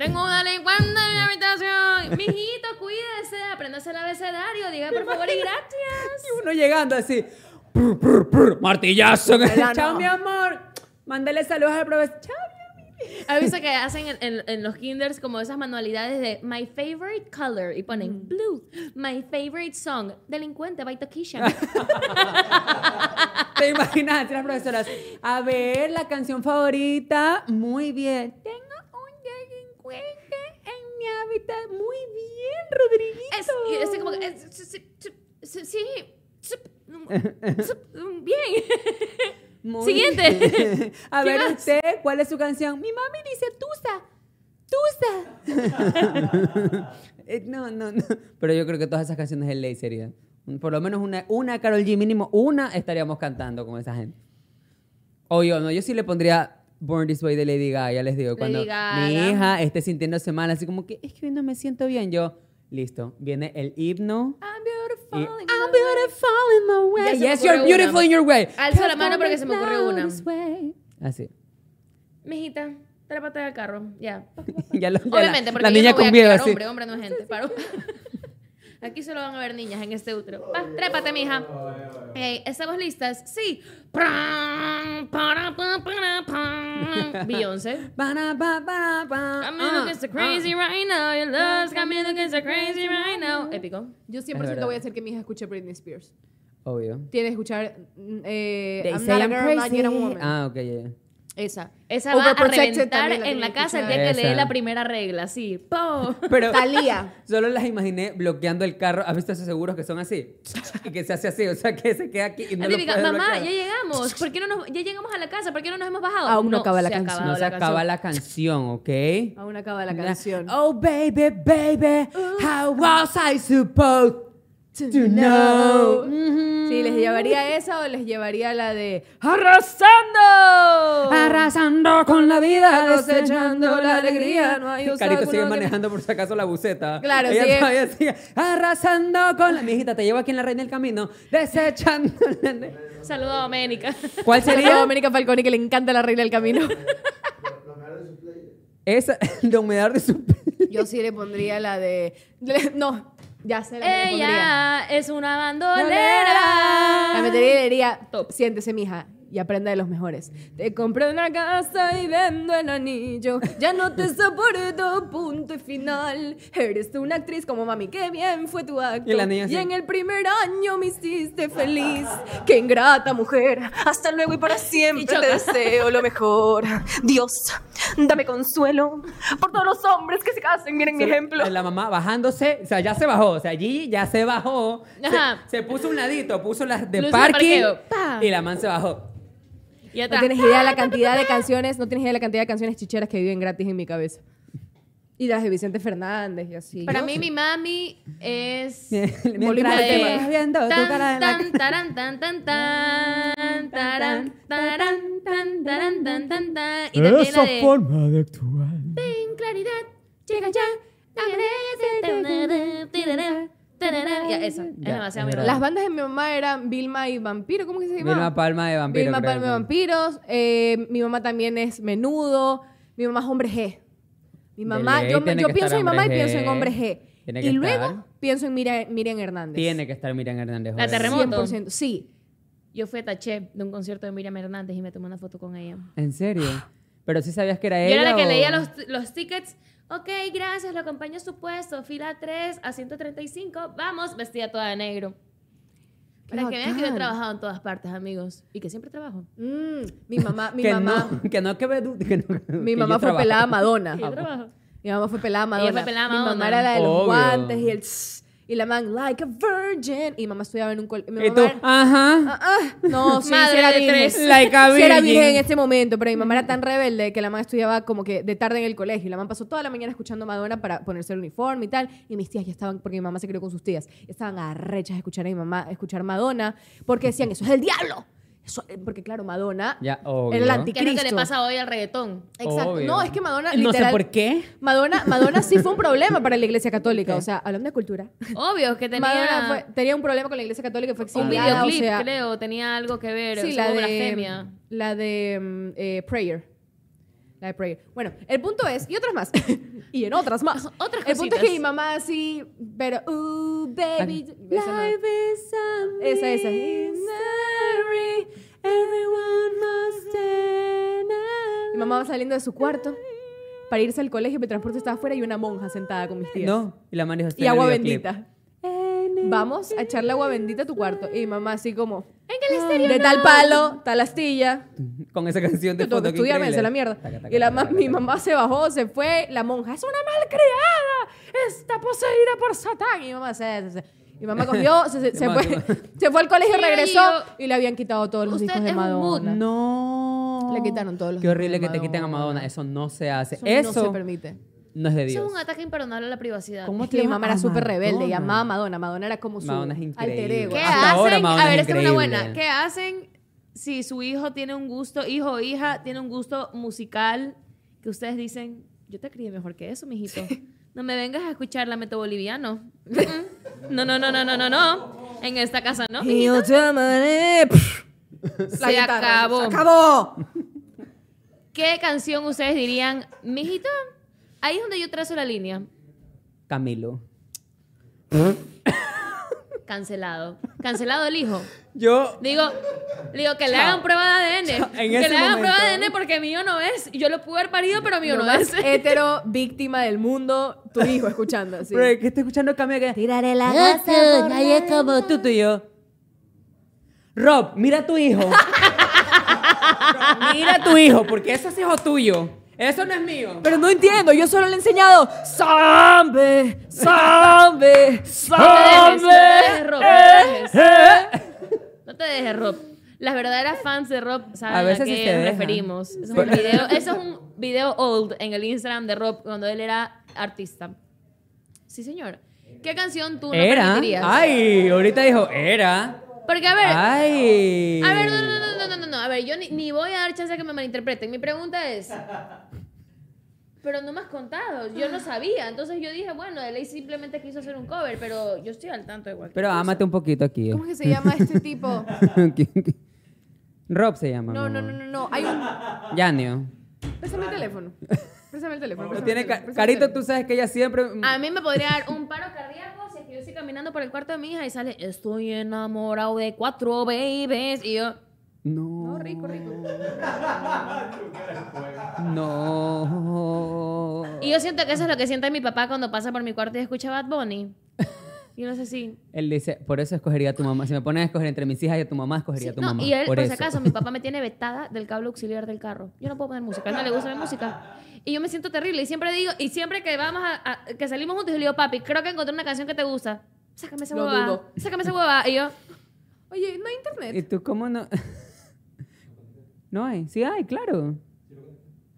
Tengo una delincuente en mi habitación. Mijito, cuídese, apréndase el abecedario. Diga por favor y gracias. Y uno llegando así. martillazo. Chao, mi amor. Mándale saludos al profesor. Chao, mi amor. ¿Has visto que hacen en, en- en los kinders como esas manualidades de My favorite color y ponen blue, My favorite song, Delincuente by Tokisha. ¿Te imaginas las profesoras? A ver, la canción favorita. Muy bien. Tengo un delincuente en mi hábitat. Muy bien, Rodriguito. Es, y es como que, es- sí, bien. Muy Siguiente. A ¿Qué ver, más? usted, ¿cuál es su canción? Mi mami dice Tusa. Tusa. Eh, no, no, no. Pero yo creo que todas esas canciones de ley serían. Por lo menos una, una Carol G, mínimo una estaríamos cantando con esa gente. O yo, no, yo sí le pondría Born This Way de Lady Gaga, ya les digo. Cuando Gaga. mi hija esté sintiéndose mal, así como que es que hoy no me siento bien, yo, listo, viene el himno. I'm beautiful. Y, I'm beautiful in my way. Yes, you're beautiful una. in your way. Alza la mano porque se me Down una. Así. Mijita, trépate al carro. Ya. ya lo, ya Obviamente, la, porque la yo niña no voy con miedo criar así. hombre, hombre no es gente. Paro. Aquí solo van a ver niñas en este útero. Va, trépate, mija. Ey, ¿Estamos listas? Sí. Beyoncé. I'm in against the crazy right now. Your love's got me against the crazy right now. Épico. Yo Es 100% verdad. voy a hacer que mi hija escuche Britney Spears. Obvio. Tiene que escuchar mm, eh, They I'm say not a I'm girl, not crazy. yet a woman. Ah, ok, ya. Esa. Esa va a reventar la en la casa el día que lee la primera regla. Sí. ¡Po! Pero Talía. solo las imaginé bloqueando el carro. ¿Has visto esos seguros que son así? Y que se hace así, o sea, que se queda aquí y no La típica, mamá, bloquear. ya llegamos. ¿Por qué no nos, ya llegamos a la casa? ¿Por qué no nos hemos bajado? Aún no acaba la canción. No se la acaba canción. la canción, ¿ok? Aún acaba la canción. Oh, baby, baby, how was I supposed to know? Sí, ¿les llevaría esa o les llevaría la de ¡Arrasando! Arrasando con la vida, Cosechando la alegría, no hay Carito sigue que- manejando por si acaso la buceta. Claro, Ella sigue. todavía sigue arrasando con la... Mi hijita, te llevo aquí en la reina del camino, desechando... la- Saludo a Doménica. ¿Cuál Sería sería? Doménica Falconi que le encanta la reina del camino. Esa, de humedad de su... Yo sí le pondría la de. No, ya sé la. Ella es una bandolera. La metería le diría: Top. Siéntese, mija. Y aprenda de los mejores. Te compré una casa y vendo el anillo. Ya no te soporto, punto y final. Eres una actriz como mami, qué bien fue tu acto. Y la niña así. en el primer año me hiciste feliz. Qué ingrata mujer. Hasta luego y para siempre te deseo lo mejor. Dios, dame consuelo por todos los hombres que se casen. Miren mi ejemplo. La mamá bajándose, o sea, ya se bajó. O sea, Gigi ya se bajó. Se-. Se, puso un ladito, puso las de de parking. Y la man se bajó. Y No tienes idea de la cantidad de canciones, no tienes idea de la cantidad de canciones chicheras que viven gratis en mi cabeza. Y las de Vicente Fernández y así. Para mí, mi mami es. Volvimos Mientras al te tema. vas viendo tu Tan, cara en la tan, taran, tan, tan, tan, taran, taran, tan, taran, tan, tan, tan. Y también la de forma de actuar. En claridad, llega ya. Ya, es Ya, demasiado es mi verdad. Las bandas de mi mamá eran Vilma y Vampiro, ¿cómo que se llama? Vilma Palma de Vampiro. Vilma creo Palma que. Vampiros. eh, mi mamá también es Menudo. Mi mamá es Hombre G. Mi De mamá, ley yo, tiene yo que pienso en mi mamá y Hombre pienso en G. Hombre G. Tiene Y luego estar. pienso en Miriam, Miriam Hernández. Tiene que estar Miriam Hernández. La joder. terremoto. 100%. Sí. Yo fui a Taché de un concierto de Miriam Hernández y me tomé una foto con ella. ¿En serio? Pero sí sabías que era Yo ella. era la que o- leía los, los tickets. Ok, gracias, lo acompaño a su puesto. Fila 3 a 135. Vamos, vestida toda de negro. Para que vean que yo he trabajado en todas partes, amigos. Y que siempre trabajo. Mm, mi mamá, mi que mamá, No, que no, que, ve du- que no- mi que mamá fue trabajo. pelada Madonna. Que yo trabajo. Mi mamá fue pelada Madonna. fue pelada Mi mamá Madonna. era la de los Obvio. guantes y el tss, y la man like a virgin y mamá estudiaba en un colegio. Ajá. Ah, ah, no, sí, Madre sí era de virgen. tres. Like a Sí era virgin. virgen en este momento, pero mi mamá era tan rebelde que la mamá estudiaba como que de tarde en el colegio. Y la mamá pasó toda la mañana escuchando Madonna para ponerse el uniforme y tal. Y mis tías ya estaban, porque mi mamá se crió con sus tías, estaban arrechas de escuchar a mi mamá, escuchar Madonna, porque decían, eso es el diablo. Eso- eh, porque claro, Madonna Ya, obvio. era el ¿Qué anticristo. es lo que le pasa hoy al reggaetón? Exacto. Obvio. No, es que Madonna, No sé literal, por qué. Madonna, Madonna sí fue un problema para la iglesia católica. O sea, hablando de cultura. Obvio que tenía Madonna fue- tenía un problema con la iglesia católica, fue un exiliada, videoclip, o sea, creo. Tenía algo que ver. Sí, o la sea, hubo de, blasfemia. la de mm, eh, Prayer. La de Prayer. Bueno, el punto es, y otras más, y en otras más. Otras El punto es que mi mamá así, pero, uh, baby. Esa, no. esa, esa. Mi mamá va saliendo de su cuarto para irse al colegio, mi transporte estaba afuera y una monja sentada con mis tías. No. Y la man dijo, "Está Y agua videoclip". bendita. Vamos a echarle agua bendita a tu cuarto. Y mi mamá así como, En el estéreo. de tal palo, tal astilla. Con esa canción de estudiarme, increíble. esa la mierda. Taca, taca, Y la taca, mi mamá se bajó, se fue, la monja, es una malcriada, está poseída por Satán. Y mi mamá se... se- se- mi mamá cogió, se, fue, se fue al colegio, Sí, regresó yo- y le habían quitado todos los hijos de. Madonna. No. Le quitaron todos los Qué horrible que te quiten a Madonna. Madonna. Eso no se hace. Eso, Eso, no se permite. No es de Eso es un ataque imperdonable a la privacidad. ¿Cómo Es te que mi mamá era súper rebelde y amaba a Madonna. Madonna era como su Madonna es alter increíble. ego. ¿Qué Hasta hacen? ahora Madonna a ver, es esta es una buena. ¿Qué hacen si su hijo tiene un gusto, hijo o hija, tiene un gusto musical que ustedes dicen, yo te crié mejor que eso, mijito? No me vengas a escuchar lamento boliviano. No, no, no, no, no, no, no. En esta casa no. Yo te amaré. Se acabó. Se acabó. ¿Qué canción ustedes dirían, mijito? Ahí es donde yo trazo la línea. Camilo. Cancelado. Cancelado el hijo. Yo. Digo, digo que le hagan prueba de ADN. Chao. En que ese le hagan prueba de. ADN porque mío no es. Yo lo pude haber parido, pero mío no es. hetero, víctima del mundo, tu hijo escuchando así. Pero que estoy escuchando Camilo que. Tiraré la Ahí es como tú, tú y yo. Rob, mira a tu hijo. Mira a tu hijo, porque eso es hijo tuyo. Eso no es mío. Pero no entiendo, yo solo le he enseñado No te dejes, no te dejes. Rob. No te dejes. No te dejes, Rob. Las verdaderas fans de Rob saben A qué sí se nos referimos. Eso es, un video, eso es un video old en el Instagram de Rob cuando él era artista. Sí, señor. ¿Qué canción tú no Era. permitirías? Ay, ahorita dijo, era. Porque, a ver, Ay. A ver, no, no, no, no, no, no, no. A ver, yo ni, ni voy a dar chance a que me malinterpreten. Mi pregunta es. Pero no me has contado. Yo no sabía. Entonces yo dije, bueno, de ley simplemente quiso hacer un cover, pero yo estoy al tanto de cualquier Pero cosa. ámate un poquito aquí. ¿Cómo es que se llama este tipo? Rob se llama. No, no, no, no, no. Hay un. Yanio. Préstame el teléfono. Préstame el teléfono. Lo préstame tiene el teléfono, Carito, tú sabes que ella siempre. A mí me podría dar un paro cardíaco si es que yo estoy caminando por el cuarto de mi hija y sale, estoy enamorado de cuatro babies. Y yo, No. No, rico, rico. No. Y yo siento que eso es lo que siente mi papá cuando pasa por mi cuarto y escucha Bad Bunny. Yo no sé si... Él dice, por eso escogería a tu mamá. Si me pones a escoger entre mis hijas y a tu mamá, escogería a tu no, mamá. y él, por, por si acaso, mi papá me tiene vetada del cable auxiliar del carro. Yo no puedo poner música, a él no le gusta la música. Y yo me siento terrible. Y siempre digo, y siempre que vamos a, a- que salimos juntos, yo le digo, papi, creo que encontré una canción que te gusta. Sácame esa huevada. Sácame esa huevada. Y yo, Oye, no hay ¿Y internet. tú cómo no? No hay. Sí hay, claro.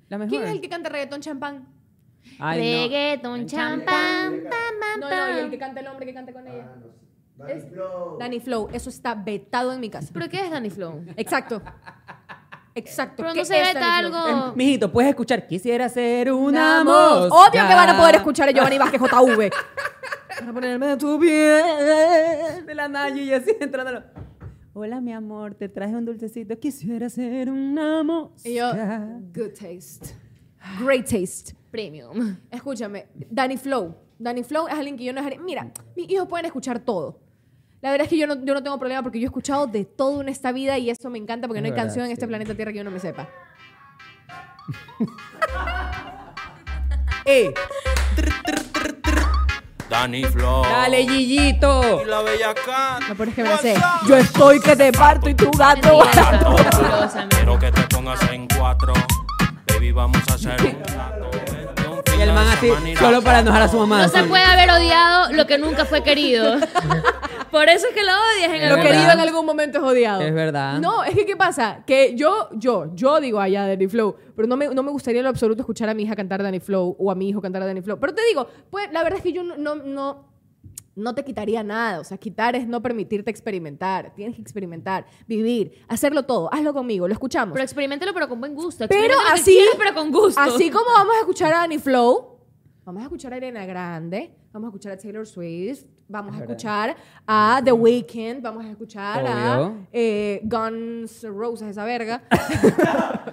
La mejor. ¿Quién es el que canta reggaetón champán? Ay, no. reggaeton, champán, pam, pam, No, no, y el que canta el hombre que canta con ella. Es Danny Flow. Eso está vetado en mi casa. ¿Pero qué es Danny Flow? Exacto. Exacto. Pero ¿Qué no se es veta Danny Flow? algo... Mijito, puedes escuchar. Quisiera ser una mosca. Obvio que van a poder escuchar a Giovanni Vázquez JV. Para ponerme tu piel. De la Nayi y así entrando. Hola, mi amor, te traje un dulcecito. Quisiera ser una mosca. Y yo, good taste. Great taste. Premium. Escúchame, Danny Flow. Danny Flow es alguien que yo no dejaré. Mira, mis hijos pueden escuchar todo. La verdad es que yo no, yo no tengo problema porque yo he escuchado de todo en esta vida y eso me encanta porque no hay verdad, canción en este planeta Tierra que yo no me sepa. ¡Eh! Danny Flow. ¡Dale, Gillito! Y la bella cat. Peor es que me la sé. Yo estoy que te parto y tu gato. Mentirosa. Quiero que te pongas en cuatro. Baby, vamos a hacer un trato. Y el man así, solo para enojar a su mamá. No se así. puede haber odiado lo que nunca fue querido. Por eso es que lo odias en Lo verdad. querido en algún momento es odiado. Es verdad. No, es que ¿qué pasa? Que yo, yo, yo digo allá Danny Flow, pero no me, no me gustaría en lo absoluto escuchar a mi hija cantar Danny Flow o a mi hijo cantar Danny Flow. Pero te digo, pues la verdad es que yo no, no, no, no te quitaría nada. O sea, quitar es no permitirte experimentar. Tienes que experimentar, vivir, hacerlo todo. Hazlo conmigo, lo escuchamos. Pero experimentalo, pero con buen gusto. Pero así, quieras, pero con gusto. así como vamos a escuchar a Danny Flow, vamos a escuchar a Ariana Grande, vamos a escuchar a Taylor Swift, vamos a verdad. escuchar a The Weeknd, vamos a escuchar a eh, Guns Roses, esa verga.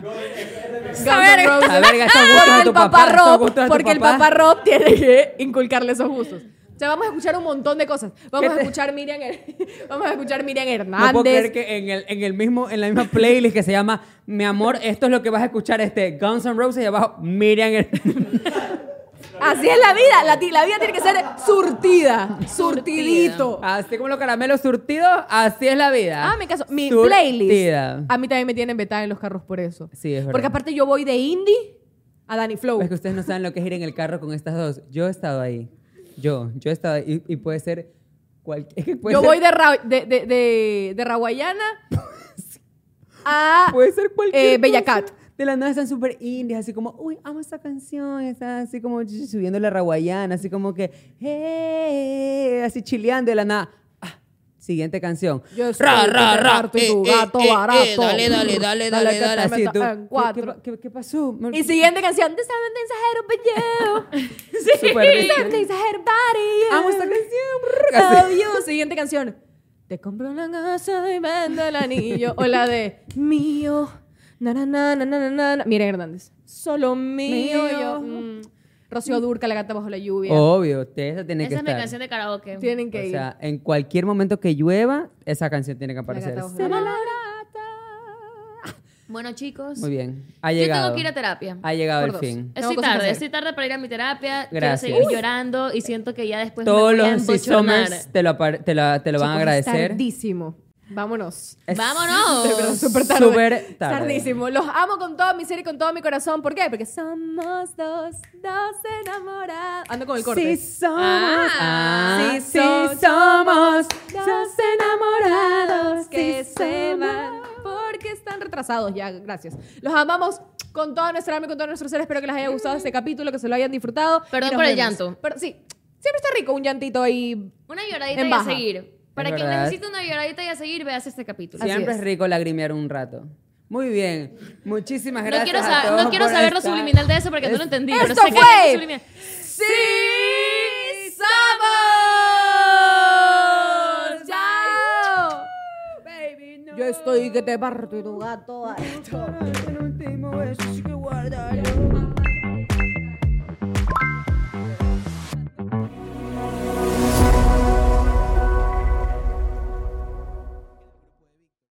Guns verga. Roses. Esa verga, esos gustos Porque de el tu papá papá, Rob, porque el papá. papá Rob tiene que inculcarle esos gustos. O sea, vamos a escuchar un montón de cosas. Vamos ¿Qué a escuchar Miriam, vamos a escuchar Miriam No Hernández. puedo creer que en, el, en, el mismo, en la misma playlist que se llama Mi amor, esto es lo que vas a escuchar, este Guns N' Roses y abajo Miriam. Así es la vida. La, la vida tiene que ser surtida. Surtidito. Así como los caramelos surtidos, así es la vida. Ah, me caso. Mi Surtida. playlist. A mí también me tienen vetada en los carros por eso. Sí, es verdad. Porque aparte yo voy de indie a Danny Flow. Es que ustedes no saben lo que es ir en el carro con estas dos. Yo he estado ahí. Yo, yo ahí. Y, y puede ser. cual- es que puede Yo ser- voy de, Ra- de, de, de, de Raguayana a Puede ser cualquier. eh, Bella cosa. Cat. De la nada están súper indies, así como, uy, amo esta canción. Están así como subiendo la raguayana, así como que, hey, así chileando de la nada. Siguiente canción. Yo estoy que te parto y tu gato barato. dale, dale, dale, dale, dale. tú, en ¿qué- cuatro. ¿qué, qué, qué pasó? Y siguiente canción. Te saben de mensajero, pero Súper Te rico. saben de mensajero, body. Amo esta canción. Love you. Siguiente canción. Te compro una casa y vendo el anillo. O la de mío. Na, na, na, na, na, na, na. Miren Hernández. Solo mío. Mío. Yo, mm. Rocío Durca, la gata bajo la lluvia. Obvio, usted esa tiene Esa que es mi estar. canción de karaoke. Tienen que O ir. sea, en cualquier momento que llueva, esa canción tiene que aparecer. gata bajo Se la la Bueno, chicos. Muy bien. Ha Yo llegado. tengo que ir a terapia. Ha llegado el dos. fin. Estoy tarde, estoy tarde para ir a mi terapia. Gracias. Quiero seguir llorando y siento que ya después Todos me voy a los te lo, te la- te lo van a agradecer. Es tardísimo. Vámonos. Es ¡Vámonos! De verdad, súper tarde. Súper tarde. Tardísimo. Los amo con todo mi ser y con todo mi corazón. ¿Por qué? Porque somos dos, dos enamorados. Ando con el corte. Sí somos, Ah, ah, sí sí somos dos dos enamorados que sí se van porque están retrasados ya. Gracias. Los amamos con toda nuestra alma y con todo nuestro ser. Espero que les haya gustado este capítulo, que se lo hayan disfrutado. Perdón por el llanto. Pero sí, siempre está rico un llantito ahí. Una lloradita En y a baja. seguir. Para Es quien verdad. necesite una lloradita y a seguir, veas este capítulo. Siempre es. es rico lagrimear un rato. Muy bien. Muchísimas No gracias. quiero, a sa- todos no quiero por saber lo subliminal de eso porque no lo entendí. pero ¡Esto sé fue! subliminal. ¡Sí somos! ¡Chao! Yo estoy que te parto y tu gato. El último beso sí que guardaré.